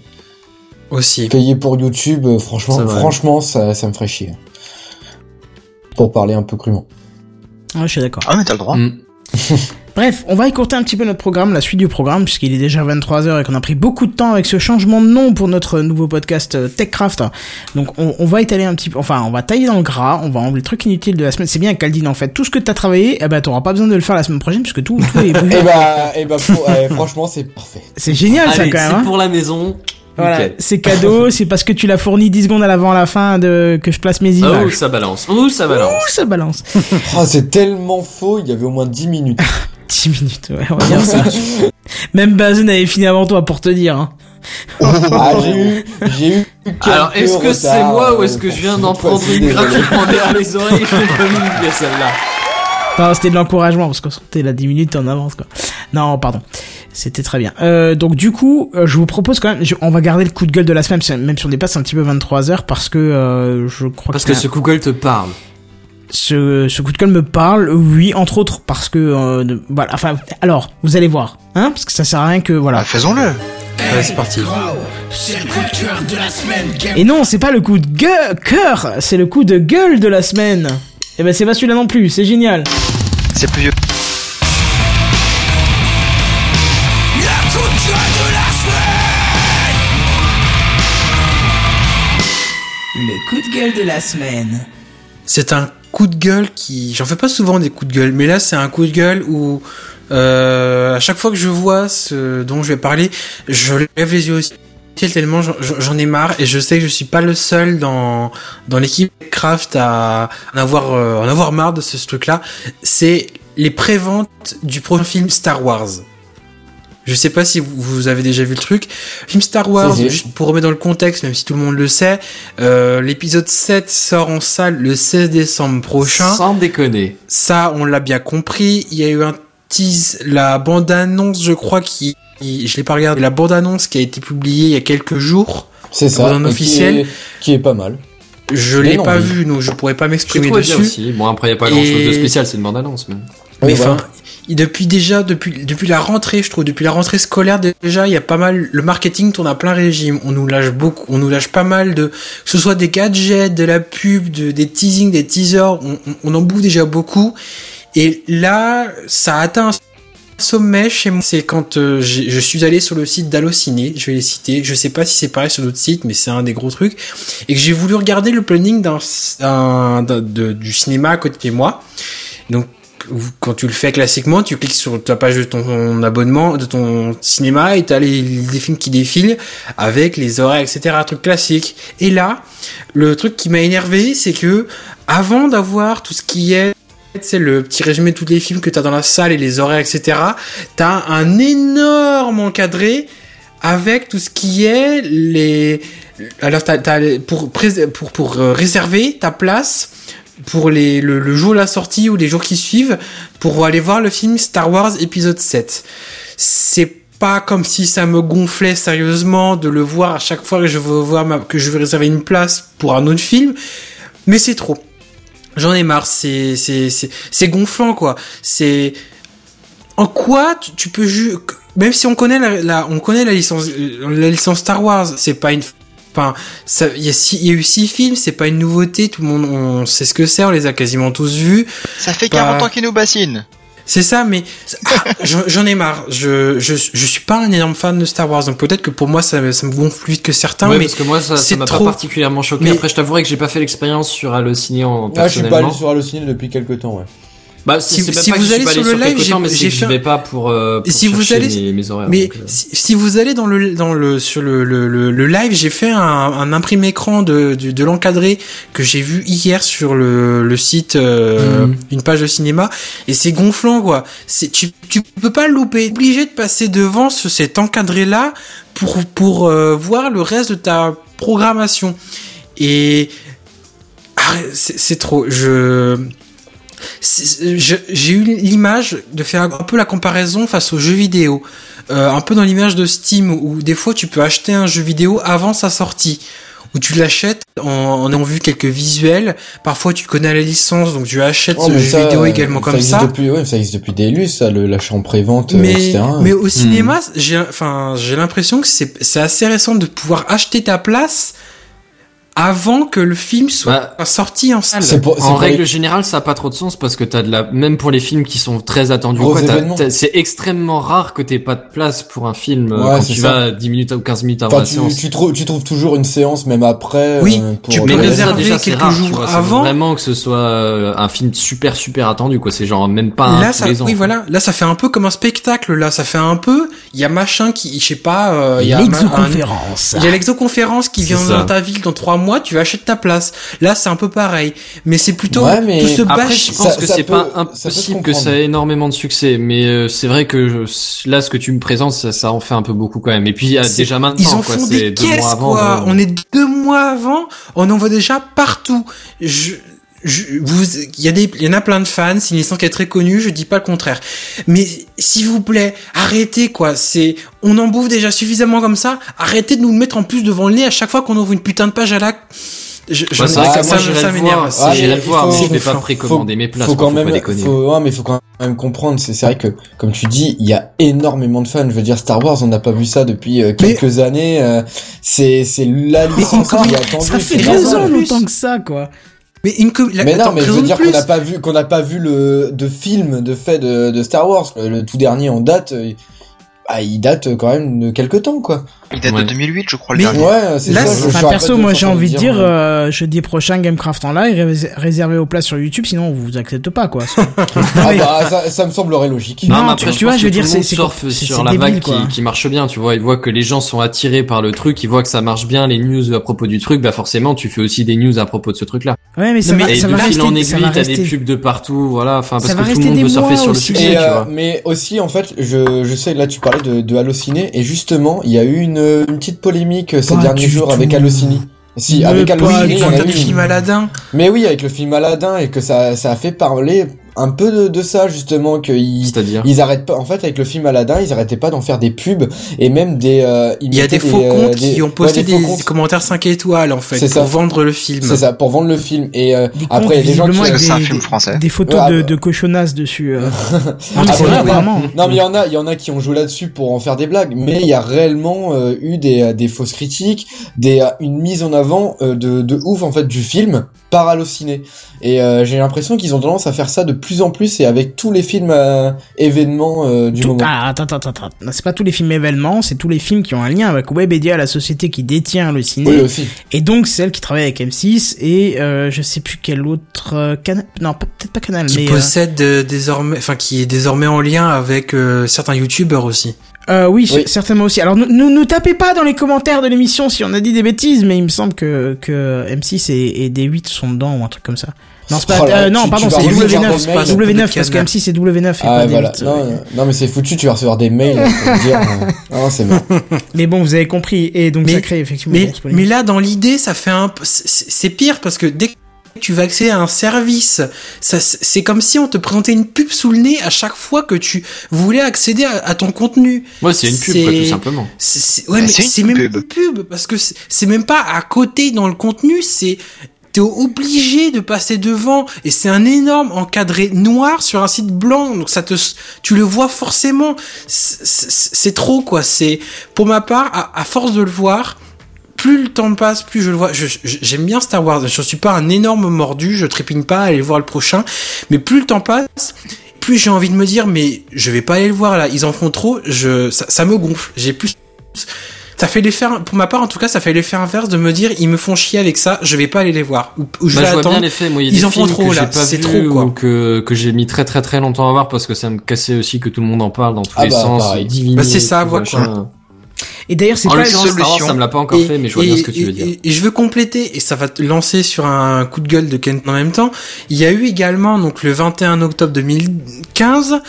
Aussi. Payer pour YouTube, euh, franchement, franchement, ça, ça me ferait chier. Pour parler un peu crûment. Ouais, je suis d'accord. Ah mais t'as le droit. Mm. Bref, on va écourter un petit peu notre programme, la suite du programme, puisqu'il est déjà 23h et qu'on a pris beaucoup de temps avec ce changement de nom pour notre nouveau podcast euh, TechCraft. Donc on, on va étaler un petit peu, enfin on va tailler dans le gras, on va enlever le truc inutile de la semaine. C'est bien Caldine en fait, tout ce que t'as travaillé, eh ben t'auras pas besoin de le faire la semaine prochaine puisque tout, tout est. Et bah, bah, pour- franchement, c'est parfait. C'est génial ça quand même. c'est hein. pour la maison. Voilà, c'est cadeau, c'est parce que tu l'as fourni 10 secondes à l'avant à la fin de que je place mes Oh, images. ça balance. Oh, ça balance. Ouh, ça balance. Ah, c'est tellement faux, il y avait au moins 10 minutes. 10 minutes, ouais, on va dire ça. Même Bazen avait fini avant toi pour te dire. Hein. Ah, j'ai eu, j'ai eu. Alors, est-ce que c'est moi ou euh, est-ce que je viens d'en prendre une gratuitement derrière les oreilles m'oublier celle-là? Non, c'était de l'encouragement parce qu'on sortait là 10 minutes en avance quoi. Non, pardon. C'était très bien. Euh, donc du coup, euh, je vous propose quand même, je- on va garder le coup de gueule de la semaine, c'est- même si on dépasse un petit peu 23 heures, parce que euh, je crois Parce que, que ce Google te parle. ce, ce coup de gueule me parle, oui, entre autres, parce que euh, de- voilà. Enfin, alors, vous allez voir, hein, parce que ça sert à rien que voilà. Bah, faisons-le. Allez, c'est parti. C'est le coup de cœur de la semaine, Game Et non, c'est pas le coup de gueule, cœur, c'est le coup de gueule de la semaine. Et ben c'est pas celui-là non plus, c'est génial. C'est plus vieux. De la semaine. C'est un coup de gueule qui. J'en fais pas souvent des coups de gueule, mais là c'est un coup de gueule où euh, à chaque fois que je vois ce dont je vais parler, je lève les yeux au ciel tellement j'en- ai marre et je sais que je suis pas le seul dans dans l'équipe Craft à en avoir euh, en avoir marre de ce, ce truc-là. C'est les préventes du prochain film Star Wars. Je sais pas si vous, avez déjà vu le truc. Film Star Wars, Si, si. juste pour remettre dans le contexte, même si tout le monde le sait, euh, l'épisode 7 sort en salle le 16 décembre prochain. Sans déconner. Ça, on l'a bien compris. Il y a eu un tease, la bande-annonce, je crois, qui, qui- je l'ai pas regardé, la bande-annonce qui a été publiée il y a quelques jours. C'est ça. Bande et qui officielle. est- Qui est pas mal. Je Mais l'ai pas mais- vu, donc je pourrais pas m'exprimer dessus. aussi. Bon, après, il n'y a pas grand chose de spécial, c'est une bande-annonce. Mais... Mais Oui, enfin, depuis déjà, depuis, depuis la rentrée, je trouve, depuis la rentrée scolaire, déjà, il y a pas mal, le marketing tourne à plein régime. On nous lâche beaucoup, on nous lâche pas mal de, que ce soit des gadgets, de la pub, de, des teasings, des teasers, on, on- en bouffe déjà beaucoup. Et là, ça a atteint un sommet chez moi. C'est quand euh, je suis allé sur le site d'Allociné, je vais les citer. Je sais pas si c'est pareil sur d'autres sites, mais c'est un des gros trucs. Et que j'ai voulu regarder le planning du cinéma à côté de moi. Donc, quand tu le fais classiquement, tu cliques sur ta page de ton abonnement, de ton cinéma, et t'as les, les films qui défilent avec les horaires, etc. Un truc classique. Et là, le truc qui m'a énervé, c'est que avant d'avoir tout ce qui est c'est le petit résumé de tous les films que t'as dans la salle et les horaires, etc. T'as un énorme encadré avec tout ce qui est les. Alors t'as, t'as pour pour pour euh, réserver ta place pour les le, jour de la sortie ou les jours qui suivent pour aller voir le film Star Wars épisode 7. C'est pas comme si ça me gonflait sérieusement de le voir à chaque fois que je veux voir que je veux réserver une place pour un autre film, mais c'est trop. J'en ai marre, c'est c'est gonflant quoi. C'est en quoi tu, tu peux même si on connaît la, la- on connaît la licence la licence Star Wars, c'est pas une Enfin, ça- il y, y a eu six films, c'est pas une nouveauté, tout le monde on sait ce que c'est, on les a quasiment tous vus. Ça fait Pas- 40 ans qu'il nous bassine. C'est ça, mais ah, j'en ai marre. Je, je je suis pas un énorme fan de Star Wars, donc peut-être que pour moi ça, ça me gonfle plus vite que certains, Ouais, mais parce que moi, ça, ça c'est m'a pas trop. particulièrement choqué. Mais- Après, je t'avouerai que j'ai pas fait l'expérience sur Allociné en Ah, je suis pas personnellement. allé sur Allociné depuis quelques temps, ouais. Bah, Si- si vous je allez sur le live, j'ai- fait un- vais pas pour, euh, pour si vous allez, mes, mes horaires. mais donc, euh. si, si vous allez dans le dans le sur le le, le, le live, j'ai fait un, un imprimé écran de de, de l'encadré que j'ai vu hier sur le le site euh, Mhm. une page de cinéma et c'est gonflant quoi. C'est tu tu peux pas le louper. Obligé de passer devant ce, cet encadré là pour pour euh, voir le reste de ta programmation et ah, c'est trop. Je je- j'ai eu l'image de faire un peu la comparaison face aux jeux vidéo. Euh, un peu dans l'image de Steam où des fois tu peux acheter un jeu vidéo avant sa sortie. Où tu l'achètes en, en ayant vu quelques visuels. Parfois tu connais la licence donc tu achètes Oh, ce jeu ça, vidéo euh, également comme existe ça. Depuis, ouais, ça existe depuis des lustres, ça, le l'achat en prévente, euh, Mais, etc. mais au cinéma, j'ai, enfin, j'ai l'impression que c'est, c'est assez récent de pouvoir acheter ta place avant que le film soit sorti en salle. en règle générale, ça a pas trop de sens parce que t'as de la, même pour les films qui sont très attendus, Gros quoi, t'as- événements. t'as- c'est extrêmement rare que t'aies pas de place pour un film euh, Ouais, quand tu ça. vas 10 minutes ou 15 minutes avant Enfin, la tu, séance. tu, trouves, tu trouves toujours une séance même après. Oui, euh, pour tu peux réserver déjà, quelques rare, jours vois, c'est avant. Vraiment que ce soit euh, un film super super attendu, quoi. C'est genre même pas un Là, tous ça, les ans. oui, quoi. voilà. Là, ça fait un peu comme un spectacle. Là, ça fait un peu. Il y a machin qui, je sais pas. euh, il y a L'exoconférence. Il y a l'exoconférence qui vient dans ta ville dans trois mois. Tu achètes ta place. Là, c'est un peu pareil. Mais c'est plutôt Ouais, mais tout ce Après, bâche. je pense ça- que c'est pas ça impossible que ça ait énormément de succès, mais euh, c'est vrai que je- là, ce que tu me présentes, ça, ça en fait un peu beaucoup quand même. Et puis, déjà maintenant, Ils en quoi, font des deux mois avant. quoi. euh, On est deux mois avant. On en voit déjà partout. Je, il y a des, il y en a plein de fans. C'est une licence qui est très connue. Je dis pas le contraire. Mais s'il vous plaît, arrêtez, quoi. C'est, on en bouffe déjà suffisamment comme ça. Arrêtez de nous le mettre en plus devant le nez à chaque fois qu'on ouvre une putain de page à la. Je, je- bah, c'est vrai ça, que ça- m'énerve. Ah, j'irai mais le voir, mais je vais faut- pas précommander mes places, faut quand faut même, pas déconner. faut, ouais, mais faut quand même comprendre. C'est c'est vrai que, comme tu dis, il y a énormément de fans. Je veux dire, Star Wars, on n'a pas vu ça depuis euh, quelques années. euh, c'est c'est la licence qui attendue. ça fait raison longtemps que ça, quoi. Mais une la- Mais non, attends, mais je veux dire qu'on n'a pas vu qu'on n'a pas vu le de film de fait de, de Star Wars. Le, le tout dernier en date, euh, bah, il date quand même de quelques temps, quoi. Il date Ouais. de 2008, je crois, Mais- le dernier. Ouais, c'est Là, ça. Enfin, perso, moi j'ai envie de dire, euh, euh, jeudi prochain Gamecraft en live, rés- réservé aux places sur YouTube, sinon on vous accepte pas, quoi. Ah bah, ça, ça me semblerait logique. Non, mais tu- après, tu vois, je veux dire, c'est- sur la débile, vague qui, qui marche bien, tu vois. Ils voient que les gens sont attirés par le truc, ils voient que ça marche bien, les news à propos du truc, bah forcément, tu fais aussi des news à propos de ce truc-là. Ouais, mais ça Non, va, Et ça de va fil rester, en aiguille, t'as des pubs de partout, voilà. Enfin, parce Ça va que tout le monde veut surfer sur le sujet, tu euh, vois. mais aussi, en fait, je, je sais, là, tu parlais de, de Allociné, et justement, il y a eu une, une petite polémique euh, ces Pas derniers jours tout. avec Allociné. Si, Mais avec pas Allociné, du il y Quand en a t'as eu le film Aladdin. Mais oui, avec le film Aladdin, et que ça, ça a fait parler un peu de, de ça, justement, qu'ils C'est-à-dire. ils arrêtent pas, en fait, avec le film Aladdin, ils arrêtaient pas d'en faire des pubs, et même des, euh, ils Il y a des faux euh, comptes des- qui ont ouais, posté des commentaires 5 étoiles en fait C'est pour ça. vendre le film. C'est ça, pour vendre le film. Et euh, après, il y a des gens qui... c'est un des- film français. Des photos Ouais, de, ah, de cochonnasses dessus. euh. Non, mais Après, c'est vrai, vraiment. Non, mais il y en a, il y en a qui ont joué là-dessus pour en faire des blagues, mais il y a réellement euh, eu des, euh, des fausses critiques, des, une mise en avant euh, de, de ouf en fait du film par Allociné. Et euh, j'ai l'impression qu'ils ont tendance à faire ça de plus en plus et avec tous les films euh, événements euh, du Tout- moment. ah, attends, attends, attends. C'est pas tous les films événements, c'est tous les films qui ont un lien avec Webedia, la société qui détient le ciné. Oui aussi. Et donc celle qui travaille avec M6 et euh, je sais plus quel autre euh, canal. Non, peut-être pas canal, qui mais euh, possède euh, désormais, enfin qui est désormais en lien avec euh, certains youtubeurs aussi. Euh, oui, Oui. certainement aussi. Alors, ne nous, nous tapez pas dans les commentaires de l'émission si on a dit des bêtises, mais il me semble que que M6 et, et D8 sont dedans ou un truc comme ça. Non, c'est pas, Oh là, euh, non, tu- pardon, c'est recevoir W9, des mails. W9, parce que M6 c'est W9 et Ah pas voilà, D8. non, mais c'est foutu, tu vas recevoir des mails pour te dire, euh, non c'est mort. Mais bon, vous avez compris, et donc Mais- ça crée effectivement Mais, mais là, dans l'idée, ça fait un, c'est pire parce que dès que tu vas accéder à un service, ça, c'est comme si on te présentait une pub sous le nez à chaque fois que tu voulais accéder à, à ton contenu. Ouais, c'est une pub, quoi, tout simplement. C'est- c'est- ouais, mais c'est une c'est même pub. une pub parce que c'est même pas à côté dans le contenu, c'est T'es obligé de passer devant et c'est un énorme encadré noir sur un site blanc donc ça te tu le vois forcément C'est- trop quoi c'est pour ma part à, à force de le voir plus le temps passe, plus je le vois. J'aime bien Star Wars. Je suis pas un énorme mordu. Je trépigne pas à aller voir le prochain. Mais plus le temps passe, plus j'ai envie de me dire, mais je vais pas aller le voir là. Ils en font trop. Je, ça, ça me gonfle. J'ai plus. Ça fait l'effet, pour ma part en tout cas, ça fait l'effet inverse de me dire, ils me font chier avec ça. Je vais pas aller les voir. Ou, ou je Bah, vais je vois attendre. bien l'effet. Moi, il y a Ils des en font trop, là. C'est trop, quoi. ou que que j'ai mis très très très longtemps à voir parce que ça me cassait aussi que tout le monde en parle dans tous Ah les bah, sens. Bah, c'est ça, voilà. Et d'ailleurs, c'est pas Wars, solution. ça me l'a pas encore fait, mais je vois bien ce que tu veux et- dire. et- et je veux compléter, et ça va te lancer sur un coup de gueule de Kent en même temps. Il y a eu également, donc le 21 octobre 2015,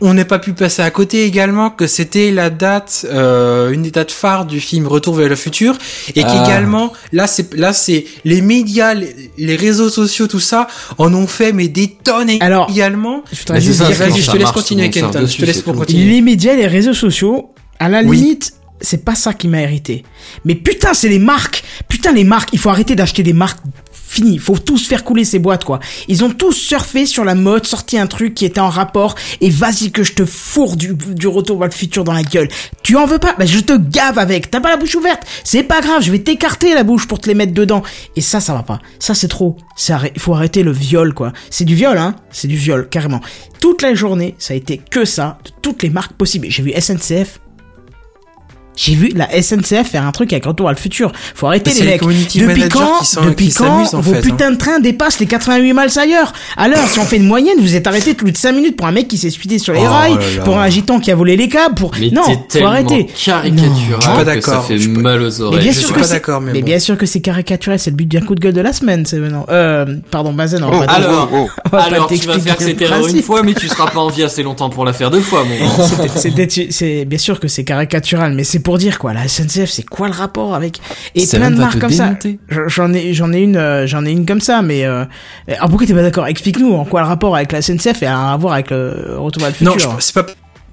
on n'est pas pu passer à côté également que c'était la date, euh, une des dates phares du film Retour vers le futur, et Ah. qu'également, là c'est, là c'est les médias, les, les réseaux sociaux, tout ça, en ont fait mais des tonnes Alors, également. Je te laisse continuer, Kenton. Je te laisse pour continuer. les médias, les réseaux sociaux, à la Oui. limite, c'est pas ça qui m'a irrité. Mais putain, c'est les marques. Putain, les marques. Il faut arrêter d'acheter des marques. Fini. Faut tous faire couler ces boîtes, quoi. Ils ont tous surfé sur la mode, sorti un truc qui était en rapport, et vas-y que je te fourre du, du retour vers le futur dans la gueule. Tu en veux pas? Bah, je te gave avec. T'as pas la bouche ouverte. C'est pas grave. Je vais t'écarter la bouche pour te les mettre dedans. Et ça, ça va pas. Ça, c'est trop. Il faut arrêter le viol, quoi. C'est du viol, hein. C'est du viol, carrément. Toute la journée, ça a été que ça, de toutes les marques possibles. J'ai vu SNCF. J'ai vu la SNCF faire un truc avec Retour à le futur. Faut arrêter les les mecs. Depuis quand, qui sont- depuis qui quand vos fait, hein. putains de trains dépassent les 88 miles ailleurs Alors, si on fait une moyenne, vous êtes arrêté plus de 5 minutes pour un mec qui s'est suicidé sur les Oh rails, là là. pour un agitant qui a volé les câbles, pour... Mais non, faut arrêter. caricatural Non. Je suis pas que ça d'accord. fait Je mal aux Mais oreilles. bien je sûr suis que pas c'est- d'accord, mais mais bon. bien sûr que c'est caricaturé, c'est le but d'un coup de gueule de la semaine, c'est non. Euh, pardon, Bazen, on va Oh, pas Alors, oh, on va pas alors tu vas faire cette erreur une fois, mais tu seras pas en vie assez longtemps pour la faire deux fois, mon gars. C'était- c'était- c'est bien sûr que c'est caricatural, mais c'est pour dire quoi. La SNCF, c'est quoi le rapport avec et Ça plein de marques comme démonter. ça. Je- J'en ai, j'en ai une, euh, j'en ai une comme ça, mais euh, alors pourquoi t'es pas d'accord? Explique-nous en quoi le rapport avec la SNCF et à voir avec le retour à le futur. Non, c'est pas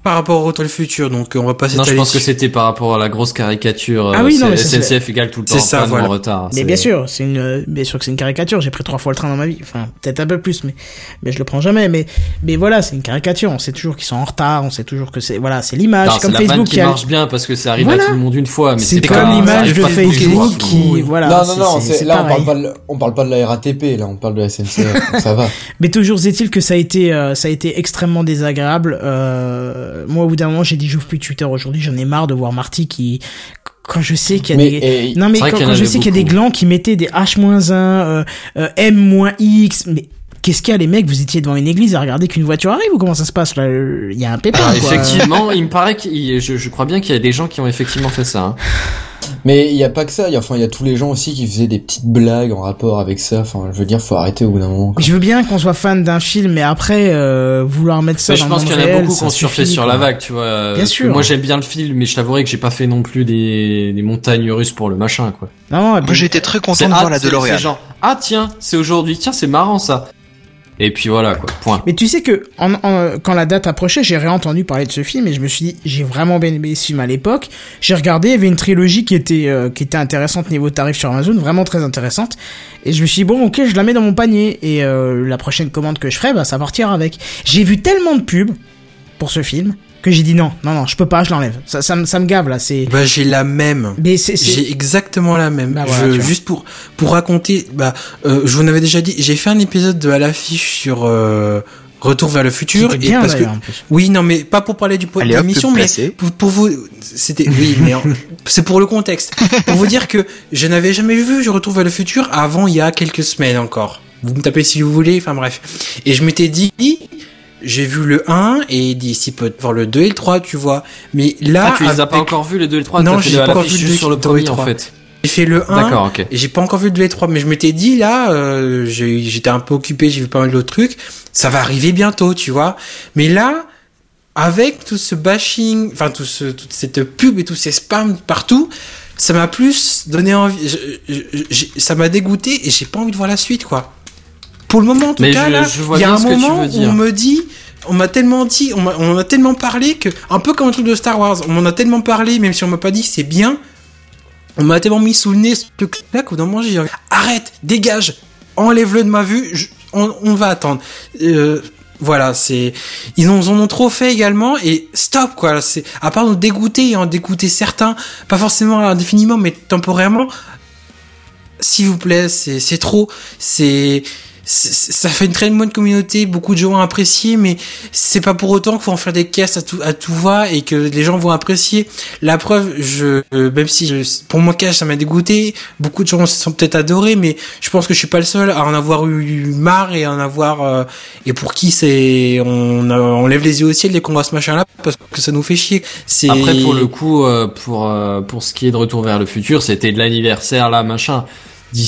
par rapport au Retour le futur, donc euh, on va pas Non, je s'étaler pense que c'était par rapport à la grosse caricature. Ah euh, oui, non, c'est- mais ça, SNCF égale tout le temps en ça, voilà. en retard. Mais bien sûr, c'est une, euh, bien sûr que c'est une caricature. J'ai pris trois fois le train dans ma vie. Enfin, peut-être un peu plus, mais, mais je le prends jamais. Mais, mais voilà, c'est une caricature. On sait toujours qu'ils sont en retard. On sait toujours que c'est, voilà, c'est l'image. C'est comme la Facebook qui qui a- marche bien parce que ça arrive Voilà. à tout le monde une fois, mais C'est comme l'image de Facebook qui, voilà. non, non, non, là on parle, pas de, on parle pas de la RATP, là on parle de la SNCF, ça va. Mais toujours est-il que ça a été, ça a été extrêmement désagréable. Euh, moi, au bout d'un moment, j'ai dit, j'ouvre plus Twitter aujourd'hui. J'en ai marre de voir Marty qui, quand je sais qu'il y a Mais, des, et- non mais quand, je sais qu'il y a des glands qui mettaient des H-1, euh, euh, M-X, mais qu'est-ce qu'il y a les mecs Vous étiez devant une église à regarder qu'une voiture arrive ou comment ça se passe là? Il y a un pépin. Ah, quoi. effectivement, il me paraît qu'il, je, je crois bien qu'il y a des gens qui ont effectivement fait ça. hein. Mais il y a pas que ça, il y a, enfin il y a tous les gens aussi qui faisaient des petites blagues en rapport avec ça, enfin je veux dire faut arrêter au bout d'un moment. quoi. Je veux bien qu'on soit fan d'un film, mais après euh, vouloir mettre ça Mais dans je pense qu'il y en a beaucoup qui ont surfé sur quoi. la vague, tu vois. Bien Parce que sûr. Moi j'aime bien le film, mais je t'avouerai que j'ai pas fait non plus des, des montagnes russes pour le machin, quoi. Non, non, Moi été très content de voir la DeLorean. C'est genre, ah tiens, c'est aujourd'hui, tiens, c'est marrant ça. Et puis voilà, quoi, point. Mais tu sais que en, en- quand la date approchait, j'ai réentendu parler de ce film et je me suis dit j'ai vraiment bien aimé ce film à l'époque. J'ai regardé, il y avait une trilogie qui était euh, qui était intéressante niveau tarif sur Amazon, vraiment très intéressante. Et je me suis dit bon ok, je la mets dans mon panier et euh, la prochaine commande que je ferai, bah ça partira avec. J'ai vu tellement de pubs pour ce film que j'ai dit non non non, je peux pas, je l'enlève. Ça ça me ça me gave là, c'est Bah, j'ai la même. mais c'est J'ai exactement la même. Bah voilà, Je- juste pour pour raconter, bah, euh, je vous en avais déjà dit, j'ai fait un épisode de à l'affiche sur euh, Retour vers le futur et bien parce que d'ailleurs en plus. oui non mais pas pour parler du de l'émission mais pour, pour vous c'était oui mais en- c'est pour le contexte pour vous dire que je n'avais jamais vu Je Retour vers le futur avant il y a quelques semaines encore. Vous me tapez si vous voulez, enfin bref. Et je m'étais dit j'ai vu le 1 et d'ici peut voir le 2 et le 3, tu vois. Mais là Ah, tu les as pas avec- encore vus les deux et le 3 Non, j'ai pas encore vu le juste deux- sur le deux et premier en trois. fait. fait le 1. D'accord, ok. Et j'ai pas encore vu le 2 et 3, mais je m'étais dit là, euh, j'ai- j'étais un peu occupé, j'ai vu pas mal d'autres trucs, ça va arriver bientôt, tu vois. Mais là, avec tout ce bashing, enfin tout ce, toute cette pub et tous ces spams partout, ça m'a plus donné envie, je- je- je- ça m'a dégoûté et j'ai pas envie de voir la suite, quoi. Pour le moment, en tout Mais cas, il y a un moment où on me dit, on m'a tellement dit, on m'a- tellement parlé que, un peu comme un truc de Star Wars, on m'en a tellement parlé, même si on m'a pas dit c'est bien, on m'a tellement mis sous le nez ce truc-là qu'au moment, j'ai dit, arrête, dégage, enlève-le de ma vue, je- on, on va attendre. Euh, voilà, c'est, ils en, ont trop fait également et stop quoi. C'est à part nous dégoûter et en dégoûter certains, pas forcément indéfiniment, mais temporairement. S'il vous plaît, c'est trop. C'est- ça fait une très bonne communauté, beaucoup de gens ont apprécié, mais c'est pas pour autant qu'il faut en faire des caisses à tout, à tout va et que les gens vont apprécier. La preuve, je, euh, même si je, pour mon cas ça m'a dégoûté, beaucoup de gens se sont peut-être adorés, mais je pense que je suis pas le seul à en avoir eu marre et en avoir euh, et pour qui c'est on, a- on lève les yeux au ciel dès qu'on voit ce machin-là parce que ça nous fait chier. C'est Après, pour le coup, euh, pour euh, pour ce qui est de Retour vers le futur, c'était de l'anniversaire là, machin.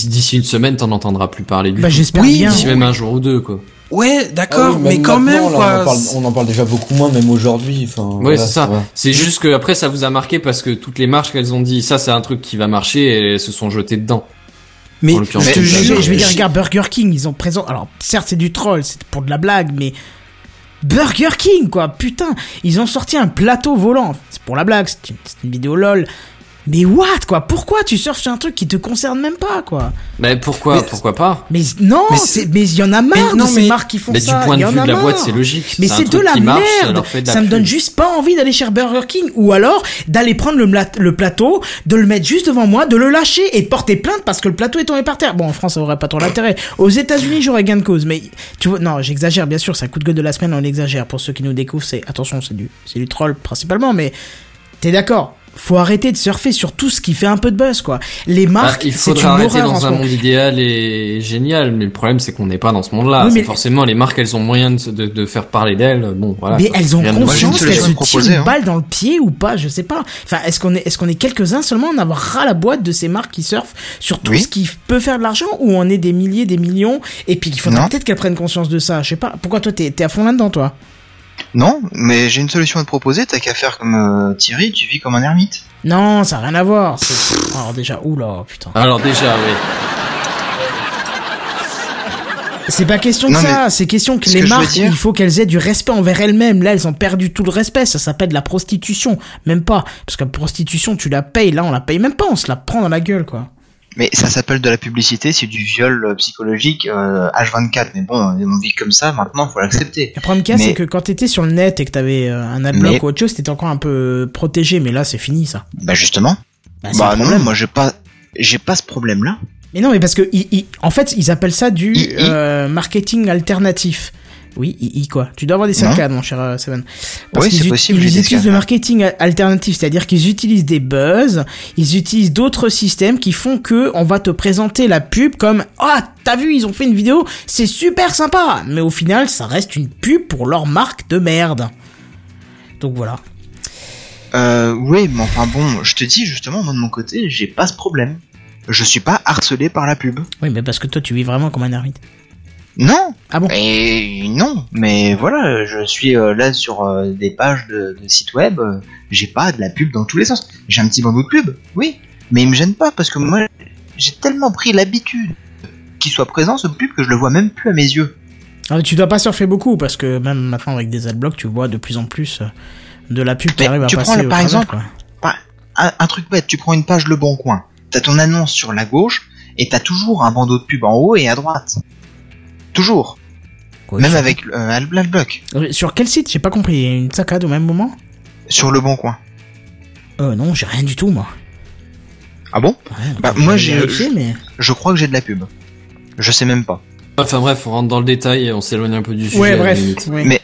D'ici une semaine, t'en entendras plus parler du Bah, tout. j'espère Oui, bien. D'ici même un jour ou deux, quoi. ouais, d'accord, Ah oui, mais quand même là, quoi. on, en parle, on en parle déjà beaucoup moins, même aujourd'hui. Enfin, Ouais, voilà, c'est ça. C'est juste que après, ça vous a marqué parce que toutes les marques qu'elles ont dit, ça, c'est un truc qui va marcher et elles se sont jetées dedans. mais je te jure, vais, je vais dire, regarde, Burger King, ils ont présent. Alors, certes, c'est du troll, c'est pour de la blague, mais. Burger King, quoi, putain, ils ont sorti un plateau volant. C'est pour la blague, c'est une, c'est une vidéo lol. Mais what, quoi, pourquoi tu surfes sur un truc qui te concerne même pas, quoi? Mais pourquoi, Mais- pourquoi pas? Mais non, Mais mais il y en a marre Mais de non, ces mais- marques qui font Mais ça. du point de vue de la boîte, c'est logique. Mais c'est de la marche, ça merde. de la Ça me donne juste pas envie d'aller chez Burger King ou alors d'aller prendre le, plateau, de le mettre juste devant moi, de le lâcher et de porter plainte parce que le plateau est tombé par terre. Bon, en France, ça aurait pas trop d'intérêt. Aux États-Unis, j'aurais gain de cause. Mais tu vois, non, j'exagère bien sûr. C'est un coup de gueule de la semaine, on exagère. Pour ceux qui nous découvrent, c'est attention, c'est du, c'est du troll principalement. Mais t'es d'accord? Faut arrêter de surfer sur tout ce qui fait un peu de buzz, quoi. Les Ah, marques, il c'est une arrêter horreur dans un monde idéal et génial, mais le problème c'est qu'on n'est pas dans ce monde-là. Oui, mais- forcément les marques, elles ont moyen de, se- de, de faire parler d'elles. Bon, voilà. Mais quoi. elles ont conscience qu'elles se tirent une hein. balle dans le pied ou pas, je sais pas. Enfin, est-ce qu'on est, est-ce qu'on est quelques-uns seulement à en avoir ras la boîte de ces marques qui surfent sur tout Oui. ce qui peut faire de l'argent ou on est des milliers, des millions et puis qu'il faudrait peut-être qu'elles prennent conscience de ça. Je sais pas. Pourquoi toi t'es, t'es à fond là-dedans, toi? Non, mais j'ai une solution à te proposer. T'as qu'à faire comme euh, Thierry, tu vis comme un ermite. Non, ça a rien à voir. C'est- Alors déjà, oula, putain. Alors déjà, oui. C'est pas question de Non, ça, c'est question que ce les que je veux marques, dire- il faut qu'elles aient du respect envers elles-mêmes. Là, elles ont perdu tout le respect, ça s'appelle de la prostitution. Même pas. Parce que la prostitution, tu la payes, là, on la paye même pas, on se la prend dans la gueule, quoi. Mais ça s'appelle de la publicité, c'est du viol euh, psychologique euh, H24. Mais bon, on vit comme ça, maintenant, faut l'accepter. Le problème qu'il y a, Mais- c'est que quand t'étais sur le net et que t'avais euh, un adblock Mais- ou autre chose, t'étais encore un peu protégé, mais là, c'est fini, ça. Bah justement. Bah, Bah non, moi j'ai pas, j'ai pas ce problème-là. Mais non, mais parce que, ils- ils- en fait, ils appellent ça du euh, marketing alternatif. Oui, I- I quoi Tu dois avoir des saccades, mon cher euh, Seven. Parce Oui, c'est possible, Ils utilisent le marketing alternatif, c'est-à-dire qu'ils utilisent des buzz, ils utilisent d'autres systèmes qui font que on va te présenter la pub comme ah t'as vu ils ont fait une vidéo, c'est super sympa, mais au final ça reste une pub pour leur marque de merde. Donc voilà. Euh, oui, mais enfin bon, je te dis justement, moi de mon côté, j'ai pas ce problème. Je suis pas harcelé par la pub. Oui, mais parce que toi tu vis vraiment comme un ermite. Non. Ah bon? Et non, mais voilà, je suis euh, là sur euh, des pages de, de sites web, euh, j'ai pas de la pub dans tous les sens. J'ai un petit bandeau de pub, oui, mais il me gêne pas parce que moi, j'ai tellement pris l'habitude qu'il soit présent ce pub que je le vois même plus à mes yeux. Ah, mais tu dois pas surfer beaucoup parce que même maintenant avec des adblocks, tu vois de plus en plus de la pub qui Mais arrive à tu passer prends le- par exemple, un truc bête, tu prends une page Le Bon Coin, t'as ton annonce sur la gauche et t'as toujours un bandeau de pub en haut et à droite. Toujours. Même sur- avec euh, Adblock. Euh, Sur quel site? J'ai pas compris. Il y a une saccade au même moment? Sur Le Bon Coin. Euh, non, j'ai rien du tout, moi. Ah bon? Ouais, Bah, moi, j'ai- mais. Je crois que j'ai de la pub. Je sais même pas. Enfin bref, on rentre dans le détail et on s'éloigne un peu du sujet. Ouais, bref. ouais. Mais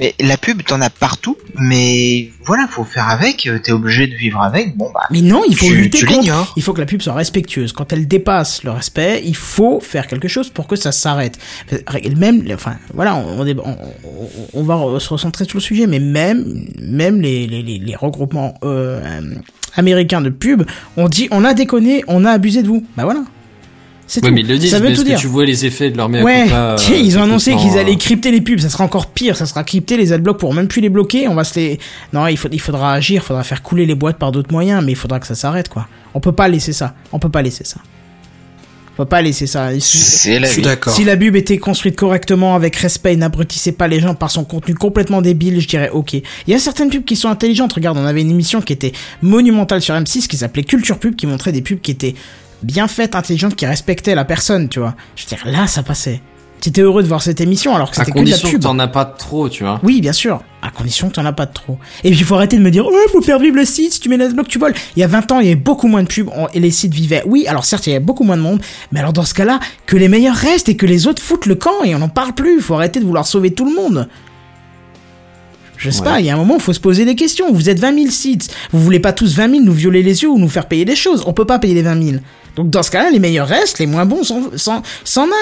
Mais la pub, t'en as partout, mais voilà, faut faire avec, euh, t'es obligé de vivre avec, bon bah. Mais non, il faut tu, lutter tu contre. Il faut que la pub soit respectueuse. Quand elle dépasse le respect, il faut faire quelque chose pour que ça s'arrête. Même, enfin, voilà, on, on, on- on va se recentrer sur le sujet, mais même, même les, les, les, les regroupements euh, américains de pub, on dit, on a déconné, on a abusé de vous. Bah voilà. C'est Ouais, tout. mais ils le disent, ça veut mais tout dire. que tu vois les effets de leur mea Ouais, culpa, euh, ils ont annoncé complètement, qu'ils allaient euh, crypter les pubs, ça sera encore pire, ça sera crypter les adblocks pour même plus les bloquer, on va se les... Non, il, faut, il faudra agir, il faudra faire couler les boîtes par d'autres moyens, mais il faudra que ça s'arrête, quoi. On peut pas laisser ça, on peut pas laisser ça. On peut pas laisser ça. Si- C'est la d'accord. Si la pub était construite correctement, avec respect et n'abrutissait pas les gens par son contenu complètement débile, je dirais ok. Il y a certaines pubs qui sont intelligentes. Regarde, on avait une émission qui était monumentale sur M6 qui s'appelait Culture Pub, qui montrait des pubs qui étaient bien faites, intelligentes, qui respectaient la personne, tu vois. Je veux dire, là, ça passait. T'étais heureux de voir cette émission alors que À c'était que de la condition que pub. t'en as pas trop, tu vois. Oui, bien sûr, à condition que t'en as pas de trop. Et puis il faut arrêter de me dire, ouais, faut faire vivre le site, si tu mets l'adblock, tu voles. Il y a 20 ans, il y avait beaucoup moins de pubs et les sites vivaient. Oui, alors certes, il y avait beaucoup moins de monde, mais alors dans ce cas-là, que les meilleurs restent et que les autres foutent le camp et on n'en parle plus. Il faut arrêter de vouloir sauver tout le monde. Je sais Ouais. pas, il y a un moment, il faut se poser des questions. Vous êtes 20 000 sites. Vous voulez pas tous 20 000 nous violer les yeux ou nous faire payer des choses. On peut pas payer les 20 000. Donc dans ce cas-là, les meilleurs restent, les moins bons s'en-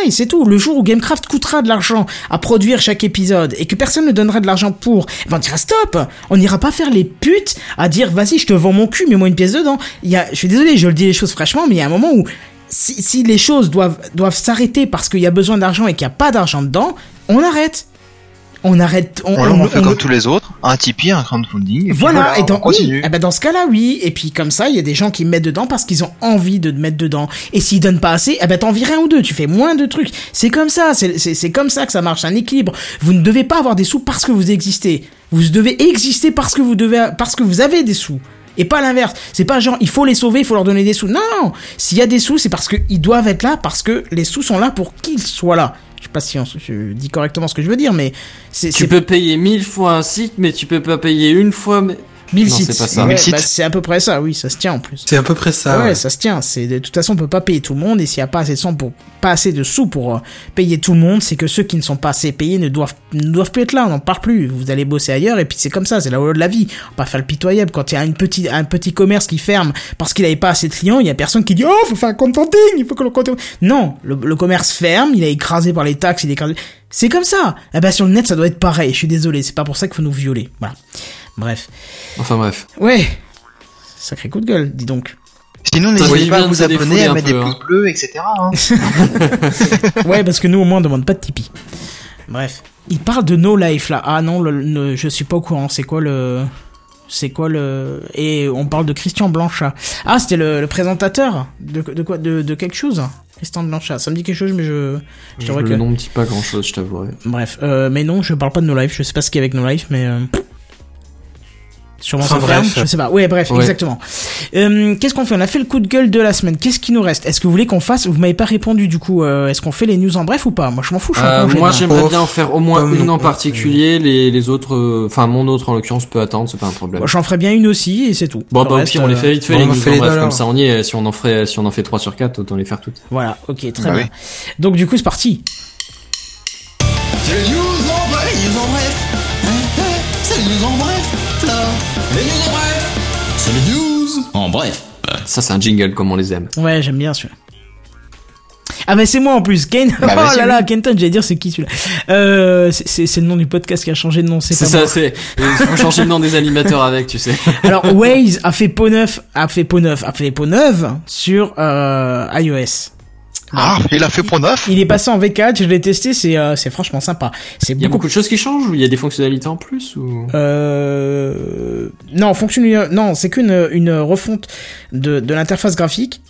aillent, c'est tout. Le jour où Gamecraft coûtera de l'argent à produire chaque épisode et que personne ne donnera de l'argent pour, eh ben on dira stop On n'ira pas faire les putes à dire vas-y, je te vends mon cul, mets-moi une pièce dedans. Je suis désolé, je le dis les choses fraîchement, mais il y a un moment où si, si les choses doivent, doivent s'arrêter parce qu'il y a besoin d'argent et qu'il n'y a pas d'argent dedans, on arrête. On arrête. On, alors, on, fait on- comme tous les autres, un Tipeee, un crowdfunding. Et voilà, et dans, on continue. oui, eh ben dans ce cas-là, oui. Et puis comme ça, il y a des gens qui mettent dedans parce qu'ils ont envie de te mettre dedans. Et s'ils donnent pas assez, eh ben t'en vires un ou deux, tu fais moins de trucs. C'est comme ça, c'est- c'est c'est comme ça que ça marche, un équilibre. Vous ne devez pas avoir des sous parce que vous existez. Vous devez exister parce que vous devez, parce que vous avez des sous. Et pas l'inverse. C'est pas genre, il faut les sauver, il faut leur donner des sous. Non! S'il y a des sous, c'est parce qu'ils doivent être là, parce que les sous sont là pour qu'ils soient là. Je sais pas si on- je dis correctement ce que je veux dire, mais c'est, Tu peux payer mille fois un site, mais tu peux pas payer une fois. Mais... 1000 Non, sites. c'est pas ça. Ouais, 1000 sites. bah, c'est à peu près ça, oui, ça se tient en plus. C'est à peu près ça. ouais, ouais. ça se tient. C'est de toute façon, on peut pas payer tout le monde et s'il y a pas assez de sous pour pas assez de sous pour euh, payer tout le monde, c'est que ceux qui ne sont pas assez payés ne doivent ne doivent plus être là. On n'en parle plus. Vous allez bosser ailleurs et puis c'est comme ça. C'est la loi de la vie. On va pas faire le pitoyable. Quand il y a une petite un petit commerce qui ferme parce qu'il avait pas assez de clients, il y a personne qui dit oh faut faire un contenting, il faut que le compte. Non, le, le commerce ferme. Il est écrasé par les taxes. Il est écrasé. C'est comme ça. Eh ben sur le net, ça doit être pareil. Je suis désolé. C'est pas pour ça qu'il faut nous violer. Voilà. Bref. Enfin bref. Ouais. Sacré coup de gueule, dis donc. Sinon, n'hésitez pas à de vous abonner, à mettre peu, des hein. pouces bleus, etc. hein. Ouais, parce que nous, au moins, on demande pas de Tipeee. Bref. Il parle de No Life, là. Ah non, le, le- je suis pas au courant. C'est quoi le... C'est quoi le... Et on parle de Christian Blanchat. Ah, c'était le, le présentateur de, de quoi de, de quelque chose? Christian Blanchat. Ça me dit quelque chose, mais je... Je le que... nom me dit pas grand chose, je t'avouerai. Bref. Euh, mais non, je parle pas de No Life. Je sais pas ce qu'il y a avec No Life, mais... euh, Sûrement Enfin, ça ferme, bref. je sais pas. Ouais, bref, Ouais. exactement. Euh, Qu'est-ce qu'on fait? On a fait le coup de gueule de la semaine. Qu'est-ce qui nous reste? Est-ce que vous voulez qu'on fasse? Vous m'avez pas répondu du coup. euh, Est-ce qu'on fait les news en bref ou pas? Moi, je m'en fous. Je Euh, moi j'aimerais Oh, bien en faire au moins une en particulier, les, les autres, euh, enfin mon autre en l'occurrence peut attendre, c'est pas un problème. Moi, J'en ferai bien une aussi et c'est tout. Bon Le bah au reste, pire on les euh, fait vite fait bon, les on en news fait en les bref, comme ça on y est, si on en ferait, si on en fait 3 sur 4, autant les faire toutes. Voilà, ok, très Bah bien. oui. Donc du coup, c'est parti. C'est les news en bref, Les news en bref. C'est les news en bref. Ça c'est un jingle comme on les aime. Ouais, j'aime bien celui-là. Ah bah c'est moi en plus, Kane. Bah, oh vas-y, là là. Kenton, j'allais dire c'est qui celui-là. Euh, c'est- c'est c'est le nom du podcast qui a changé de nom, c'est C'est ça, c'est, il faut changer le nom des animateurs avec, tu sais. Alors Waze a fait peau neuf, a fait peau neuf, a fait peau neuve sur euh, iOS. Ah, il a fait pour neuf. Il est passé en V4, je l'ai testé, c'est euh, c'est franchement sympa. C'est Il y a beaucoup beaucoup de choses qui changent ou il y a des fonctionnalités en plus ou? Euh... Non, fonctionne... non, c'est qu'une une refonte de, de l'interface graphique.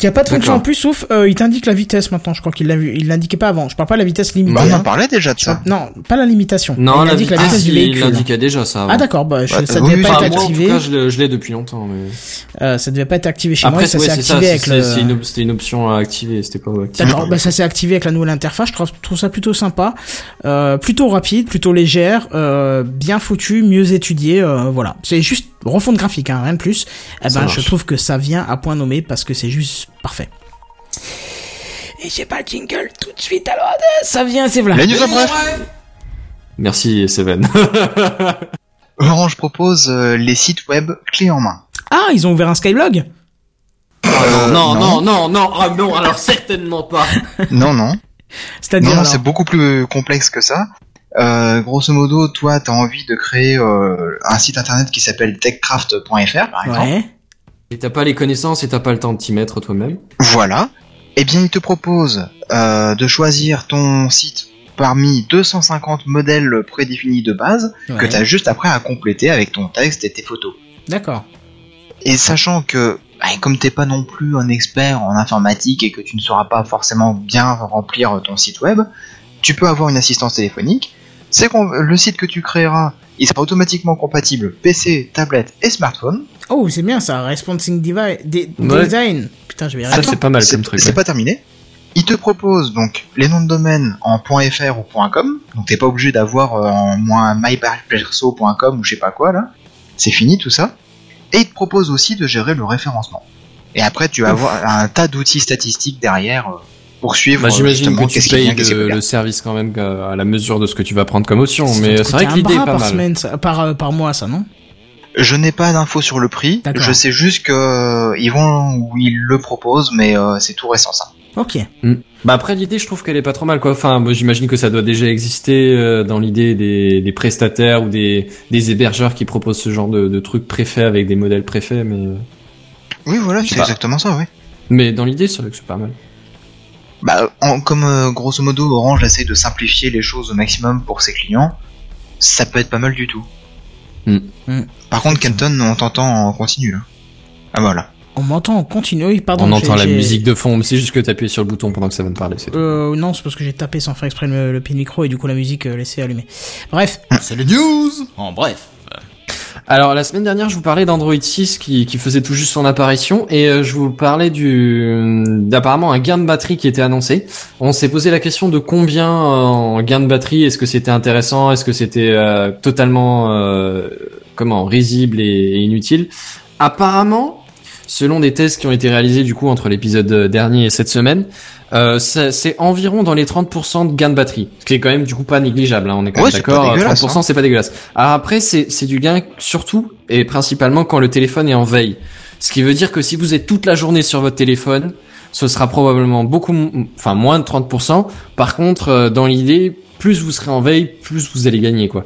Il n'y a pas de fonction en plus, sauf euh, il t'indique la vitesse maintenant. Je crois qu'il l'a vu, il l'indiquait pas avant. Je parle pas de la vitesse limitée. Bah, on en hein. parlait déjà de ça. Non, pas la limitation. Non, il la, indique la vitesse, vitesse du il véhicule. l'indiquait déjà ça. avant. Ah d'accord, bah, je- Bah, ça oui, devait pas être moi, en tout activé. cas, je l'ai- depuis longtemps. Mais... Euh, ça devait pas être activé chez moi. Après, et Ça ouais, s'est c'est ça, activé avec le. c'est une, op- c'était une option à activer, c'était pas activé. D'accord, bah ça s'est activé avec la nouvelle interface, je trouve, je trouve ça plutôt sympa, euh, plutôt rapide, plutôt légère, euh, bien foutu, mieux étudié, voilà. C'est juste refonte graphique, hein, rien de plus. Eh ben, je trouve que ça vient à point nommé parce que c'est juste parfait. Et j'ai pas le jingle tout de suite, alors euh, ça vient, c'est voilà. Merci Seven. Orange propose euh, les sites web clés en main. Ah, ils ont ouvert un Skyblog Euh, non, non, non, non, ah non, alors certainement pas. non, non. C'est-à-dire Non, non, c'est beaucoup plus complexe que ça. Euh, grosso modo, toi, t'as envie de créer euh, un site internet qui s'appelle techcraft.fr, par exemple. Ouais. Et t'as pas les connaissances et t'as pas le temps de t'y mettre toi-même. Voilà. Eh bien, il te propose euh, de choisir ton site parmi 250 modèles prédéfinis de base que Ouais. t'as juste après à compléter avec ton texte et tes photos. D'accord. Et sachant que, bah, comme t'es pas non plus un expert en informatique et que tu ne sauras pas forcément bien remplir ton site web, tu peux avoir une assistance téléphonique. C'est qu'on le site que tu créeras, il sera automatiquement compatible PC, tablette et smartphone. Oh, c'est bien ça, Responsing Devi- de- Ouais. Design. Putain, je vais y Ça c'est pas mal C'est comme truc. c'est ouais. pas terminé. Il te propose donc les noms de domaine en .fr ou .com, donc t'es pas obligé d'avoir euh, en moins myperso.com ou je sais pas quoi là. C'est fini tout ça. Et il te propose aussi de gérer le référencement. Et après tu vas avoir un tas d'outils statistiques derrière euh, pour suivre Bah, j'imagine que tu payes le, service quand même à la mesure de ce que tu vas prendre comme option, mais c'est vrai que l'idée est bras pas par mal. semaine, ça- par, euh, par mois, ça, non? Je n'ai pas d'infos sur le prix. Je sais juste que euh, ils vont où ils le proposent, mais euh, c'est tout récent ça. Ok. Bah après l'idée je trouve qu'elle est pas trop mal quoi. Enfin moi j'imagine que ça doit déjà exister euh, dans l'idée des, des prestataires ou des, des hébergeurs qui proposent ce genre de, de trucs préfaits avec des modèles préfaits mais Oui voilà, c'est exactement ça, oui. mais dans l'idée c'est vrai que c'est pas mal. Bah, en- comme euh, grosso modo Orange essaie de simplifier les choses au maximum pour ses clients, ça peut être pas mal du tout. Hmm. Hmm. Par contre, Kenton, on t'entend en continu là. Ah voilà. On m'entend en continu. Oui, pardon. On entend la musique de fond, mais c'est juste que t'appuies sur le bouton pendant que ça va me parler. c'est tout. Euh, non, c'est parce que j'ai tapé sans faire exprès le, le pied de micro et du coup la musique euh, laissée allumée. Bref. C'est les news En bref. Alors la semaine dernière, je vous parlais d'Android 6 qui, qui faisait tout juste son apparition et euh, je vous parlais du d'apparemment un gain de batterie qui était annoncé. On s'est posé la question de combien euh, en gain de batterie, est-ce que c'était intéressant, est-ce que c'était euh, totalement euh, comment risible et inutile. Apparemment, selon des tests qui ont été réalisés du coup entre l'épisode dernier et cette semaine, euh, c'est environ dans les 30% de gain de batterie, ce qui est quand même du coup pas négligeable. Hein, on est quand Ouais, même d'accord. dégueulasse, 30% c'est pas dégueulasse. Alors après, c'est c'est du gain surtout et principalement quand le téléphone est en veille. Ce qui veut dire que si vous êtes toute la journée sur votre téléphone, ce sera probablement beaucoup, enfin moins de 30%. Par contre, euh, dans l'idée, plus vous serez en veille, plus vous allez gagner quoi.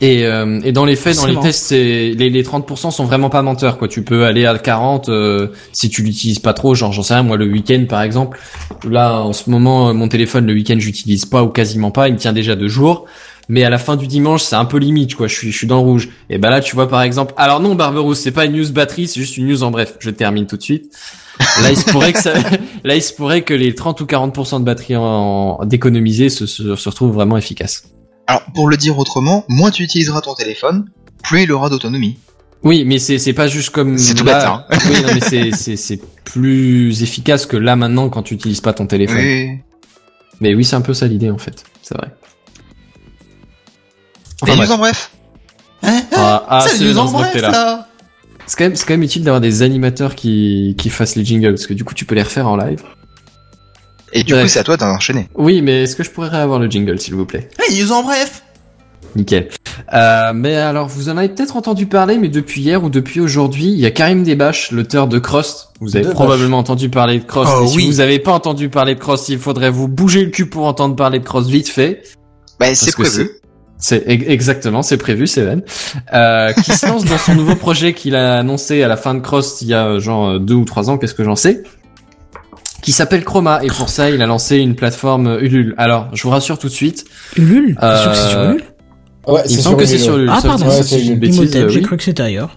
Et, euh, et dans les faits, dans les tests, c'est les, les 30% sont vraiment pas menteurs quoi. Tu peux aller à 40 euh, si tu l'utilises pas trop. Genre j'en sais rien moi le week-end par exemple. Là en ce moment euh, mon téléphone le week-end j'utilise pas ou quasiment pas. Il me tient déjà deux jours. Mais à la fin du dimanche c'est un peu limite quoi. Je suis je suis dans le rouge. Et ben là tu vois par exemple. Alors non Barberousse c'est pas une news batterie c'est juste une news en bref. Je termine tout de suite. Là il se pourrait que ça, là il se pourrait que les 30 ou 40% de batterie en, en d'économiser se, se se retrouvent vraiment efficaces. Alors, pour le dire autrement, moins tu utiliseras ton téléphone, plus il aura d'autonomie. Oui, mais c'est c'est pas juste comme C'est tout bête, hein. oui, non, mais c'est c'est c'est plus efficace que là maintenant quand tu utilises pas ton téléphone. Oui. Mais oui, c'est un peu ça l'idée en fait. C'est vrai. Enfin, bref. en bref. Hein Ah, ah, c'est les en bref t'es là. là C'est quand même c'est quand même utile d'avoir des animateurs qui qui fassent les jingles parce que du coup tu peux les refaire en live. Et du Ouais. coup, c'est à toi d'enchaîner. Oui, mais est-ce que je pourrais avoir le jingle s'il vous plaît? Les news en bref Nickel. Euh, mais alors, vous en avez peut-être entendu parler, mais depuis hier ou depuis aujourd'hui, il y a Karim Debache, l'auteur de Cross. Vous avez Debache. probablement entendu parler de Cross. Oh Et si oui. vous n'avez pas entendu parler de Cross, il faudrait vous bouger le cul pour entendre parler de Cross vite fait. Bah, c'est prévu. C'est exactement, c'est prévu, c'est Van. Euh, qui se lance dans son nouveau projet qu'il a annoncé à la fin de Cross il y a euh, genre euh, deux ou trois ans, qu'est-ce que j'en sais? Qui s'appelle Chroma et pour ça il a lancé une plateforme euh, Ulule. Alors je vous rassure tout de suite, Ulule T'es sûr que c'est Euh, sur Ulule Ouais, il me semble que c'est sur Ulule. Ah, pardon. Ouais, c'est une bêtise, euh, j'ai oui. cru que c'était ailleurs.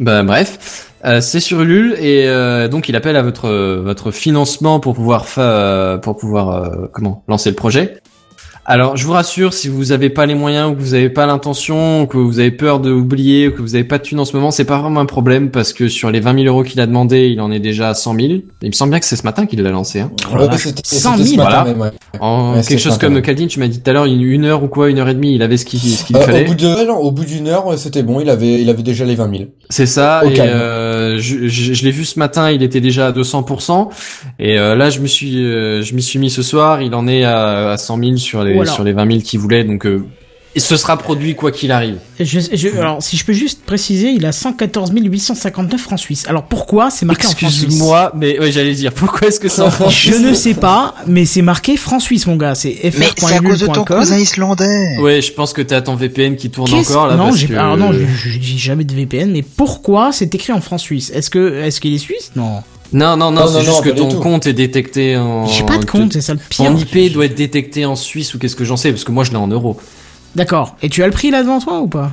Bah bref, euh, c'est sur Ulule et euh, donc il appelle à votre euh, votre financement pour pouvoir fa- euh, pour pouvoir euh, comment lancer le projet. Alors je vous rassure, si vous avez pas les moyens ou que vous avez pas l'intention, ou que vous avez peur de oublier, ou que vous avez pas de thunes en ce moment, c'est pas vraiment un problème parce que sur les 20 000 euros qu'il a demandé, il en est déjà à 100 000. Il me semble bien que c'est ce matin qu'il l'a lancé. Hein. Oh la Ouais, vache. c'était 100 c'était 000, ce matin voilà. même, ouais. En Ouais, quelque chose comme ouais. Caldine, tu m'as dit tout à l'heure une, une heure ou quoi, une heure et demie, il avait ce qu'il ce qu'il Euh, fallait. au bout de non, au bout d'une heure, ouais, c'était bon, il avait il avait déjà les 20 000. C'est ça. Et euh, je, je, je l'ai vu ce matin, il était déjà à 200%. Et euh, là, je me suis, euh, je m'y suis mis ce soir. Il en est à, à 100 000 sur les sur les 20 000 qu'il voulait. Donc, euh, et ce sera produit quoi qu'il arrive. Je- je- alors, si je peux juste préciser, il a 114 859 francs suisses. Alors pourquoi c'est marqué en francs suisses? Excuse-moi, mais ouais, j'allais dire, pourquoi est-ce que c'est en France Je ne sais pas, mais c'est marqué francs suisses, mon gars. C'est Mais c'est à cause de ton cousin islandais. Ouais, je pense que t'as ton VPN qui tourne Qu'est-ce- encore là. non, parce j'ai que... alors non, je, je- je dis jamais de VPN, mais pourquoi c'est écrit en francs suisses? Est-ce que est-ce qu'il est suisse? Non. Non, non, non, Non, c'est non, juste non, que ton tout. compte est détecté en. J'ai pas de compte, c'est ça le pire. Ton IP doit être détecté en Suisse ou qu'est-ce que j'en sais, parce que moi je l'ai en euros. D'accord. Et tu as le prix là devant toi ou pas?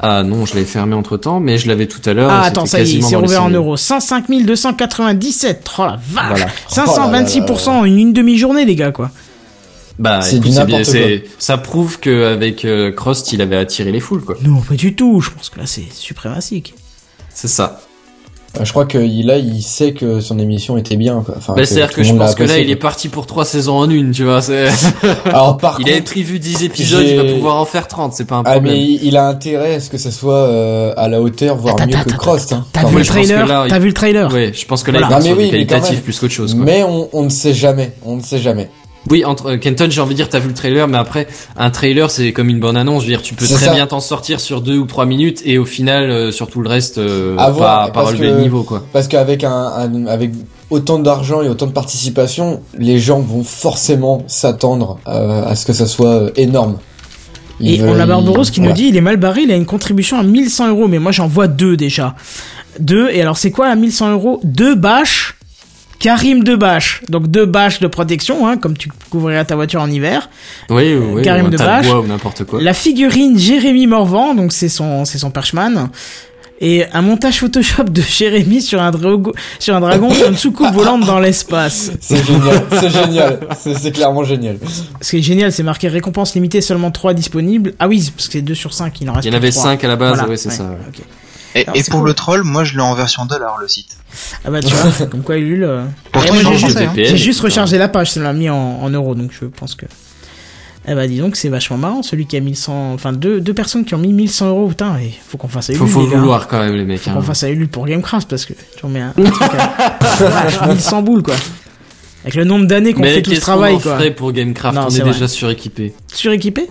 Ah non, je l'avais fermé entre temps, mais je l'avais tout à l'heure. Ah attends, ça y est, c'est rouvert en 100 000. euros. 105 297. Oh la vache. Voilà. 526% en une, une demi-journée, les gars, quoi. Bah, C'est du n'importe c'est, ça prouve qu'avec euh, Crost, il avait attiré les foules, quoi. Non, pas du tout. Je pense que là, c'est suprématique. C'est ça. Je crois que il- là, il sait que son émission était bien. Enfin, Bah, que c'est-à-dire que je pense que là, il est parti pour trois saisons en une, tu vois. C'est... Alors par il contre, avait prévu 10 épisodes, il va pouvoir en faire 30, c'est pas un ah problème. mais il a intérêt à ce que ça soit euh, à la hauteur, voire Attends, mieux attends, que Crost. Hein, T'as vu le trailer là, il- T'as vu le trailer Ouais, je pense que là, Voilà. il Non, mais oui, du mais quand qualitatif même. plus qu'autre chose, quoi. Mais on, on ne sait jamais. On ne sait jamais. Oui, entre euh, Kenton, j'ai envie de dire, t'as vu le trailer, mais après, un trailer, c'est comme une bonne annonce. Je veux dire, tu peux très ça. bien t'en sortir sur deux ou trois minutes, et au final, euh, sur tout le reste, euh, voir, pas, pas parce relever que- le niveau, quoi. Parce qu'avec un, un- avec autant d'argent et autant de participation, les gens vont forcément s'attendre euh, à ce que ça soit énorme. Ils Et veulent- on a Barbaros qui voilà. nous dit il est mal barré, il a une contribution à 1100 euros, mais moi j'en vois deux déjà. Deux, et alors c'est quoi à 1100 euros? Deux bâches, Karim deux bâches. Donc deux bâches de protection, hein, comme tu couvriras ta voiture en hiver. Oui, oui, oui. Karim ou un de bois ou n'importe quoi. La figurine Jérémy Morvan, donc c'est son, c'est son perchman. Et un montage Photoshop de Jérémy sur un, drago- sur un dragon sur une soucoupe volante dans l'espace. C'est génial, c'est génial, c'est c'est clairement génial. Ce qui est génial, c'est marqué récompense limitée, seulement 3 disponibles. Ah oui, parce que c'est 2 sur 5, il en reste Il y en avait trois. 5 à la base, Voilà, ouais, c'est ouais, ça. ouais. Et, Alors, et c'est pour cool. le troll, moi je l'ai en version dollar le site. Ah bah tu vois, comme quoi Ulule... euh, Pourtant, Ouais, est en j'ai juste, hein. Rechargé la page, ça m'a mis en, en euros, donc je pense que... Eh bah dis donc, c'est vachement marrant, celui qui a 1100... Enfin, deux, deux personnes qui ont mis 1100 euros, putain, il faut qu'on fasse à Faut, Ulule, faut gars. vouloir quand même, les mecs. Faut hein. qu'on fasse à Ulule pour Gamecraft, parce que tu remets un, un truc à... Vache, 1100 boules, quoi. Avec le nombre d'années qu'on Mais fait tout ce qu'est-ce qu'on travail, en quoi. ferait pour Gamecraft Non, On est vrai. déjà suréquipé. Suréquipé?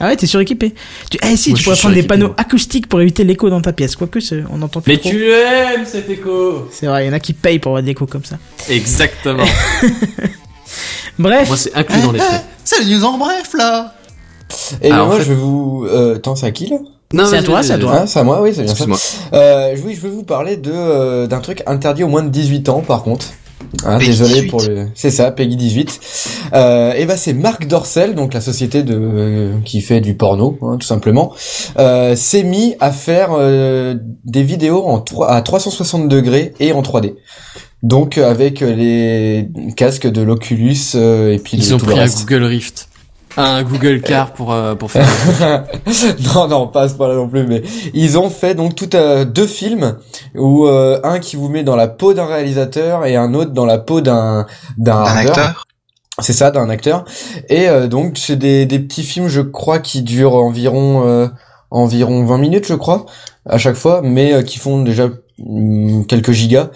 Ah ouais, t'es suréquipé. Tu... Eh si, Moi, tu pourrais prendre des panneaux moi. acoustiques pour éviter l'écho dans ta pièce. Quoique, on entend plus Mais trop. tu aimes cet écho C'est vrai, il y en a qui payent pour avoir de l'écho comme ça. Exactement. Bref, Moi, c'est inclus dans les frais. C'est les news en bref là Et Alors, moi, en fait- je vais vous... Euh, attends, c'est à qui là? Non, C'est à toi, c'est à toi. Ah, c'est à moi, oui, c'est bien ça. Euh, oui, je vais vous parler de euh, d'un truc interdit au moins de 18 ans, par contre. Hein, Peggy désolé 18. pour le. C'est ça, Peggy 18. Euh, et ben c'est Marc Dorcel, donc la société de euh, qui fait du porno, hein, tout simplement, euh, s'est mis à faire euh, des vidéos en trois- à 360 degrés et en 3D. Donc euh, avec les casques de l'Oculus euh, et puis Ils de ont tout pris le un. Google Rift. Un Google Car pour, euh, pour faire. non, non, pas à ce point-là non plus, mais ils ont fait donc tout euh, deux films où euh, un qui vous met dans la peau d'un réalisateur et un autre dans la peau d'un d'un acteur C'est ça, d'un acteur. Et euh, donc c'est des, des petits films, je crois, qui durent environ euh, environ 20 minutes, je crois, à chaque fois, mais euh, qui font déjà quelques gigas.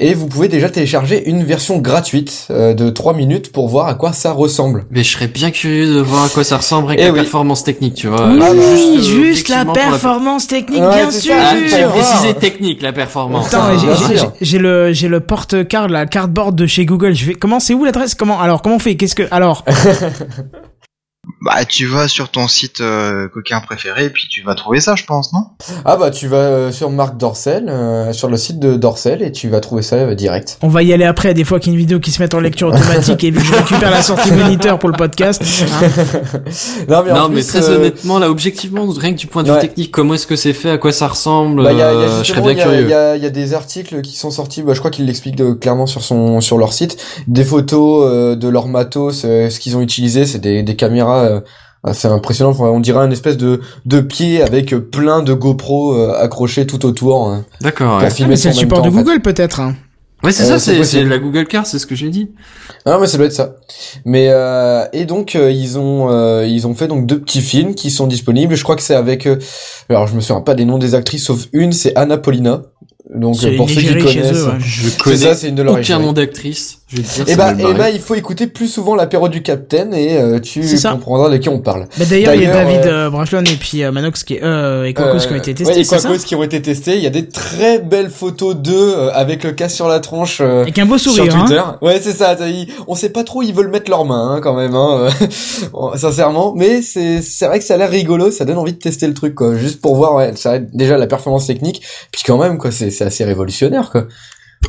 Et vous pouvez déjà télécharger une version gratuite euh, de 3 minutes pour voir à quoi ça ressemble. Mais je serais bien curieux de voir à quoi ça ressemble avec Eh la oui. performance technique, tu vois. oui, Ah, bah, euh, juste la performance technique, Ouais, bien sûr. Ah, juste j'ai précisé technique, la performance. Attends, Bien j'ai- j'ai- sûr. j'ai j'ai le j'ai le porte-carte, la cardboard de chez Google. Je vais comment c'est où l'adresse? Comment alors comment on fait? Qu'est-ce que alors? Bah tu vas sur ton site euh, coquin préféré et puis tu vas trouver ça je pense, non? Ah bah tu vas euh, sur Marc Dorcel, euh, sur le site de Dorcel et tu vas trouver ça euh, direct. On va y aller après. Des fois qu'il y a une vidéo qui se met en lecture automatique et vu que je récupère la sortie moniteur pour le podcast. hein. non mais, en Non, mais très euh, honnêtement, là, objectivement, rien que du point de vue Ouais. technique, comment est-ce que c'est fait, à quoi ça ressemble, bah, y a, y a euh, je serais bien il y a- curieux. il y a, il y a des articles qui sont sortis, bah, je crois qu'ils l'expliquent clairement sur son sur leur site, des photos euh, de leur matos, euh, ce qu'ils ont utilisé, c'est des, des caméras euh, assez impressionnantes, Enfin, on dirait un espèce de de pied avec euh, plein de GoPro euh, accrochés tout autour hein, D'accord, ouais. Ah, c'est le support temps, de en fait. Google peut-être. hein. Ouais, c'est Euh, ça, c'est c'est c'est la Google Car, c'est ce que j'ai dit. Ah mais ça doit être ça. Mais euh, et donc euh, ils ont euh, ils ont fait donc deux petits films qui sont disponibles. Je crois que c'est avec euh, alors je me souviens pas des noms des actrices sauf une, c'est Anna Paulina. Donc C'est euh, pour ceux qui connaissent, eux, ouais. Je c'est connais ça, c'est une de leurs aucun nom d'actrice. Je vais te dire, Et bah, et bah, il faut écouter plus souvent l'apéro du Capitaine et euh, tu comprendras de qui on parle. Bah, d'ailleurs, il y a David euh, euh, Brachlon et puis euh, Manox qui, euh, et Quacos qui ont été testés, ouais, et Quacos qui ont été testés. Il y a des très belles photos d'eux avec le casque sur la tronche. euh, Avec un beau sur sourire, Twitter. hein. Ouais, c'est ça. ils- On sait pas trop où ils veulent mettre leurs mains, hein, quand même, hein, sincèrement. Mais c'est c'est vrai que ça a l'air rigolo. Ça donne envie de tester le truc, quoi. Juste pour voir, ouais, ça, déjà la performance technique. Puis quand même, quoi, c'est c'est assez révolutionnaire, quoi.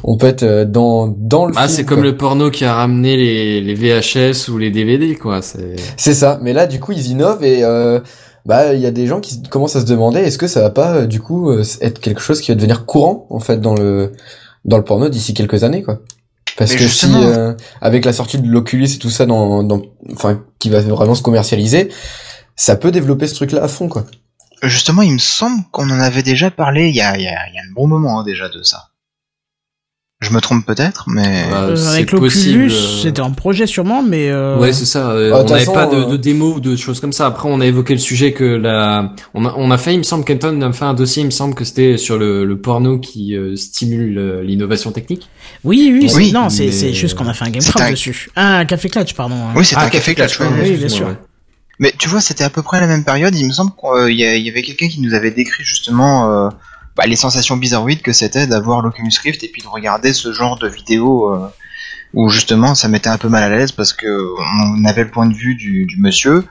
On peut être euh, dans dans le. Ah, c'est comme le porno qui a ramené les, les VHS ou les DVD, quoi. C'est. C'est ça. Mais là, du coup, ils innovent et euh, bah, il y a des gens qui commencent à se demander est-ce que ça va pas, euh, du coup, euh, être quelque chose qui va devenir courant en fait dans le dans le porno d'ici quelques années, quoi. Parce Mais que justement- si euh, avec la sortie de l'Oculus et tout ça, dans, dans, enfin, qui va vraiment se commercialiser, ça peut développer ce truc-là à fond, quoi. Justement, il me semble qu'on en avait déjà parlé il y a, il y a, il y a un bon moment hein, déjà de ça. Je me trompe peut-être, mais... Bah, Euh, avec l'Oculus, euh. c'était en projet sûrement, mais euh... Ouais, c'est ça. euh, Ah, de on n'avait pas de, euh, de démo ou de choses comme ça. Après, on a évoqué le sujet que la, on a, on a fait, il me semble, Kenton a fait un dossier, il me semble que c'était sur le, le porno qui euh, stimule l'innovation technique. oui, oui, Oui, non, c'est mais- c'est juste qu'on a fait un game un- dessus. Ah, un café clutch, pardon. hein. Oui, c'est Ah, un café clutch, ouais. Oui, bien excuse-moi, sûr. ouais. Mais tu vois, c'était à peu près la même période. Il me semble qu'il y, y avait quelqu'un qui nous avait décrit justement euh, bah, les sensations bizarroïdes que c'était d'avoir l'Oculus Rift et puis de regarder ce genre de vidéo euh, où justement ça mettait un peu mal à l'aise parce que on avait le point de vue du, monsieur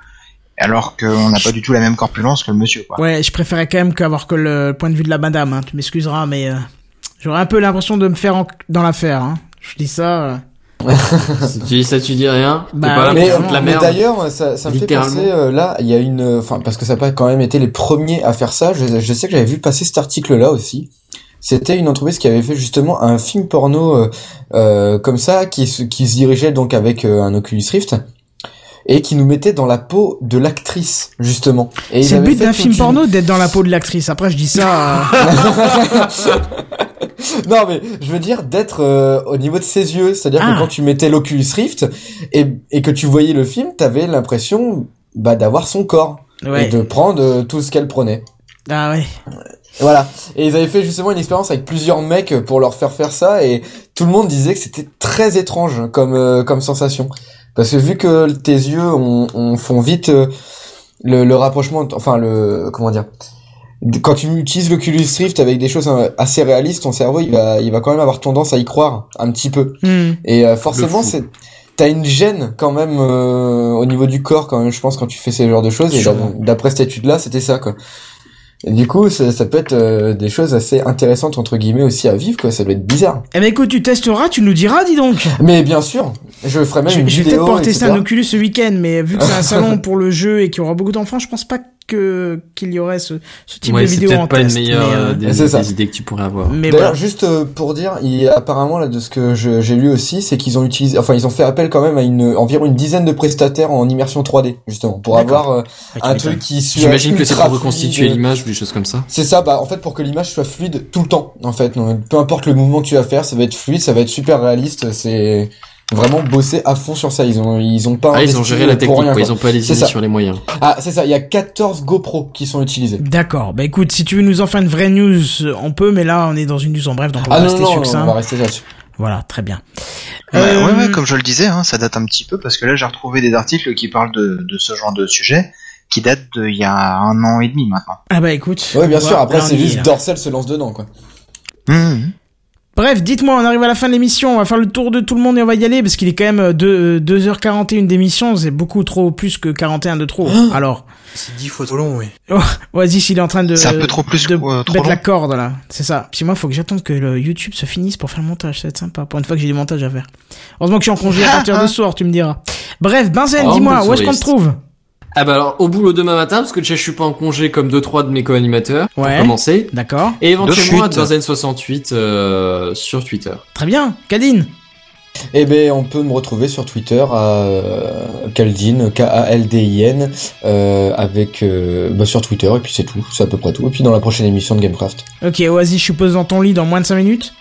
alors qu'on n'a pas du tout la même corpulence que le monsieur. Quoi. Ouais, je préférais quand même qu'avoir que le point de vue de la madame, hein. Tu m'excuseras, mais euh, j'aurais un peu l'impression de me faire dans l'affaire, hein. Je dis ça. Euh. Si tu dis ça, tu dis rien. Bah, pas là oui, pour Mais, la d'ailleurs, ça, ça me fait penser, euh, là, il y a une, enfin, parce que ça n'a pas quand même été les premiers à faire ça. Je, je sais que j'avais vu passer cet article-là aussi. C'était une entreprise qui avait fait justement un film porno euh, euh, comme ça, qui, se- qui se dirigeait donc avec euh, un Oculus Rift et qui nous mettait dans la peau de l'actrice justement. C'est le but d'un film porno d'être dans la peau de l'actrice. Après, je dis ça. euh, non mais je veux dire d'être euh, au niveau de ses yeux, c'est-à-dire Ah. que quand tu mettais l'Oculus Rift et, et que tu voyais le film, t'avais l'impression bah, d'avoir son corps et de prendre euh, tout ce qu'elle prenait. Ah ouais. Voilà. Et ils avaient fait justement une expérience avec plusieurs mecs pour leur faire faire ça et tout le monde disait que c'était très étrange comme euh, comme sensation parce que vu que tes yeux on, on font vite euh, le, le rapprochement, enfin le comment dire. Quand tu utilises l'Oculus Rift avec des choses euh, assez réalistes, ton cerveau il va il va quand même avoir tendance à y croire un petit peu. Hmm. Et euh, forcément, c'est t'as une gêne quand même euh, au niveau du corps quand même, je pense, quand tu fais ce genre de choses. Et d'après cette étude-là, c'était ça quoi. Et du coup, ça, ça peut être euh, des choses assez intéressantes entre guillemets aussi à vivre quoi. Ça doit être bizarre. Eh ben écoute, tu testeras, tu nous diras, dis donc. Mais bien sûr, je ferai même Je, une je vais vidéo. peut-être pouvoir tester etc. un Oculus ce week-end, mais vu que c'est un salon pour le jeu et qu'il y aura beaucoup d'enfants, je pense pas que qu'il y aurait ce, ce type Ouais, de vidéo en pas une test. meilleure mais, euh, euh, des, C'est ça. des idées que tu pourrais avoir. mais D'ailleurs, voilà. juste euh, pour dire, il, apparemment là de ce que je- j'ai lu aussi, c'est qu'ils ont utilisé, enfin ils ont fait appel quand même à une environ une dizaine de prestataires en immersion 3D justement pour D'accord. avoir euh, Ah, un truc qui soit J'imagine que c'est pour reconstituer fluide. l'image ou des choses comme ça. C'est ça, bah en fait pour que l'image soit fluide tout le temps, en fait. Donc, peu importe le mouvement que tu vas faire, ça va être fluide, ça va être super réaliste. C'est vraiment bosser à fond sur ça. Ils ont ils ont pas. Ah, ils ont géré la technique, rien, quoi. Ils ont pas lésiné sur les moyens. Ah c'est ça. Il y a 14 GoPro qui sont utilisés. D'accord. Bah écoute, si tu veux nous en faire une vraie news, on peut, mais là on est dans une news en bref, donc on va Ah non rester non, on va rester là-dessus. Voilà, très bien. Ouais, Euh, ouais, ouais, comme je le disais, hein, ça date un petit peu parce que là j'ai retrouvé des articles qui parlent de, de ce genre de sujet qui datent d'il y a un an et demi maintenant. Ah bah écoute. Ouais bien sûr. Après c'est juste. Dorsel se lance dedans quoi. Mhm. Bref, dites-moi, on arrive à la fin de l'émission, on va faire le tour de tout le monde et on va y aller parce qu'il est quand même euh, deux- euh, 2h41 d'émission, c'est beaucoup trop plus que 41 de trop. Alors, C'est dix fois trop long, oui. vas-y s'il est en train de C'est un peu trop plus de que- euh, trop mettre long. la corde là, c'est ça. Puis moi, faut que j'attende que le YouTube se finisse pour faire le montage, ça va être sympa. Pour une fois que j'ai du montage à faire. Heureusement que je suis en congé à partir de soir, tu me diras. Bref, Benzen, Oh, dis-moi, où est-ce qu'on te trouve? Ah bah alors, au boulot demain matin, parce que déjà je suis pas en congé comme deux trois de mes co-animateurs, Ouais. pour commencer. D'accord. Et éventuellement à. Benzen68 euh, sur Twitter. Très bien. Kadine Eh ben, on peut me retrouver sur Twitter à euh, Kaldin, K-A-L-D-I-N, euh, avec euh, bah, sur Twitter et puis c'est tout, c'est à peu près tout. Et puis dans la prochaine émission de Gamecraft. Ok, vas-y, je suppose dans ton lit dans moins de 5 minutes.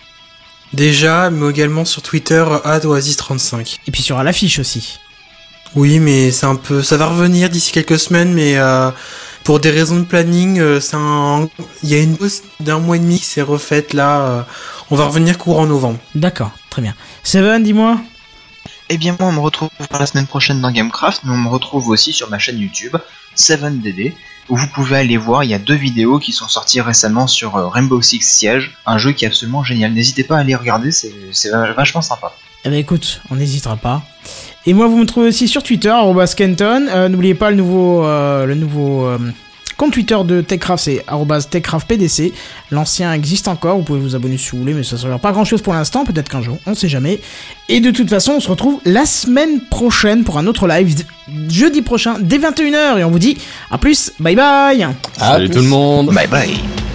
Déjà, mais également sur Twitter, Oasis35. Et puis sur l'affiche aussi. Oui, mais c'est un peu, ça va revenir d'ici quelques semaines, mais euh, pour des raisons de planning, euh, c'est un, il y a une pause d'un mois et demi qui s'est refaite là. euh, on va revenir courant novembre. D'accord, très bien. Seven, dis-moi. Eh bien moi on me retrouve la semaine prochaine dans Gamecraft, mais on me retrouve aussi sur ma chaîne YouTube 7DD, où vous pouvez aller voir, il y a deux vidéos qui sont sorties récemment sur euh, Rainbow Six Siege, un jeu qui est absolument génial. N'hésitez pas à aller regarder, c'est c'est vachement sympa. Eh ben écoute, on n'hésitera pas. Et moi, vous me trouvez aussi sur Twitter, Kenton. Euh, N'oubliez pas le nouveau, euh, le nouveau euh, compte Twitter de Techcraft, c'est TechCraftPDC. L'ancien existe encore, vous pouvez vous abonner si vous voulez, mais ça ne sert pas grand chose pour l'instant, peut-être qu'un jour, on sait jamais. Et de toute façon, on se retrouve la semaine prochaine pour un autre live, jeudi prochain, dès 21h. Et on vous dit à plus, bye bye Salut tout le monde. Bye bye